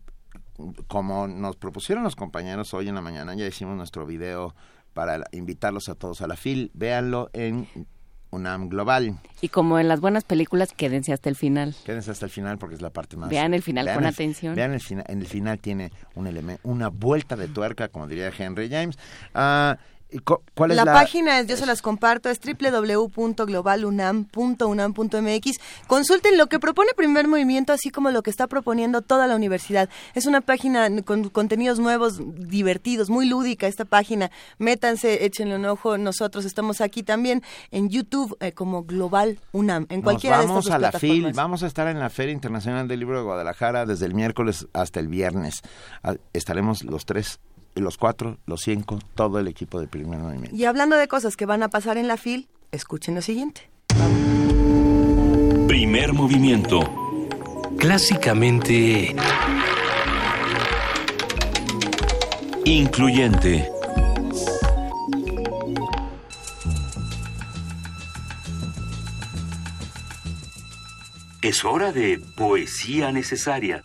como nos propusieron los compañeros hoy en la mañana, ya hicimos nuestro video para invitarlos a todos a la FIL. Véanlo en UNAM Global. Y como en las buenas películas, quédense hasta el final. Quédense hasta el final porque es la parte más. Vean el final con el- atención. Vean el final. En el final tiene un elemento, una vuelta de tuerca, como diría Henry James. Ah, cu- ¿Cuál es La, la, página, es, yo se las comparto, es www.globalunam.unam.mx. Consulten lo que propone Primer Movimiento, así como lo que está proponiendo toda la universidad. Es una página con contenidos nuevos, divertidos, muy lúdica esta página. Métanse, échenle un ojo. Nosotros estamos aquí también en YouTube eh, como Global UNAM, en Nos cualquiera de estas a la FIL, vamos a estar en la Feria Internacional del Libro de Guadalajara desde el miércoles hasta el viernes. Ah, Estaremos los tres, los cuatro, los cinco, todo el equipo de Primer Movimiento. Y hablando de cosas que van a pasar en la FIL, escuchen lo siguiente. Primer movimiento. Clásicamente... Incluyente. Es hora de poesía necesaria.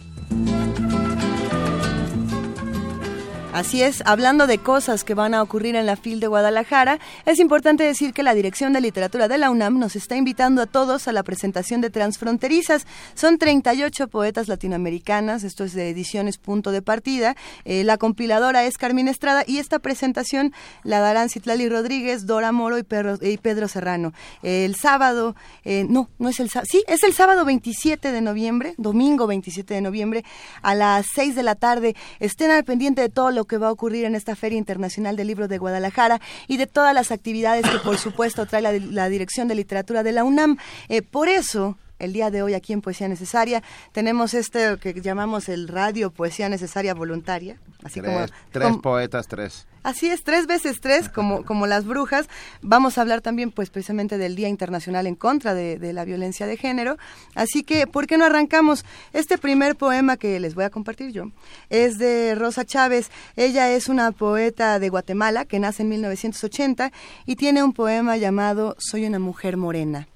Así es, hablando de cosas que van a ocurrir en la FIL de Guadalajara, es importante decir que la Dirección de Literatura de la UNAM nos está invitando a todos a la presentación de Transfronterizas. Son 38 poetas latinoamericanas, esto es de ediciones Punto de Partida. Eh, la compiladora es Carmen Estrada y esta presentación la darán Citlali Rodríguez, Dora Moro y, Pedro Serrano. el sábado, eh, no, no es el sábado, sí, es el sábado 27 de noviembre, domingo 27 de noviembre, a las 6 de la tarde. Estén al pendiente de todo lo que va a ocurrir en esta Feria Internacional del Libro de Guadalajara y de todas las actividades que por supuesto trae la, Dirección de Literatura de la UNAM. Eh, por eso, el día de hoy aquí en Poesía Necesaria tenemos este que llamamos el radio Poesía Necesaria Voluntaria. Así tres, como, tres poetas, tres. Así es, tres veces tres, como, como las brujas. Vamos a hablar también, pues, precisamente del Día Internacional en contra de, de, la violencia de género. Así que, ¿por qué no arrancamos? Este primer poema que les voy a compartir yo es de Rosa Chávez. Ella es una poeta de Guatemala que nace en 1980 y tiene un poema llamado Soy una mujer morena.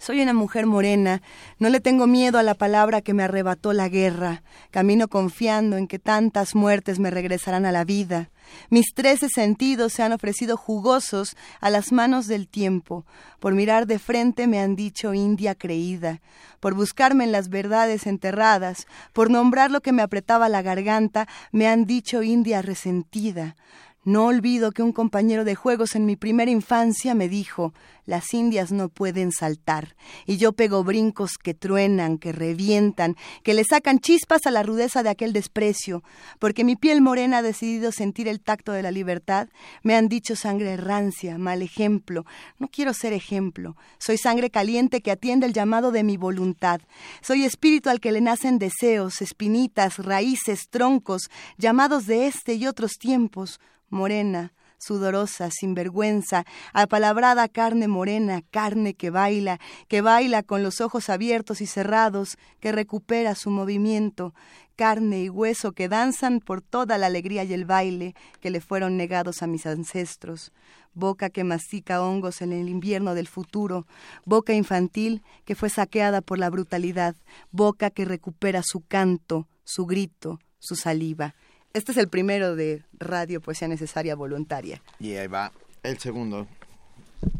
Soy una mujer morena, no le tengo miedo a la palabra que me arrebató la guerra, camino confiando en que tantas muertes me regresarán a la vida. Mis trece sentidos se han ofrecido jugosos a las manos del tiempo. Por mirar de frente me han dicho India creída, por buscarme en las verdades enterradas, por nombrar lo que me apretaba la garganta, me han dicho India resentida. No olvido que un compañero de juegos en mi primera infancia me dijo, las indias no pueden saltar, y yo pego brincos que truenan, que revientan, que le sacan chispas a la rudeza de aquel desprecio, porque mi piel morena ha decidido sentir el tacto de la libertad, me han dicho sangre rancia, mal ejemplo, no quiero ser ejemplo, soy sangre caliente que atiende el llamado de mi voluntad, soy espíritu al que le nacen deseos, espinitas, raíces, troncos, llamados de este y otros tiempos, morena, sudorosa, sin vergüenza, apalabrada carne morena, carne que baila, que baila con los ojos abiertos y cerrados, que recupera su movimiento, carne y hueso que danzan por toda la alegría y el baile que le fueron negados a mis ancestros, boca que mastica hongos en el invierno del futuro, boca infantil que fue saqueada por la brutalidad, boca que recupera su canto, su grito, su saliva. Este es el primero de Radio Poesía Necesaria Voluntaria. Y ahí va el segundo.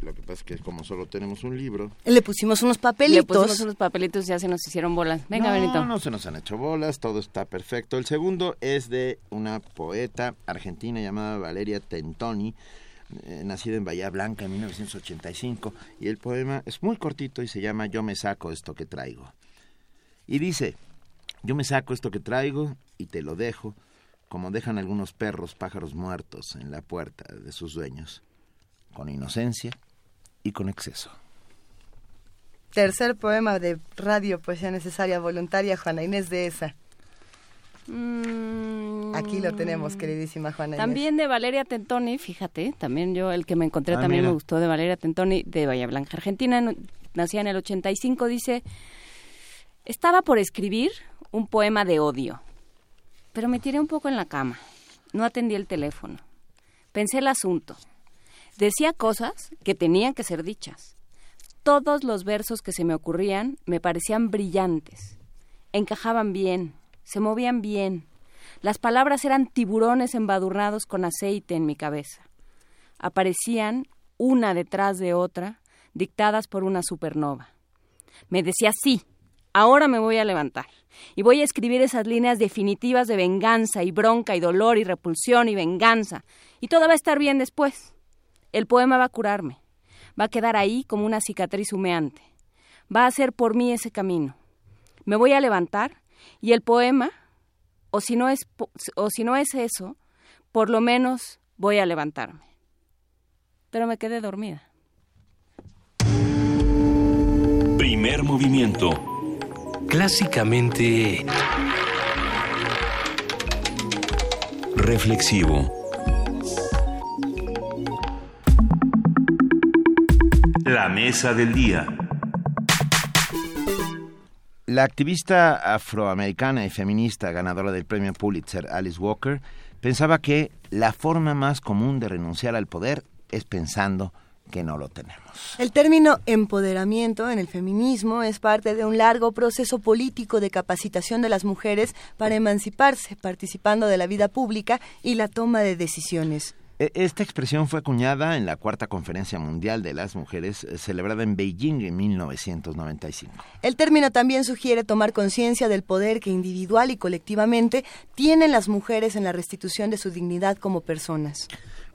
Lo que pasa es que como solo tenemos un libro... Le pusimos unos papelitos. Le pusimos unos papelitos y ya se nos hicieron bolas. Venga, no, Benito. No, se nos han hecho bolas, todo está perfecto. El segundo es de una poeta argentina llamada Valeria Tentoni, eh, nacida en Bahía Blanca en 1985. Y el poema es muy cortito y se llama Yo me saco esto que traigo. Y dice, yo me saco esto que traigo y te lo dejo como dejan algunos perros pájaros muertos en la puerta de sus dueños, con inocencia y con exceso. Tercer poema de Radio Poesía Necesaria Voluntaria, Juana Inés de esa. Mm. Aquí lo tenemos, queridísima Juana Inés. También de Valeria Tentoni, fíjate, también yo, el que me encontré ah, también me gustó de Valeria Tentoni, de Bahía Blanca, Argentina, nacía en el 85, dice, estaba por escribir un poema de odio pero me tiré un poco en la cama. No atendí el teléfono. Pensé el asunto. Decía cosas que tenían que ser dichas. Todos los versos que se me ocurrían me parecían brillantes. Encajaban bien, se movían bien. Las palabras eran tiburones embadurnados con aceite en mi cabeza. Aparecían una detrás de otra, dictadas por una supernova. Me decía sí, ahora me voy a levantar y voy a escribir esas líneas definitivas de venganza y bronca y dolor y repulsión y venganza. Y todo va a estar bien después. El poema va a curarme. Va a quedar ahí como una cicatriz humeante. Va a hacer por mí ese camino. Me voy a levantar y el poema, o si no es, o si no es eso, por lo menos voy a levantarme. Pero me quedé dormida. Primer movimiento clásicamente... Reflexivo. La mesa del día. La activista afroamericana y feminista ganadora del premio Pulitzer, Alice Walker, pensaba que la forma más común de renunciar al poder es pensando que no lo tenemos. El término empoderamiento en el feminismo es parte de un largo proceso político de capacitación de las mujeres para emanciparse, participando de la vida pública y la toma de decisiones. E, esta expresión fue acuñada en la Cuarta Conferencia Mundial de las Mujeres eh, celebrada en Beijing en 1995. El término también sugiere tomar conciencia del poder que individual y colectivamente tienen las mujeres en la restitución de su dignidad como personas.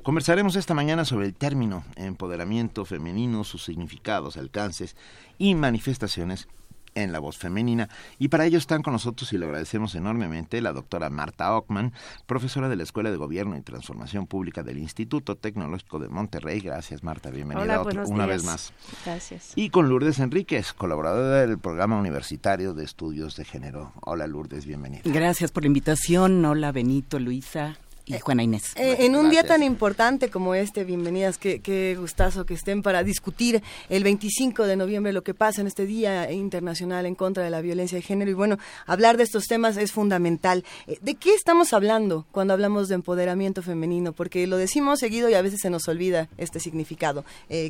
Conversaremos esta mañana sobre el término empoderamiento femenino, sus significados, alcances y manifestaciones en la voz femenina. Y para ello están con nosotros, y lo agradecemos enormemente, la doctora Marta Ockman, profesora de la Escuela de Gobierno y Transformación Pública del Instituto Tecnológico de Monterrey. Gracias, Marta. Bienvenida una vez más. Gracias. Y con Lourdes Enríquez, colaboradora del Programa Universitario de Estudios de Género. Hola, Lourdes, bienvenida. Gracias por la invitación. Hola, Benito, Luisa y eh, Juana Inés. Eh, en un día tan importante como este, bienvenidas, qué, qué gustazo que estén para discutir el 25 de noviembre lo que pasa en este Día Internacional en contra de la Violencia de Género. Y bueno, hablar de estos temas es fundamental. Eh, ¿De qué estamos hablando cuando hablamos de empoderamiento femenino? Porque lo decimos seguido y a veces se nos olvida este significado.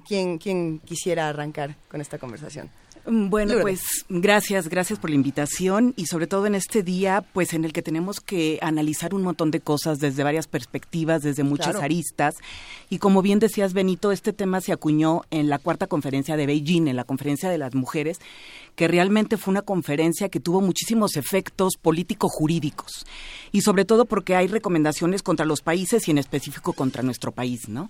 ¿quién, ¿Quién quisiera arrancar con esta conversación? Mm, bueno, pues gracias, gracias por la invitación y sobre todo en este día, pues en el que tenemos que analizar un montón de cosas desde varias perspectivas, desde muchas aristas. Y como bien decías, Benito, este tema se acuñó en la cuarta conferencia de Beijing, en la conferencia de las mujeres, que realmente fue una conferencia que tuvo muchísimos efectos político-jurídicos y sobre todo porque hay recomendaciones contra los países y en específico contra nuestro país, ¿no?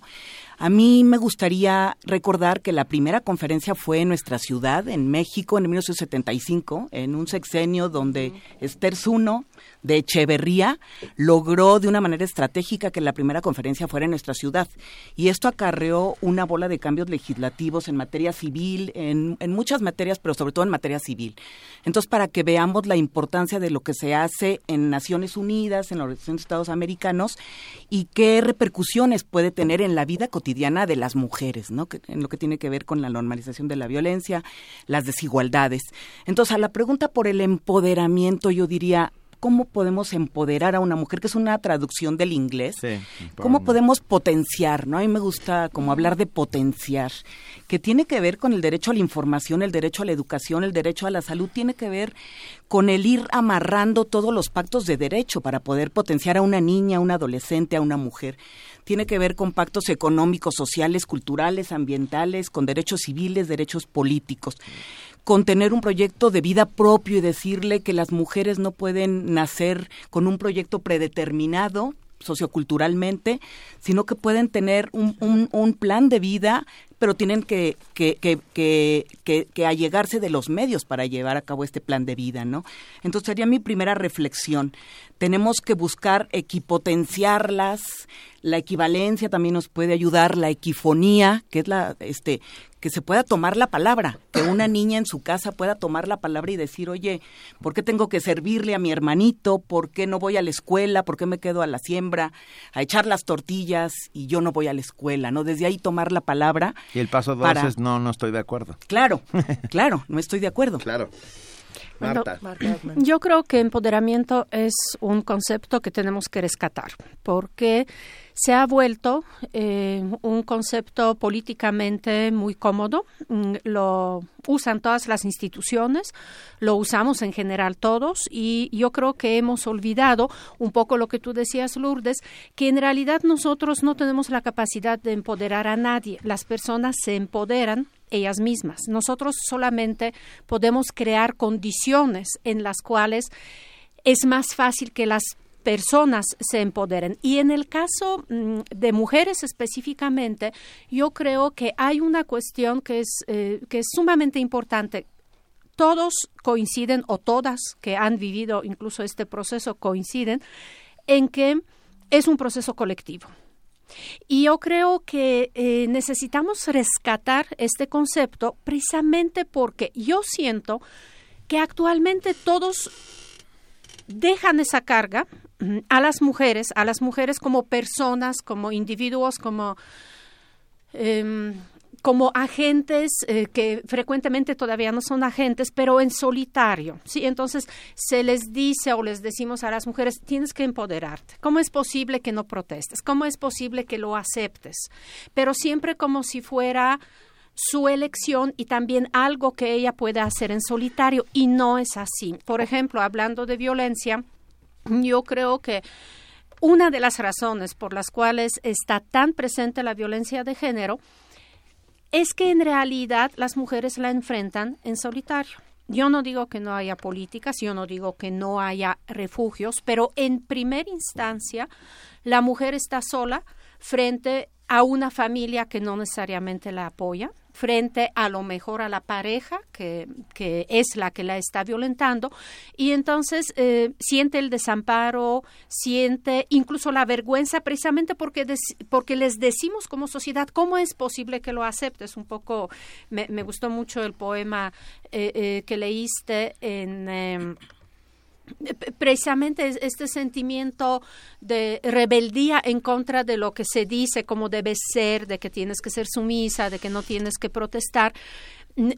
A mí me gustaría recordar que la primera conferencia fue en nuestra ciudad, en México, en 1975, en un sexenio donde Esther Zuno, de Echeverría, logró de una manera estratégica que la primera conferencia fuera en nuestra ciudad. Y esto acarreó una bola de cambios legislativos en materia civil, en, en muchas materias, pero sobre todo en materia civil. Entonces, para que veamos la importancia de lo que se hace en Naciones Unidas, en la Organización de Estados Americanos, y qué repercusiones puede tener en la vida cotidiana de las mujeres, ¿no? en lo que tiene que ver con la normalización de la violencia, las desigualdades. Entonces, a la pregunta por el empoderamiento, yo diría, cómo podemos empoderar a una mujer, que es una traducción del inglés, cómo podemos potenciar, ¿no? A mí me gusta como hablar de potenciar, que tiene que ver con el derecho a la información, el derecho a la educación, el derecho a la salud, tiene que ver con el ir amarrando todos los pactos de derecho para poder potenciar a una niña, a un adolescente, a una mujer. Tiene que ver con pactos económicos, sociales, culturales, ambientales, con derechos civiles, derechos políticos con tener un proyecto de vida propio y decirle que las mujeres no pueden nacer con un proyecto predeterminado socioculturalmente, sino que pueden tener un, plan de vida, pero tienen que, que, que allegarse de los medios para llevar a cabo este plan de vida, ¿no? Entonces sería mi primera reflexión. Tenemos que buscar equipotenciarlas, la equivalencia también nos puede ayudar, la equifonía, que es la, este, que se pueda tomar la palabra, que una niña en su casa pueda tomar la palabra y decir, oye, ¿por qué tengo que servirle a mi hermanito? ¿Por qué no voy a la escuela? ¿Por qué me quedo a la siembra a echar las tortillas y yo no voy a la escuela? ¿No? Desde ahí tomar la palabra. Y el paso dos es no, no estoy de acuerdo. Claro, claro, no estoy de acuerdo. Claro. Marta. yo creo que empoderamiento es un concepto que tenemos que rescatar, porque se ha vuelto eh, un concepto políticamente muy cómodo. Mm, lo usan todas las instituciones, lo usamos en general todos y yo creo que hemos olvidado un poco lo que tú decías, Lourdes, que en realidad nosotros no tenemos la capacidad de empoderar a nadie. Las personas se empoderan ellas mismas. Nosotros solamente podemos crear condiciones en las cuales es más fácil que las personas se empoderen. Y en el caso mm, de mujeres específicamente, yo creo que hay una cuestión que es, eh, que es sumamente importante. Todos coinciden, o todas que han vivido incluso este proceso coinciden, en que es un proceso colectivo. Y yo creo que eh, necesitamos rescatar este concepto precisamente porque yo siento que actualmente todos dejan esa carga a las mujeres, a las mujeres como personas, como individuos, como, em, como agentes eh, que frecuentemente todavía no son agentes, pero en solitario. ¿sí? Entonces se les dice o les decimos a las mujeres, tienes que empoderarte. ¿Cómo es posible que no protestes? ¿Cómo es posible que lo aceptes? Pero siempre como si fuera su elección y también algo que ella puede hacer en solitario y no es así. Por ejemplo, hablando de violencia, yo creo que una de las razones por las cuales está tan presente la violencia de género es que en realidad las mujeres la enfrentan en solitario. Yo no digo que no haya políticas, yo no digo que no haya refugios, pero en primera instancia la mujer está sola frente a una familia que no necesariamente la apoya, frente a lo mejor a la pareja que, que es la que la está violentando y entonces eh, siente el desamparo, siente incluso la vergüenza precisamente porque, porque les decimos como sociedad cómo es posible que lo aceptes. Un poco me, gustó mucho el poema eh, eh, que leíste en em, precisamente este sentimiento de rebeldía en contra de lo que se dice como debe ser, de que tienes que ser sumisa, de que no tienes que protestar,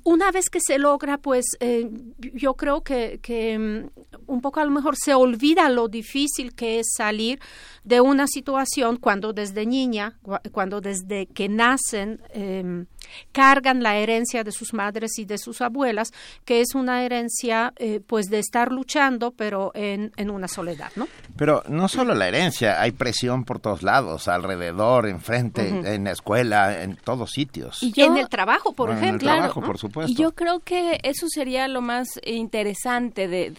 una vez que se logra, pues eh, yo creo que, que, mm, un poco a lo mejor se olvida lo difícil que es salir de una situación cuando desde niña, cuando desde que nacen, em, cargan la herencia de sus madres y de sus abuelas, que es una herencia eh, pues de estar luchando, pero en, en una soledad, ¿no? Pero no solo la herencia, hay presión por todos lados, alrededor, enfrente, en la escuela, en todos sitios. Y en el trabajo, por ejemplo. Y yo creo que eso sería lo más interesante de,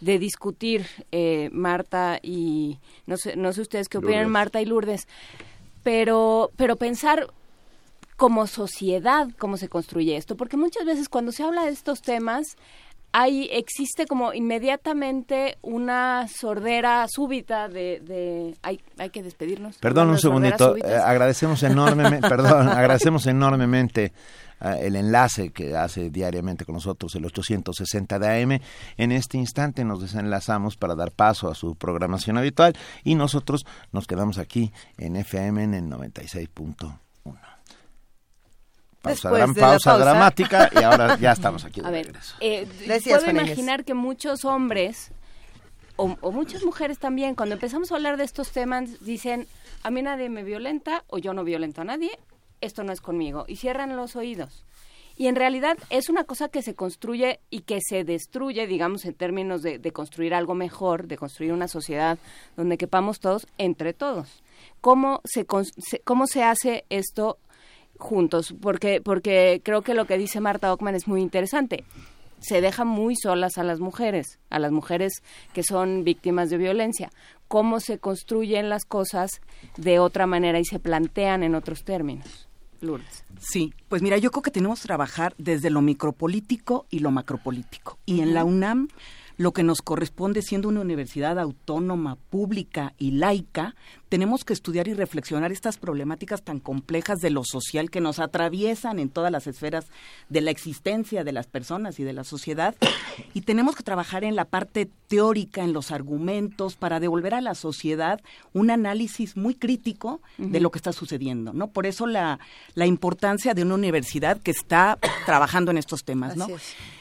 de, discutir, eh, Marta y no sé, no sé ustedes qué opinan, Marta y Lourdes, pero, pero pensar como sociedad cómo se construye esto, porque muchas veces cuando se habla de estos temas hay existe como inmediatamente una sordera súbita de, de hay, hay que despedirnos. Perdón un segundito, eh, agradecemos enormemente, perdón, agradecemos enormemente el enlace que hace diariamente con nosotros, el 860 de AM. En este instante nos desenlazamos para dar paso a su programación habitual y nosotros nos quedamos aquí en FM en el 96.1. Pausa, gran, pausa, dramática y ahora ya estamos aquí de a ver, eh, puedo imaginar que muchos hombres o, o, muchas mujeres también, cuando empezamos a hablar de estos temas, dicen, a mí nadie me violenta o yo no violento a nadie esto no es conmigo, y cierran los oídos. Y en realidad es una cosa que se construye y que se destruye, digamos, en términos de, construir algo mejor, de construir una sociedad donde quepamos todos, entre todos. ¿Cómo se, cómo se hace esto juntos? Porque, porque creo que lo que dice Marta Ockman es muy interesante. Se dejan muy solas a las mujeres, a las mujeres que son víctimas de violencia. ¿Cómo se construyen las cosas de otra manera y se plantean en otros términos? Lourdes. Sí, pues mira, yo creo que tenemos que trabajar desde lo micropolítico y lo macropolítico. Y en la UNAM lo que nos corresponde siendo una universidad autónoma, pública y laica, tenemos que estudiar y reflexionar estas problemáticas tan complejas de lo social que nos atraviesan en todas las esferas de la existencia de las personas y de la sociedad. Y tenemos que trabajar en la parte teórica, en los argumentos, para devolver a la sociedad un análisis muy crítico de lo que está sucediendo, ¿no? Por eso la, la importancia de una universidad que está trabajando en estos temas, ¿no?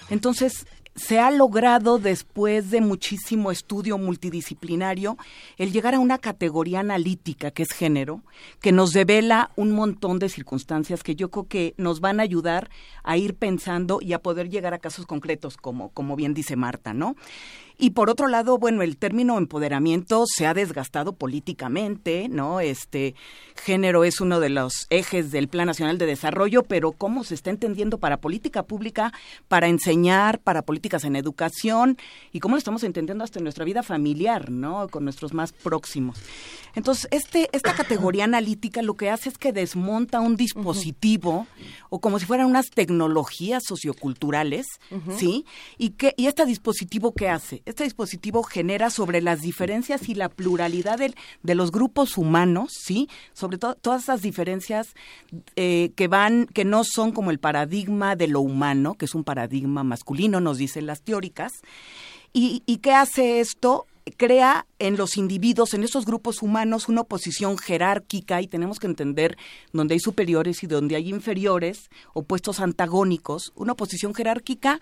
Entonces, se ha logrado después de muchísimo estudio multidisciplinario el llegar a una categoría analítica que es género, que nos devela un montón de circunstancias que yo creo que nos van a ayudar a ir pensando y a poder llegar a casos concretos como como bien dice Marta, ¿no? Y por otro lado, bueno, el término empoderamiento se ha desgastado políticamente, ¿no? Este género es uno de los ejes del Plan Nacional de Desarrollo, pero cómo se está entendiendo para política pública, para enseñar, para políticas en educación y cómo lo estamos entendiendo hasta en nuestra vida familiar, ¿no? Con nuestros más próximos. Entonces, este, esta categoría analítica lo que hace es que desmonta un dispositivo o como si fueran unas tecnologías socioculturales, ¿sí? Y, que, y este dispositivo, ¿qué hace? Este dispositivo genera sobre las diferencias y la pluralidad de, los grupos humanos, ¿sí? Sobre todo todas esas diferencias eh, que van, que no son como el paradigma de lo humano, que es un paradigma masculino, nos dicen las teóricas. ¿Y, y qué hace esto? Crea en los individuos, en estos grupos humanos, una oposición jerárquica y tenemos que entender donde hay superiores y donde hay inferiores, opuestos antagónicos, una oposición jerárquica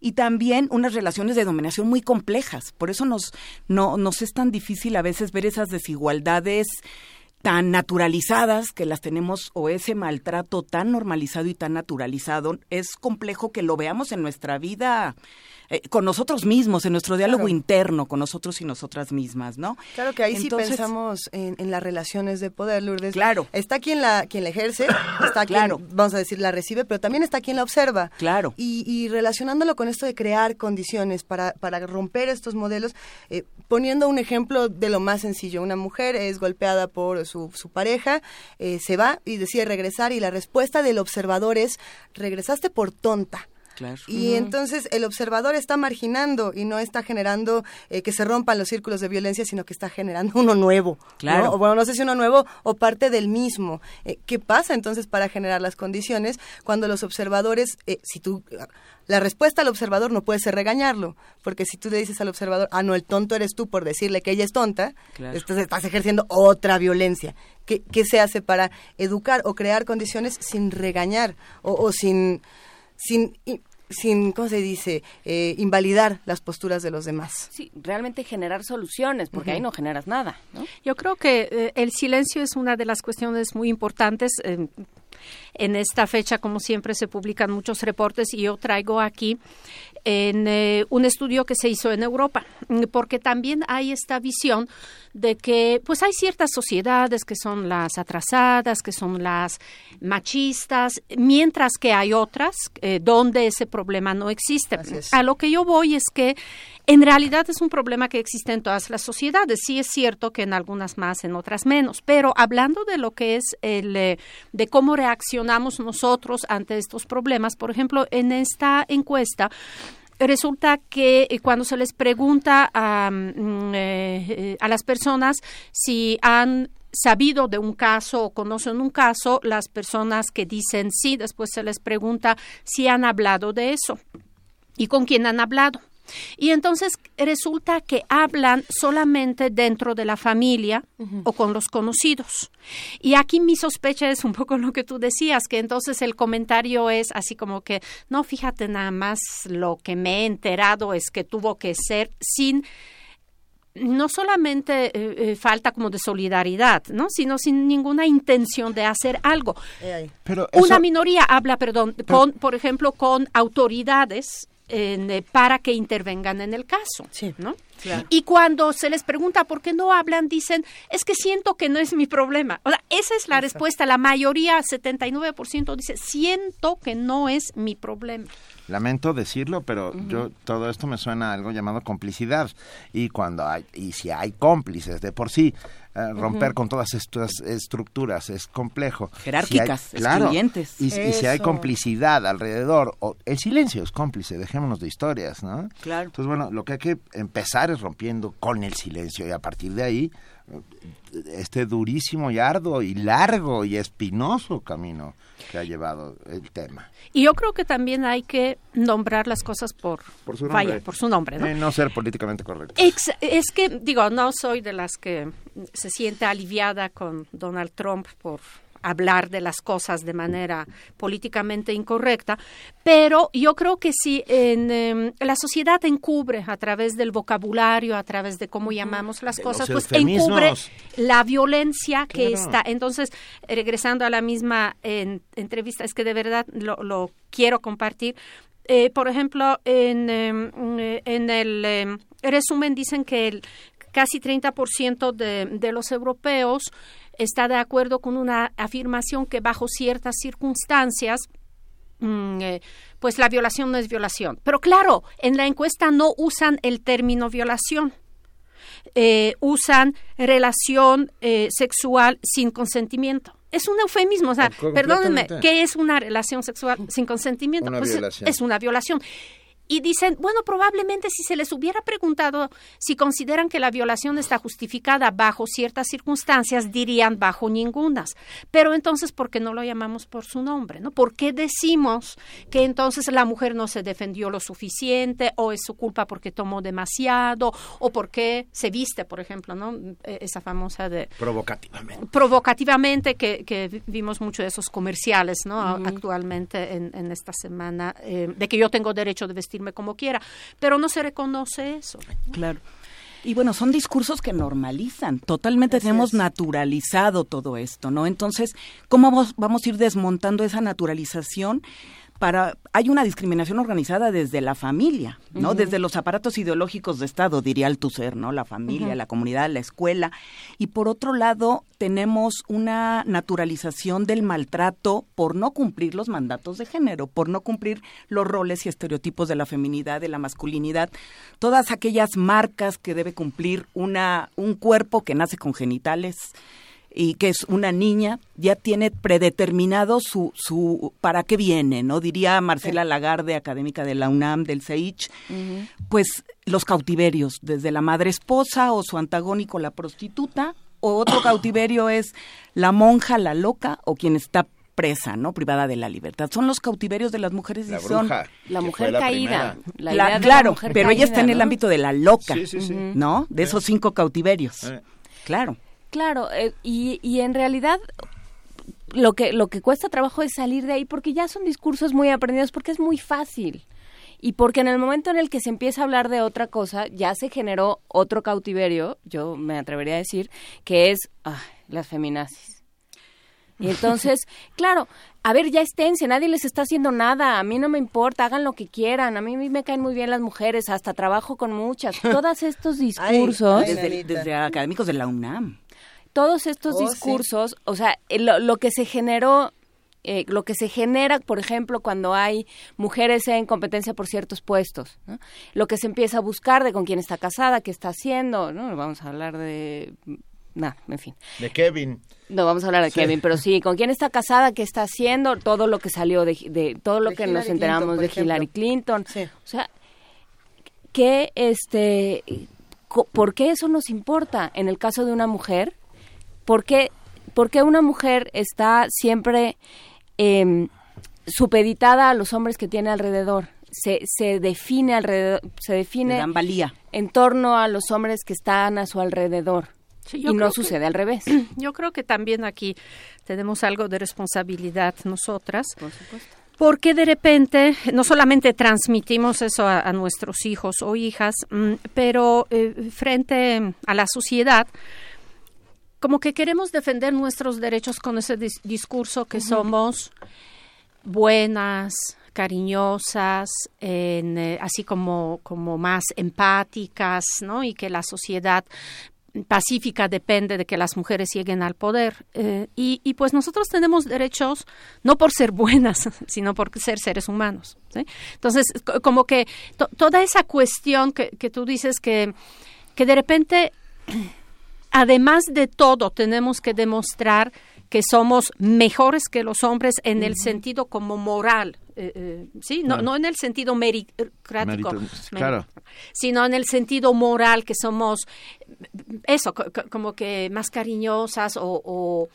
y también unas relaciones de dominación muy complejas. Por eso nos, no, nos es tan difícil a veces ver esas desigualdades tan naturalizadas que las tenemos o ese maltrato tan normalizado y tan naturalizado, es complejo que lo veamos en nuestra vida eh, con nosotros mismos, en nuestro diálogo interno con nosotros y nosotras mismas, ¿no? Claro que ahí sí pensamos en, las relaciones de poder, Lourdes. Claro. Está quien la, quien la ejerce, está quien, vamos a decir, la recibe, pero también está quien la observa. Claro. Y, relacionándolo con esto de crear condiciones para, para romper estos modelos, eh, poniendo un ejemplo de lo más sencillo, una mujer es golpeada por su, su pareja, eh, se va y decide regresar y la respuesta del observador es, regresaste por tonta. Y entonces el observador está marginando y no está generando eh, que se rompan los círculos de violencia, sino que está generando uno nuevo. Claro. O bueno, no sé si uno nuevo o parte del mismo. Eh, ¿Qué pasa entonces para generar las condiciones cuando los observadores, eh, si tú la respuesta al observador no puede ser regañarlo, porque si tú le dices al observador, ah, no, el tonto eres tú por decirle que ella es tonta, entonces estás ejerciendo otra violencia. ¿Qué, ¿Qué, se hace para educar o crear condiciones sin regañar o, o sin, sin sin, ¿cómo se dice?, eh, invalidar las posturas de los demás. Sí, realmente generar soluciones, porque ahí no generas nada. ¿no? Yo creo que eh, el silencio es una de las cuestiones muy importantes. Eh, en esta fecha, como siempre, se publican muchos reportes y yo traigo aquí en eh, un estudio que se hizo en Europa, porque también hay esta visión de que pues hay ciertas sociedades que son las atrasadas, que son las machistas, mientras que hay otras eh, donde ese problema no existe. A lo que yo voy es que en realidad es un problema que existe en todas las sociedades. Sí es cierto que en algunas más, en otras menos, pero hablando de lo que es el eh, de cómo reaccionamos nosotros ante estos problemas, por ejemplo, en esta encuesta resulta que eh, cuando se les pregunta a, mm, eh, a las personas si han sabido de un caso o conocen un caso, las personas que dicen sí, después se les pregunta si han hablado de eso y con quién han hablado. Y entonces resulta que hablan solamente dentro de la familia o con los conocidos. Y aquí mi sospecha es un poco lo que tú decías, que entonces el comentario es así como que, no, fíjate nada más, lo que me he enterado es que tuvo que ser sin no solamente eh, eh, falta como de solidaridad, ¿no? sino sin ninguna intención de hacer algo. Pero Una minoría habla, perdón, con, por ejemplo, con autoridades eh, para que intervengan en el caso, ¿no? Y cuando se les pregunta por qué no hablan, dicen, es que siento que no es mi problema. O sea, esa es la respuesta. La mayoría, 79%, dice, siento que no es mi problema. Lamento decirlo, pero yo todo esto me suena a algo llamado complicidad. Y cuando hay, y si hay cómplices de por sí, eh, romper con todas estas estructuras es complejo. Jerárquicas, claro, y, si hay complicidad alrededor, o, el silencio es cómplice, dejémonos de historias, ¿no? Claro. Entonces, bueno, lo que hay que empezar es rompiendo con el silencio y a partir de ahí este durísimo y arduo y largo y espinoso camino que ha llevado el tema. Y yo creo que también hay que nombrar las cosas por, su nombre. por su nombre ¿no? Eh, no ser políticamente correcto. es que, digo, no soy de las que se siente aliviada con Donald Trump por hablar de las cosas de manera políticamente incorrecta, pero yo creo que si en, em, la sociedad encubre a través del vocabulario, a través de cómo llamamos las cosas, pues encubre la violencia que está. Entonces, regresando a la misma entrevista, es que de verdad lo, quiero compartir. Eh, por ejemplo, en, em, en el em, resumen dicen que el, casi 30% de, de los europeos está de acuerdo con una afirmación que bajo ciertas circunstancias mm, eh, pues la violación no es violación. Pero claro, en la encuesta no usan el término violación. Eh, usan relación eh, sexual sin consentimiento. Es un eufemismo, o sea, perdónenme, ¿qué es una relación sexual sin consentimiento? Pues es una violación. Y dicen, bueno, probablemente si se les hubiera preguntado si consideran que la violación está justificada bajo ciertas circunstancias, dirían bajo ningunas. Pero entonces, ¿por qué no lo llamamos por su nombre? ¿no? ¿Por qué decimos que entonces la mujer no se defendió lo suficiente o es su culpa porque tomó demasiado o porque se viste, por ejemplo, ¿no? E, esa famosa de... Provocativamente. Provocativamente, que, que vimos mucho de esos comerciales, ¿no? Actualmente en, esta semana, eh, de que yo tengo derecho de vestirme como quiera, pero no se reconoce eso. Claro. Y bueno, son discursos que normalizan, totalmente tenemos naturalizado todo esto, ¿no? Entonces, ¿cómo vamos, vamos a ir desmontando esa naturalización? Para hay una discriminación organizada desde la familia, ¿no? Desde los aparatos ideológicos de Estado, diría el ser, ¿no? La familia, la comunidad, la escuela. Y por otro lado, tenemos una naturalización del maltrato por no cumplir los mandatos de género, por no cumplir los roles y estereotipos de la feminidad, de la masculinidad, todas aquellas marcas que debe cumplir una un cuerpo que nace con genitales, y que es una niña, ya tiene predeterminado su, su para qué viene, ¿no? Diría Marcela Lagarde, académica de la UNAM, del CEICH, pues los cautiverios, desde la madre esposa o su antagónico, la prostituta, o otro cautiverio es la monja, la loca, o quien está presa, ¿no? Privada de la libertad. Son los cautiverios de las mujeres la y son la mujer caída. claro, pero ella está en el ámbito de la loca, ¿no? De esos cinco cautiverios. Eh. Claro. Claro, eh, y, y en realidad lo que, lo que cuesta trabajo es salir de ahí porque ya son discursos muy aprendidos, porque es muy fácil. Y porque en el momento en el que se empieza a hablar de otra cosa, ya se generó otro cautiverio, yo me atrevería a decir, que es las feminazis. Y entonces, claro, a ver, ya esténse, nadie les está haciendo nada, a mí no me importa, hagan lo que quieran, a mí me caen muy bien las mujeres, hasta trabajo con muchas. Todos estos discursos... desde, desde académicos de la UNAM todos estos oh, discursos, o sea, eh, lo, que se generó eh, lo que se genera, por ejemplo, cuando hay mujeres en competencia por ciertos puestos, lo que se empieza a buscar de con quién está casada, qué está haciendo, ¿no? Vamos a hablar de... Nada, en fin. De Kevin. No vamos a hablar de Kevin, pero sí, con quién está casada, qué está haciendo, todo lo que salió de, todo lo que nos enteramos de Hillary Clinton. O sea, que este, ¿por qué eso nos importa en el caso de una mujer? ¿Por qué, una mujer está siempre eh, supeditada a los hombres que tiene alrededor? Se, se define alrededor, se define en torno a los hombres que están a su alrededor. y no sucede al revés. Yo creo que también aquí tenemos algo de responsabilidad nosotras. Por supuesto. Porque de repente no solamente transmitimos eso a, nuestros hijos o hijas, mm, pero eh, frente a la sociedad, como que queremos defender nuestros derechos con ese discurso que somos buenas, cariñosas, eh, así como, como más empáticas, ¿no? Y que la sociedad pacífica depende de que las mujeres lleguen al poder. Eh, y, pues nosotros tenemos derechos no por ser buenas, sino por ser seres humanos. Entonces, como que toda esa cuestión que, que tú dices que, que de repente además de todo, tenemos que demostrar que somos mejores que los hombres en el sentido como moral, eh, eh, sí, no, no en el sentido meritocrático, claro. sino en el sentido moral que somos eso, como que más cariñosas o,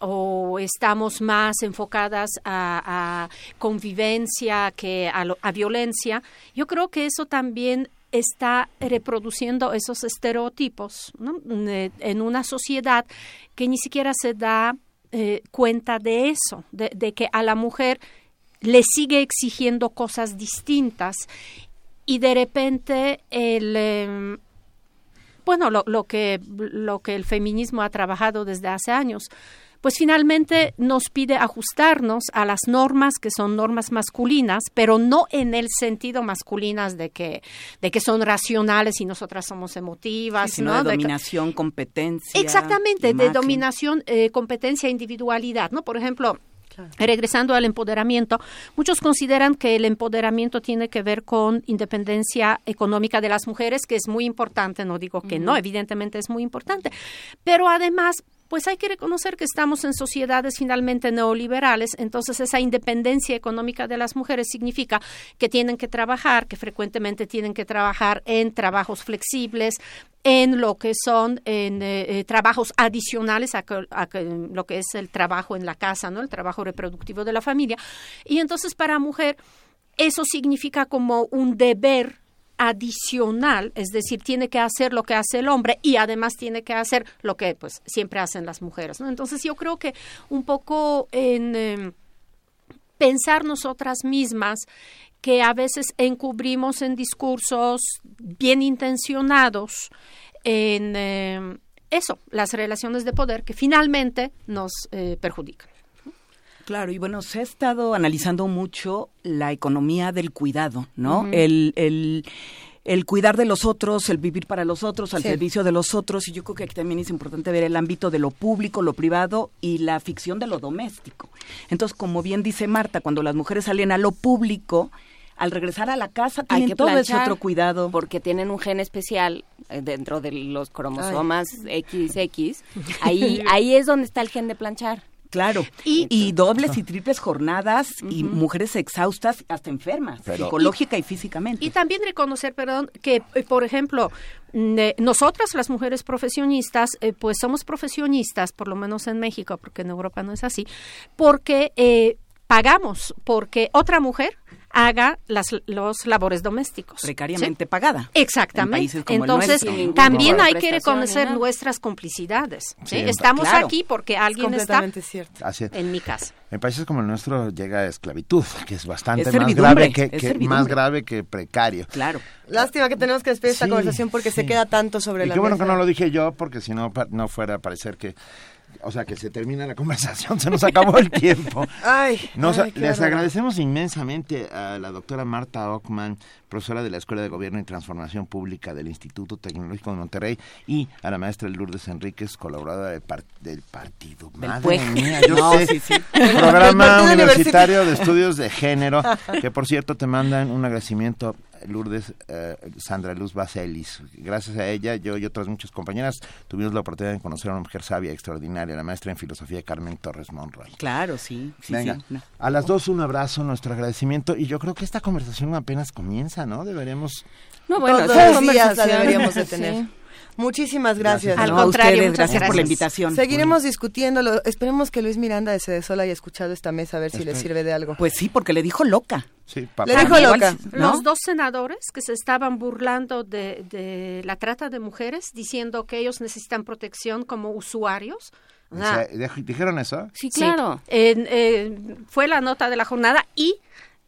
o estamos más enfocadas a, convivencia que a, a, violencia, yo creo que eso también está reproduciendo esos estereotipos en una sociedad que ni siquiera se da eh, cuenta de eso, de, que a la mujer le sigue exigiendo cosas distintas y de repente el em, bueno lo, lo que lo que el feminismo ha trabajado desde hace años pues finalmente nos pide ajustarnos a las normas que son normas masculinas, pero no en el sentido masculinas de que, de que son racionales y nosotras somos emotivas, sino de dominación, competencia. Exactamente, de dominación, eh, competencia, individualidad, ¿no? Por ejemplo, Regresando al empoderamiento, muchos consideran que el empoderamiento tiene que ver con independencia económica de las mujeres, que es muy importante, no digo que no, evidentemente es muy importante, pero además pues hay que reconocer que estamos en sociedades finalmente neoliberales, entonces esa independencia económica de las mujeres significa que tienen que trabajar, que frecuentemente tienen que trabajar en trabajos flexibles, en lo que son en, eh, eh, trabajos adicionales a, lo que es el trabajo en la casa, ¿no? El trabajo reproductivo de la familia. Y entonces para mujer eso significa como un deber adicional, es decir, tiene que hacer lo que hace el hombre y además tiene que hacer lo que pues siempre hacen las mujeres. Entonces yo creo que un poco en em, pensar nosotras mismas que a veces encubrimos en discursos bien intencionados en em, eso, las relaciones de poder que finalmente nos eh, perjudican. Claro, y bueno, se ha estado analizando mucho la economía del cuidado, ¿no? el, el, el, cuidar de los otros, el vivir para los otros, al servicio de los otros, y yo creo que aquí también es importante ver el ámbito de lo público, lo privado y la ficción de lo doméstico. Entonces, como bien dice Marta, cuando las mujeres salen a lo público, al regresar a la casa tienen Hay que todo ese otro cuidado. Porque tienen un gen especial eh, dentro de los cromosomas XX. Ahí, ahí es donde está el gen de planchar. Claro, y, dobles y triples jornadas y mujeres exhaustas, hasta enfermas, psicológica y, físicamente. Y también reconocer, perdón, que, eh, por ejemplo, nosotras las mujeres profesionistas, eh, pues somos profesionistas, por lo menos en México, porque en Europa no es así, porque eh, pagamos, porque otra mujer haga las los labores domésticos. Precariamente pagada. Exactamente. Entonces, también hay que reconocer nuestras complicidades. Estamos aquí porque alguien está en mi casa. En países como el nuestro llega esclavitud, que es bastante más grave que, más grave que precario. Claro. Lástima que tenemos que despedir esta conversación porque se queda tanto sobre y la qué bueno que no lo dije yo porque si no no fuera a parecer que o sea, que se termina la conversación, se nos acabó el tiempo. ay, les agradecemos inmensamente a la doctora Marta Ockman, profesora de la Escuela de Gobierno y Transformación Pública del Instituto Tecnológico de Monterrey, y a la maestra Lourdes Enríquez, colaboradora del, del partido. Madre mía, yo sé. Programa Universitario de Estudios de Género, que por cierto te mandan un agradecimiento Lourdes eh, Sandra Luz Baselis. Gracias a ella, yo y otras muchas compañeras tuvimos la oportunidad de conocer a una mujer sabia, extraordinaria, la maestra en filosofía Carmen Torres Monroy. Claro, sí. Venga, a las dos un abrazo, nuestro agradecimiento y yo creo que esta conversación apenas comienza, ¿no? Deberíamos... No, bueno, todos los días la deberíamos de tener. Muchísimas gracias. Al contrario, gracias, por la invitación. Seguiremos discutiéndolo. Esperemos que Luis Miranda de Cedesol haya escuchado esta mesa a ver si le sirve de algo. Pues sí, porque le dijo loca. Sí, Le dijo loca. Los dos senadores que se estaban burlando de, la trata de mujeres, diciendo que ellos necesitan protección como usuarios. ¿Dijeron eso? Sí, claro. fue la nota de la jornada y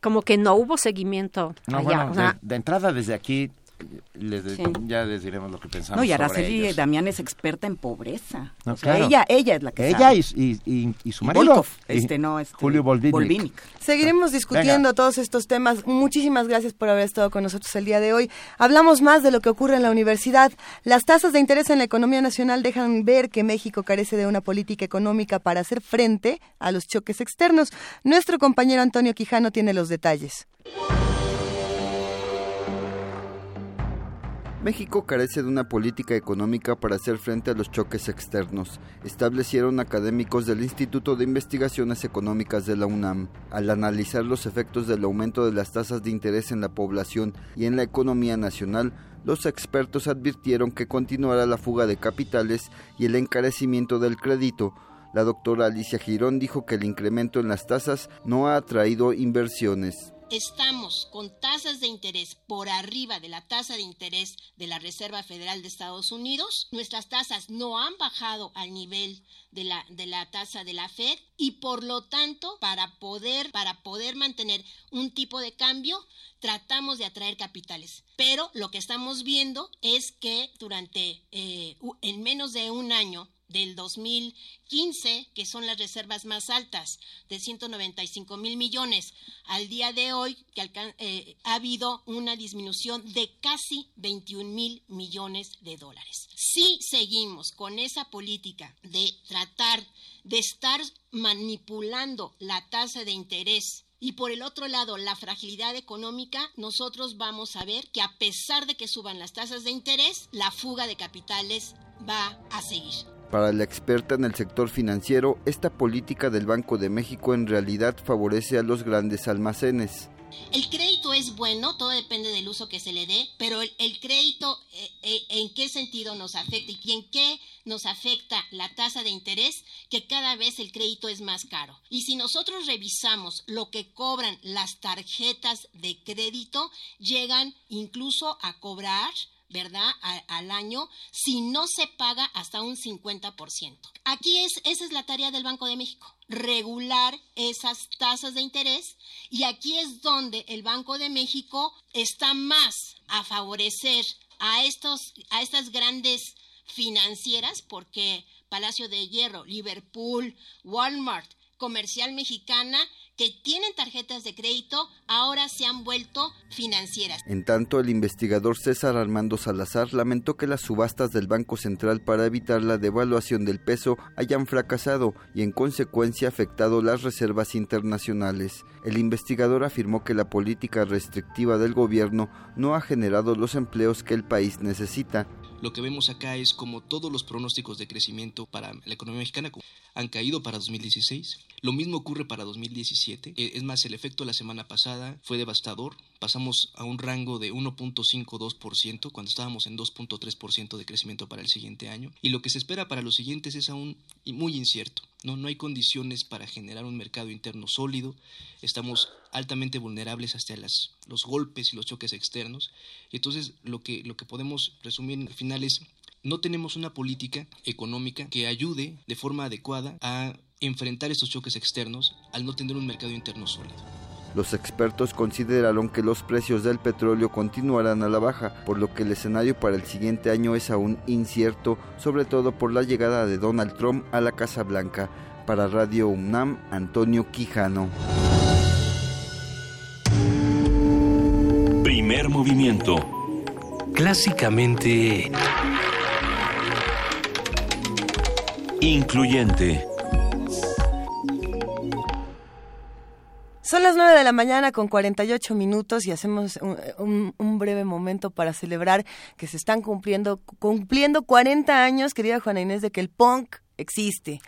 como que no hubo seguimiento allá. de, entrada desde aquí les ya les diremos lo que pensamos. No, y Araceli Damián es experta en pobreza. ella, ella es la que Ella Y, y, y, su marido. este no, este, Julio Volvinic. Seguiremos discutiendo todos estos temas. Muchísimas gracias por haber estado con nosotros el día de hoy. Hablamos más de lo que ocurre en la universidad. Las tasas de interés en la economía nacional dejan ver que México carece de una política económica para hacer frente a los choques externos. Nuestro compañero Antonio Quijano tiene los detalles. México carece de una política económica para hacer frente a los choques externos, establecieron académicos del Instituto de Investigaciones Económicas de la UNAM. Al analizar los efectos del aumento de las tasas de interés en la población y en la economía nacional, los expertos advirtieron que continuará la fuga de capitales y el encarecimiento del crédito. La doctora Alicia Girón dijo que el incremento en las tasas no ha atraído inversiones estamos con tasas de interés por arriba de la tasa de interés de la Reserva Federal de Estados Unidos. Nuestras tasas no han bajado al nivel de la, de la tasa de la Fed y por lo tanto para poder, para poder mantener un tipo de cambio tratamos de atraer capitales. Pero lo que estamos viendo es que durante eh, en menos de un año del 2015, que son las reservas más altas, de 195 mil millones, al día de hoy, que eh, ha habido una disminución de casi 21 mil millones de dólares. Si seguimos con esa política de tratar de estar manipulando la tasa de interés y por el otro lado, la fragilidad económica, nosotros vamos a ver que a pesar de que suban las tasas de interés, la fuga de capitales va a seguir. Para la experta en el sector financiero, esta política del Banco de México en realidad favorece a los grandes almacenes. El crédito es bueno, todo depende del uso que se le dé, pero el, crédito, eh, eh, ¿en qué sentido nos afecta y en qué nos afecta la tasa de interés? Que cada vez el crédito es más caro. Y si nosotros revisamos lo que cobran las tarjetas de crédito, llegan incluso a cobrar ¿verdad? al año si no se paga hasta un 50%. Aquí es, esa es la tarea del Banco de México, regular esas tasas de interés y aquí es donde el Banco de México está más a favorecer a, estos, a estas grandes financieras porque Palacio de Hierro, Liverpool, Walmart, Comercial Mexicana que tienen tarjetas de crédito ahora se han vuelto financieras. En tanto, el investigador César Armando Salazar lamentó que las subastas del Banco Central para evitar la devaluación del peso hayan fracasado y en consecuencia afectado las reservas internacionales. El investigador afirmó que la política restrictiva del gobierno no ha generado los empleos que el país necesita lo que vemos acá es como todos los pronósticos de crecimiento para la economía mexicana han caído para 2016. Lo mismo ocurre para 2017. E, es más, el efecto la semana pasada fue devastador. Pasamos a un rango de 1.52% cuando estábamos en 2.3% de crecimiento para el siguiente año. Y lo que se espera para los siguientes es aún muy incierto. No, no hay condiciones para generar un mercado interno sólido. Estamos altamente vulnerables hasta las, los golpes y los choques externos. Y entonces lo que, lo que podemos resumir al final es no tenemos una política económica que ayude de forma adecuada a enfrentar estos choques externos al no tener un mercado interno sólido. Los expertos consideraron que los precios del petróleo continuarán a la baja, por lo que el escenario para el siguiente año es aún incierto, sobre todo por la llegada de Donald Trump a la Casa Blanca. Para Radio UNAM, Antonio Quijano. Primer movimiento. Clásicamente... Incluyente. Son las 9 de la mañana con 48 minutos y hacemos un, un, breve momento para celebrar que se están cumpliendo, cumpliendo 40 años, querida Juana Inés, de que el punk existe.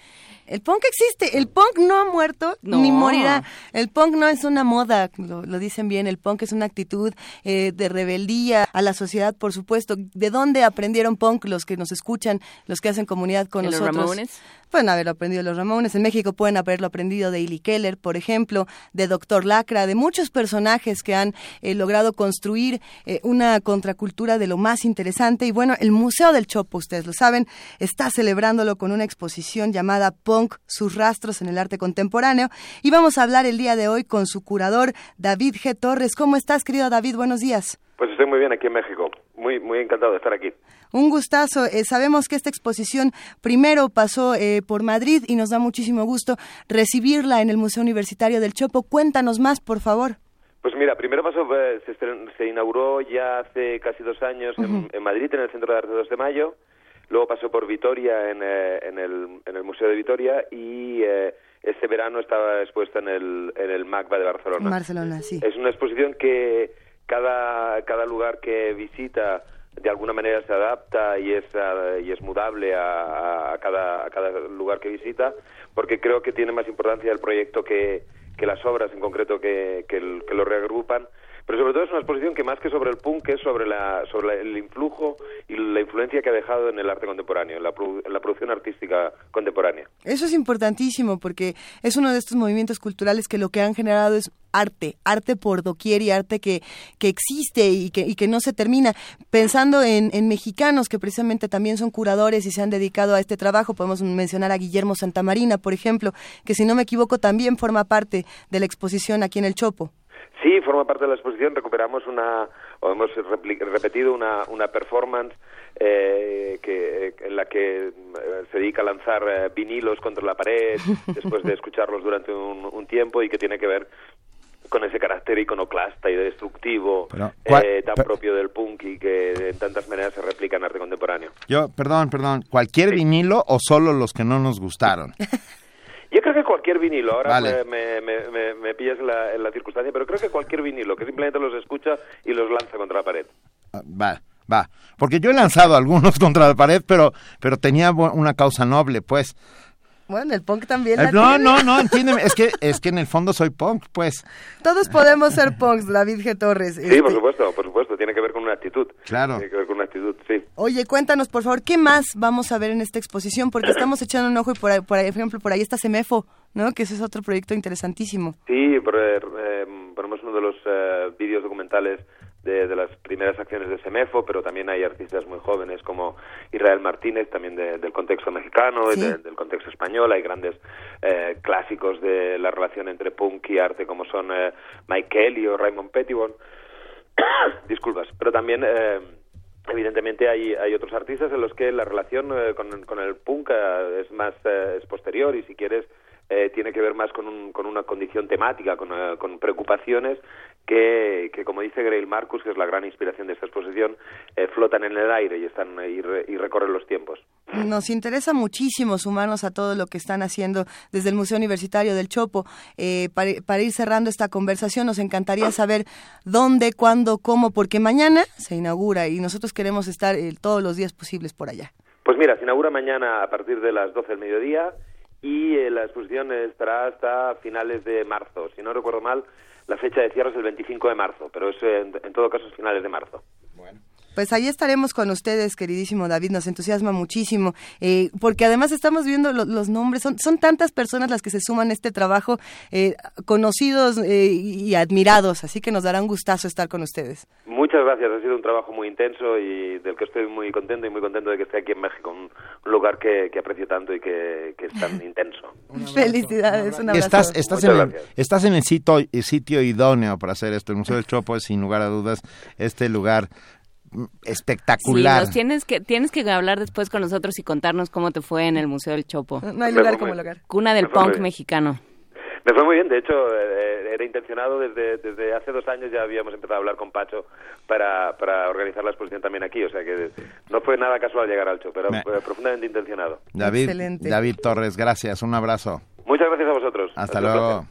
El punk existe, el punk no ha muerto ni morirá. El punk no es una moda, lo, dicen bien, el punk es una actitud eh, de rebeldía a la sociedad, por supuesto. ¿De dónde aprendieron punk los que nos escuchan, los que hacen comunidad con nosotros? Los Ramones? Pueden haberlo aprendido los Ramones, en México pueden haberlo aprendido de Illy Keller, por ejemplo, de Doctor Lacra, de muchos personajes que han eh, logrado construir eh, una contracultura de lo más interesante. Y bueno, el Museo del Chopo, ustedes lo saben, está celebrándolo con una exposición llamada Punk sus rastros en el arte contemporáneo. Y vamos a hablar el día de hoy con su curador, David G. Torres. ¿Cómo estás, querido David? Buenos días. Pues estoy muy bien aquí en México. Muy, muy encantado de estar aquí. Un gustazo. Eh, sabemos que esta exposición primero pasó eh, por Madrid y nos da muchísimo gusto recibirla en el Museo Universitario del Chopo. Cuéntanos más, por favor. Pues mira, primero pasó, eh, se, inauguró ya hace casi dos años en, en, Madrid, en el Centro de Arte 2 de Mayo, Luego pasó por Vitoria en, eh, en, el, en el Museo de Vitoria y eh, este verano estaba expuesta en el, en el MACBA de Barcelona. Barcelona, sí. Es una exposición que cada, cada lugar que visita de alguna manera se adapta y es, y es mudable a, a, cada, a cada lugar que visita, porque creo que tiene más importancia el proyecto que, que las obras en concreto que, que, que lo reagrupan pero sobre todo es una exposición que más que sobre el punk es sobre, la, sobre el influjo y la influencia que ha dejado en el arte contemporáneo, en la, producción artística contemporánea. Eso es importantísimo porque es uno de estos movimientos culturales que lo que han generado es arte, arte por doquier y arte que, que existe y que, y que no se termina. Pensando en, en, mexicanos que precisamente también son curadores y se han dedicado a este trabajo, podemos mencionar a Guillermo Santamarina, por ejemplo, que si no me equivoco también forma parte de la exposición aquí en el Chopo. Sí, forma parte de la exposición. Recuperamos una, o hemos repetido una, una performance eh, que, en la que eh, se dedica a lanzar eh, vinilos contra la pared después de escucharlos durante un, tiempo y que tiene que ver con ese carácter iconoclasta y destructivo eh, tan propio del punk y que de tantas maneras se replica en arte contemporáneo. Yo, perdón, perdón, ¿cualquier vinilo o solo los que no nos gustaron? Yo creo que cualquier vinilo, ahora me, me, me, pillas en la, circunstancia, pero creo que cualquier vinilo, que simplemente los escucha y los lanza contra la pared. Ah, vale. Va, porque yo he lanzado algunos contra la pared, pero, pero tenía una causa noble, pues. Bueno, el punk también. La no, no, no, entiéndeme. Es que, es que en el fondo soy punk, pues. Todos podemos ser punks, David G. Torres. Sí, por este. supuesto, por supuesto. Tiene que ver con una actitud. Claro. Tiene que ver con una actitud, sí. Oye, cuéntanos, por favor, ¿qué más vamos a ver en esta exposición? Porque estamos echando un ojo y, por, por ejemplo, por ahí está Semefo, ¿no? Que ese es otro proyecto interesantísimo. Sí, por, eh, ponemos uno de los eh, vídeos documentales de, las primeras acciones de SEMEFO, pero también hay artistas muy jóvenes como Israel Martínez, también del contexto mexicano, y del contexto español. Hay grandes eh, clásicos de la relación entre punk y arte como son eh, Mike Kelly o Raymond Pettibon. Disculpas, pero también... Eh, evidentemente hay, hay otros artistas en los que la relación con, con, el punk es más es posterior y si quieres tiene que ver más con, un, con una condición temática, con, con preocupaciones que, como dice Grail Marcus, que es la gran inspiración de esta exposición, eh, flotan en el aire y, están, y, recorren los tiempos. Nos interesa muchísimo sumarnos a todo lo que están haciendo desde el Museo Universitario del Chopo. Eh, para, ir cerrando esta conversación, nos encantaría saber dónde, cuándo, cómo, porque mañana se inaugura y nosotros queremos estar eh, todos los días posibles por allá. Pues mira, se inaugura mañana a partir de las 12 del mediodía y la exposición estará hasta finales de marzo. Si no recuerdo mal, la fecha de cierre es el 25 de marzo, pero es en, todo caso es finales de marzo. Pues ahí estaremos con ustedes, queridísimo David, nos entusiasma muchísimo, eh, porque además estamos viendo los nombres, son, son tantas personas las que se suman a este trabajo, eh, conocidos eh, y admirados, así que nos dará un gustazo estar con ustedes. Muchas gracias, ha sido un trabajo muy intenso y del que estoy muy contento y muy contento de que esté aquí en México, un, lugar que, aprecio tanto y que, es tan intenso. Felicidades, un abrazo. Estás, estás, en el, estás en el sitio, el sitio idóneo para hacer esto, el Museo del Chopo es sin lugar a dudas este lugar espectacular. Sí, tienes que tienes que hablar después con nosotros y contarnos cómo te fue en el Museo del Chopo. No hay lugar como lugar. Cuna del punk mexicano. Me fue muy bien, de hecho eh, era intencionado desde, desde hace dos años ya habíamos empezado a hablar con Pacho para, para organizar la exposición también aquí, o sea que no fue nada casual llegar al show, pero fue profundamente intencionado. David, David Torres, gracias, un abrazo. Muchas gracias a vosotros. Hasta luego.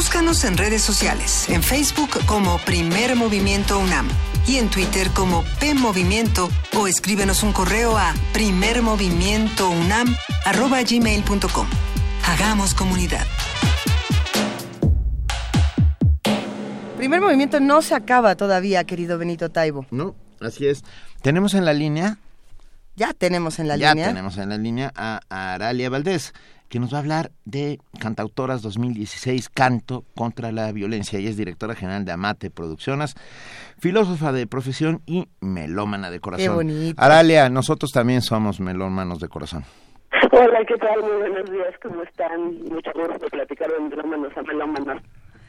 Búscanos en redes sociales, en Facebook como Primer Movimiento UNAM y en Twitter como P Movimiento o escríbenos un correo a primermovimientounam@gmail.com. Hagamos comunidad. Primer movimiento no se acaba todavía, querido Benito Taibo. No, así es. Tenemos en la línea ya tenemos en la línea. Ya tenemos en la línea a Aralia Valdés que nos va a hablar de Cantautoras 2016, Canto contra la Violencia. Ella es directora general de Amate Producciones, filósofa de profesión y melómana de corazón. Qué bonito. Aralia, nosotros también somos melómanos de corazón. Hola, ¿qué tal? Muy buenos días, ¿cómo están? Mucho gusto de platicar de melómanos a melómanos.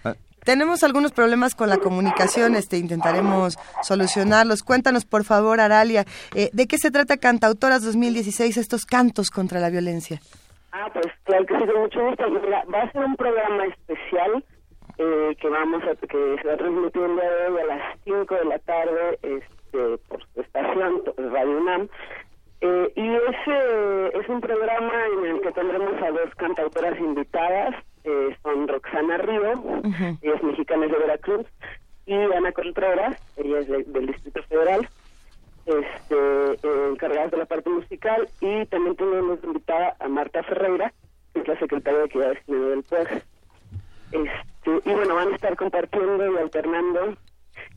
Ah. Tenemos algunos problemas con la comunicación, este, intentaremos solucionarlos. Cuéntanos, por favor, Aralia, eh, ¿de qué se trata Cantautoras 2016, estos cantos contra la violencia? Ah, pues claro que sí, con mucho gusto. Mira, va a ser un programa especial eh, que vamos a, que se va a transmitir el día de hoy a las 5 de la tarde este, por su estación, Radio UNAM. Eh, y ese es un programa en el que tendremos a dos cantautoras invitadas, eh, son Roxana Río, ella es mexicana de Veracruz, y Ana Contreras, ella es del Distrito Federal este, eh, encargadas de la parte musical y también tenemos invitada a Marta Ferreira, que es la secretaria de Equidad del Pueblo. Este, y bueno, van a estar compartiendo y alternando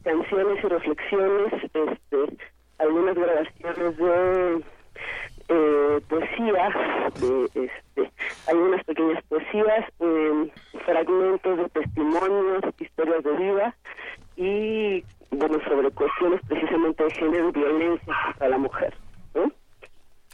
canciones y reflexiones, este, algunas grabaciones de eh, poesía, de, este, algunas pequeñas poesías, eh, fragmentos de testimonios, historias de vida y bueno, sobre cuestiones precisamente de género y violencia contra la mujer.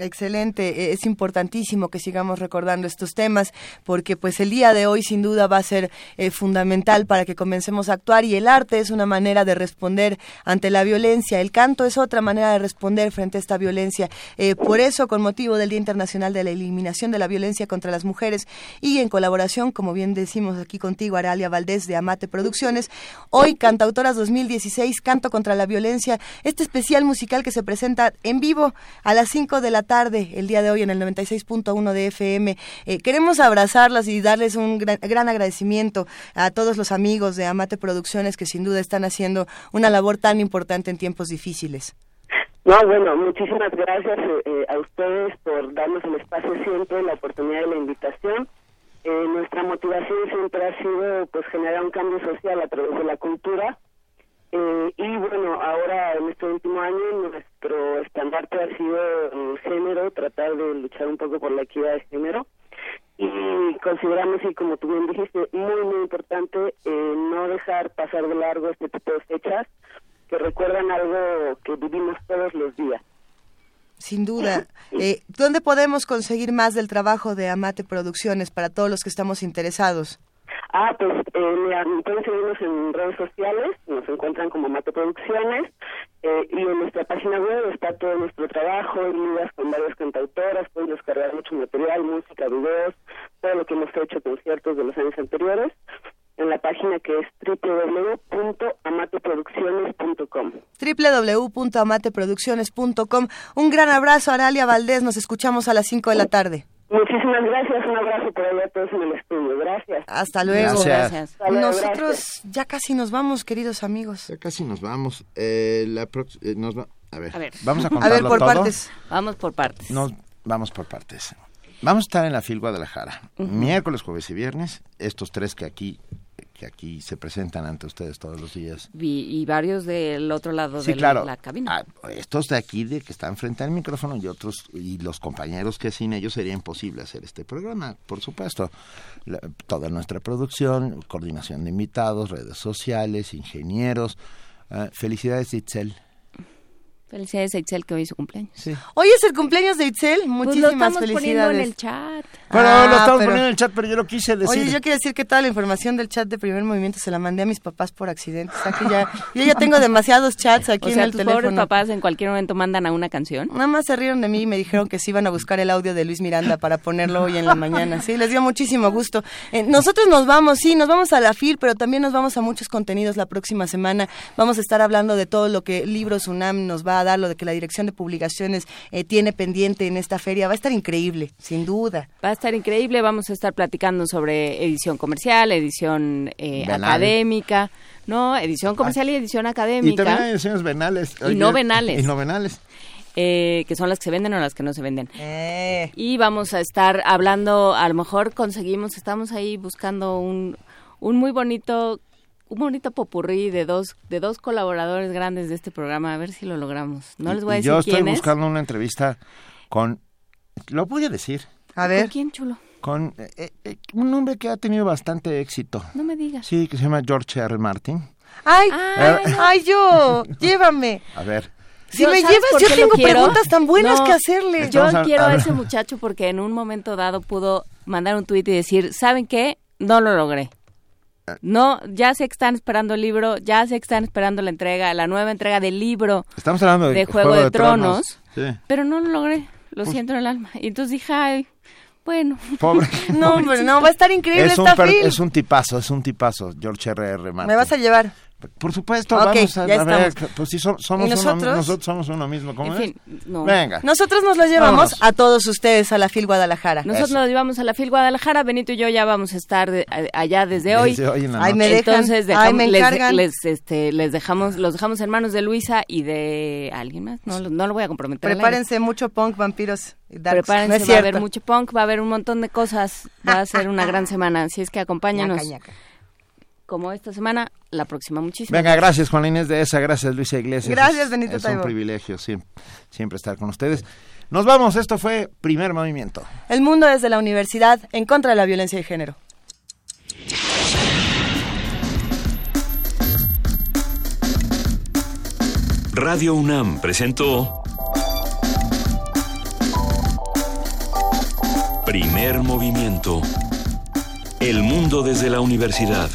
Excelente, e, es importantísimo que sigamos recordando estos temas porque pues el día de hoy sin duda va a ser eh, fundamental para que comencemos a actuar y el arte es una manera de responder ante la violencia, el canto es otra manera de responder frente a esta violencia. Eh, por eso, con motivo del Día Internacional de la Eliminación de la Violencia contra las Mujeres y en colaboración, como bien decimos aquí contigo, Aralia Valdés de Amate Producciones, hoy Cantautoras 2016, Canto contra la Violencia, este especial musical que se presenta en vivo a las 5 de la tarde, el día de hoy en el 96.1 de FM. Eh, queremos abrazarlas y darles un gran, gran, agradecimiento a todos los amigos de Amate Producciones que sin duda están haciendo una labor tan importante en tiempos difíciles. No, bueno, muchísimas gracias eh, a ustedes por darnos el espacio siempre, la oportunidad de la invitación. Eh, nuestra motivación siempre ha sido pues generar un cambio social a través de la cultura eh, y bueno, ahora en este último año nuestro estandarte ha sido el género, tratar de luchar un poco por la equidad de género y consideramos y como tú bien dijiste muy muy importante eh, no dejar pasar de largo este tipo de fechas que recuerdan algo que vivimos todos los días. Sin duda. Eh, ¿Dónde podemos conseguir más del trabajo de Amate Producciones para todos los que estamos interesados? Ah, pues eh, pueden seguirnos en redes sociales, nos encuentran como Amate Producciones eh, y en nuestra página web está todo nuestro trabajo, ligas con varias cantautoras, pueden descargar mucho material, música, videos, todo lo que hemos hecho, conciertos de los años anteriores en la página que es www.amateproducciones.com. www.amateproducciones.com. Un gran abrazo, Aralia Valdés. Nos escuchamos a las 5 de la tarde. Muchísimas gracias, un abrazo por allá a todos en el estudio, gracias. Hasta luego. Gracias. Nosotros ya casi nos vamos, queridos amigos. Ya casi nos vamos. Eh, la eh, nos a, ver, vamos a contarlo A ver, por partes. Vamos por partes. Nos, vamos por partes. Vamos a estar en la FIL Guadalajara, miércoles, jueves y viernes, estos tres que aquí que aquí se presentan ante ustedes todos los días. Y, varios del otro lado de la, cabina. Ah, estos de aquí, de que están frente al micrófono, y otros, y los compañeros que sin ellos sería imposible hacer este programa, por supuesto. toda nuestra producción, coordinación de invitados, redes sociales, ingenieros. Ah, felicidades, Itzel. Felicidades a Itzel que hoy es su cumpleaños. Hoy es el cumpleaños de Itzel. Muchísimas pues lo estamos poniendo en el chat. Pero lo ah, estamos poniendo en el chat, pero yo lo quise decir. Oye, yo quiero decir que toda la información del chat de primer movimiento se la mandé a mis papás por accidente. ya, yo ya tengo demasiados chats aquí en el tus pobres papás en cualquier momento mandan a una canción. Nada más se rieron de mí y me dijeron que sí iban a buscar el audio de Luis Miranda para ponerlo hoy en la mañana. Sí, les dio muchísimo gusto. Eh, nosotros nos vamos, sí, nos vamos a la FIL, pero también nos vamos a muchos contenidos la próxima semana. Vamos a estar hablando de todo lo que Libros UNAM nos va a dar, lo de que la dirección de publicaciones eh, tiene pendiente en esta feria. Va a estar increíble, sin duda. Va a estar increíble. Vamos a estar platicando sobre edición comercial, edición eh, académica. No, edición comercial y edición académica. Y también hay ediciones venales. Y no venales. Y no venales. Eh, que son las que se venden o las que no se venden. Y vamos a estar hablando, a lo mejor conseguimos, estamos ahí buscando un, un muy bonito un bonito popurrí de dos de dos colaboradores grandes de este programa, a ver si lo logramos. No les voy a decir Yo estoy buscando una entrevista con lo voy a decir. A ver. ¿Con quién, chulo? Con eh, eh, un hombre que ha tenido bastante éxito. No me digas. Sí, que se llama George R. Martin. Ay, ay, yo, llévame. A ver. Si me llevas, yo tengo preguntas tan buenas que hacerle. Yo quiero a, ese muchacho porque en un momento dado pudo mandar un tuit y decir, ¿saben qué? No lo logré. No, ya sé que están esperando el libro, ya sé que están esperando la entrega, la nueva entrega del libro. Estamos hablando de, Juego, de, Tronos, pero no lo logré, lo pues siento en el alma. Y entonces dije, ay, bueno. Pobre. no, pero no, va a estar increíble es esta un, Es un tipazo, es un tipazo, George R. R. Me vas a llevar. Por supuesto, vamos a, ver, pues si somos, nosotros? Uno, nosotros somos uno mismo, ¿cómo en Venga. Nosotros nos lo llevamos a todos ustedes a la FIL Guadalajara. Nosotros nos llevamos a la FIL Guadalajara, Benito y yo ya vamos a estar allá desde hoy. Ay, me Entonces les, les, este, les dejamos, los dejamos en manos de Luisa y de alguien más. No, no lo voy a comprometer. Prepárense mucho punk, vampiros. Prepárense, va a haber mucho punk, va a haber un montón de cosas. Va a ser una gran semana, así es que acompáñanos como esta semana, la próxima. Muchísimas Venga, gracias Juan Inés de esa, gracias Luisa Iglesias. Gracias Benito Es, un privilegio siempre, estar con ustedes. Nos vamos, esto fue Primer Movimiento. El mundo desde la universidad en contra de la violencia de género. Radio UNAM presentó Primer Movimiento. El mundo desde la universidad.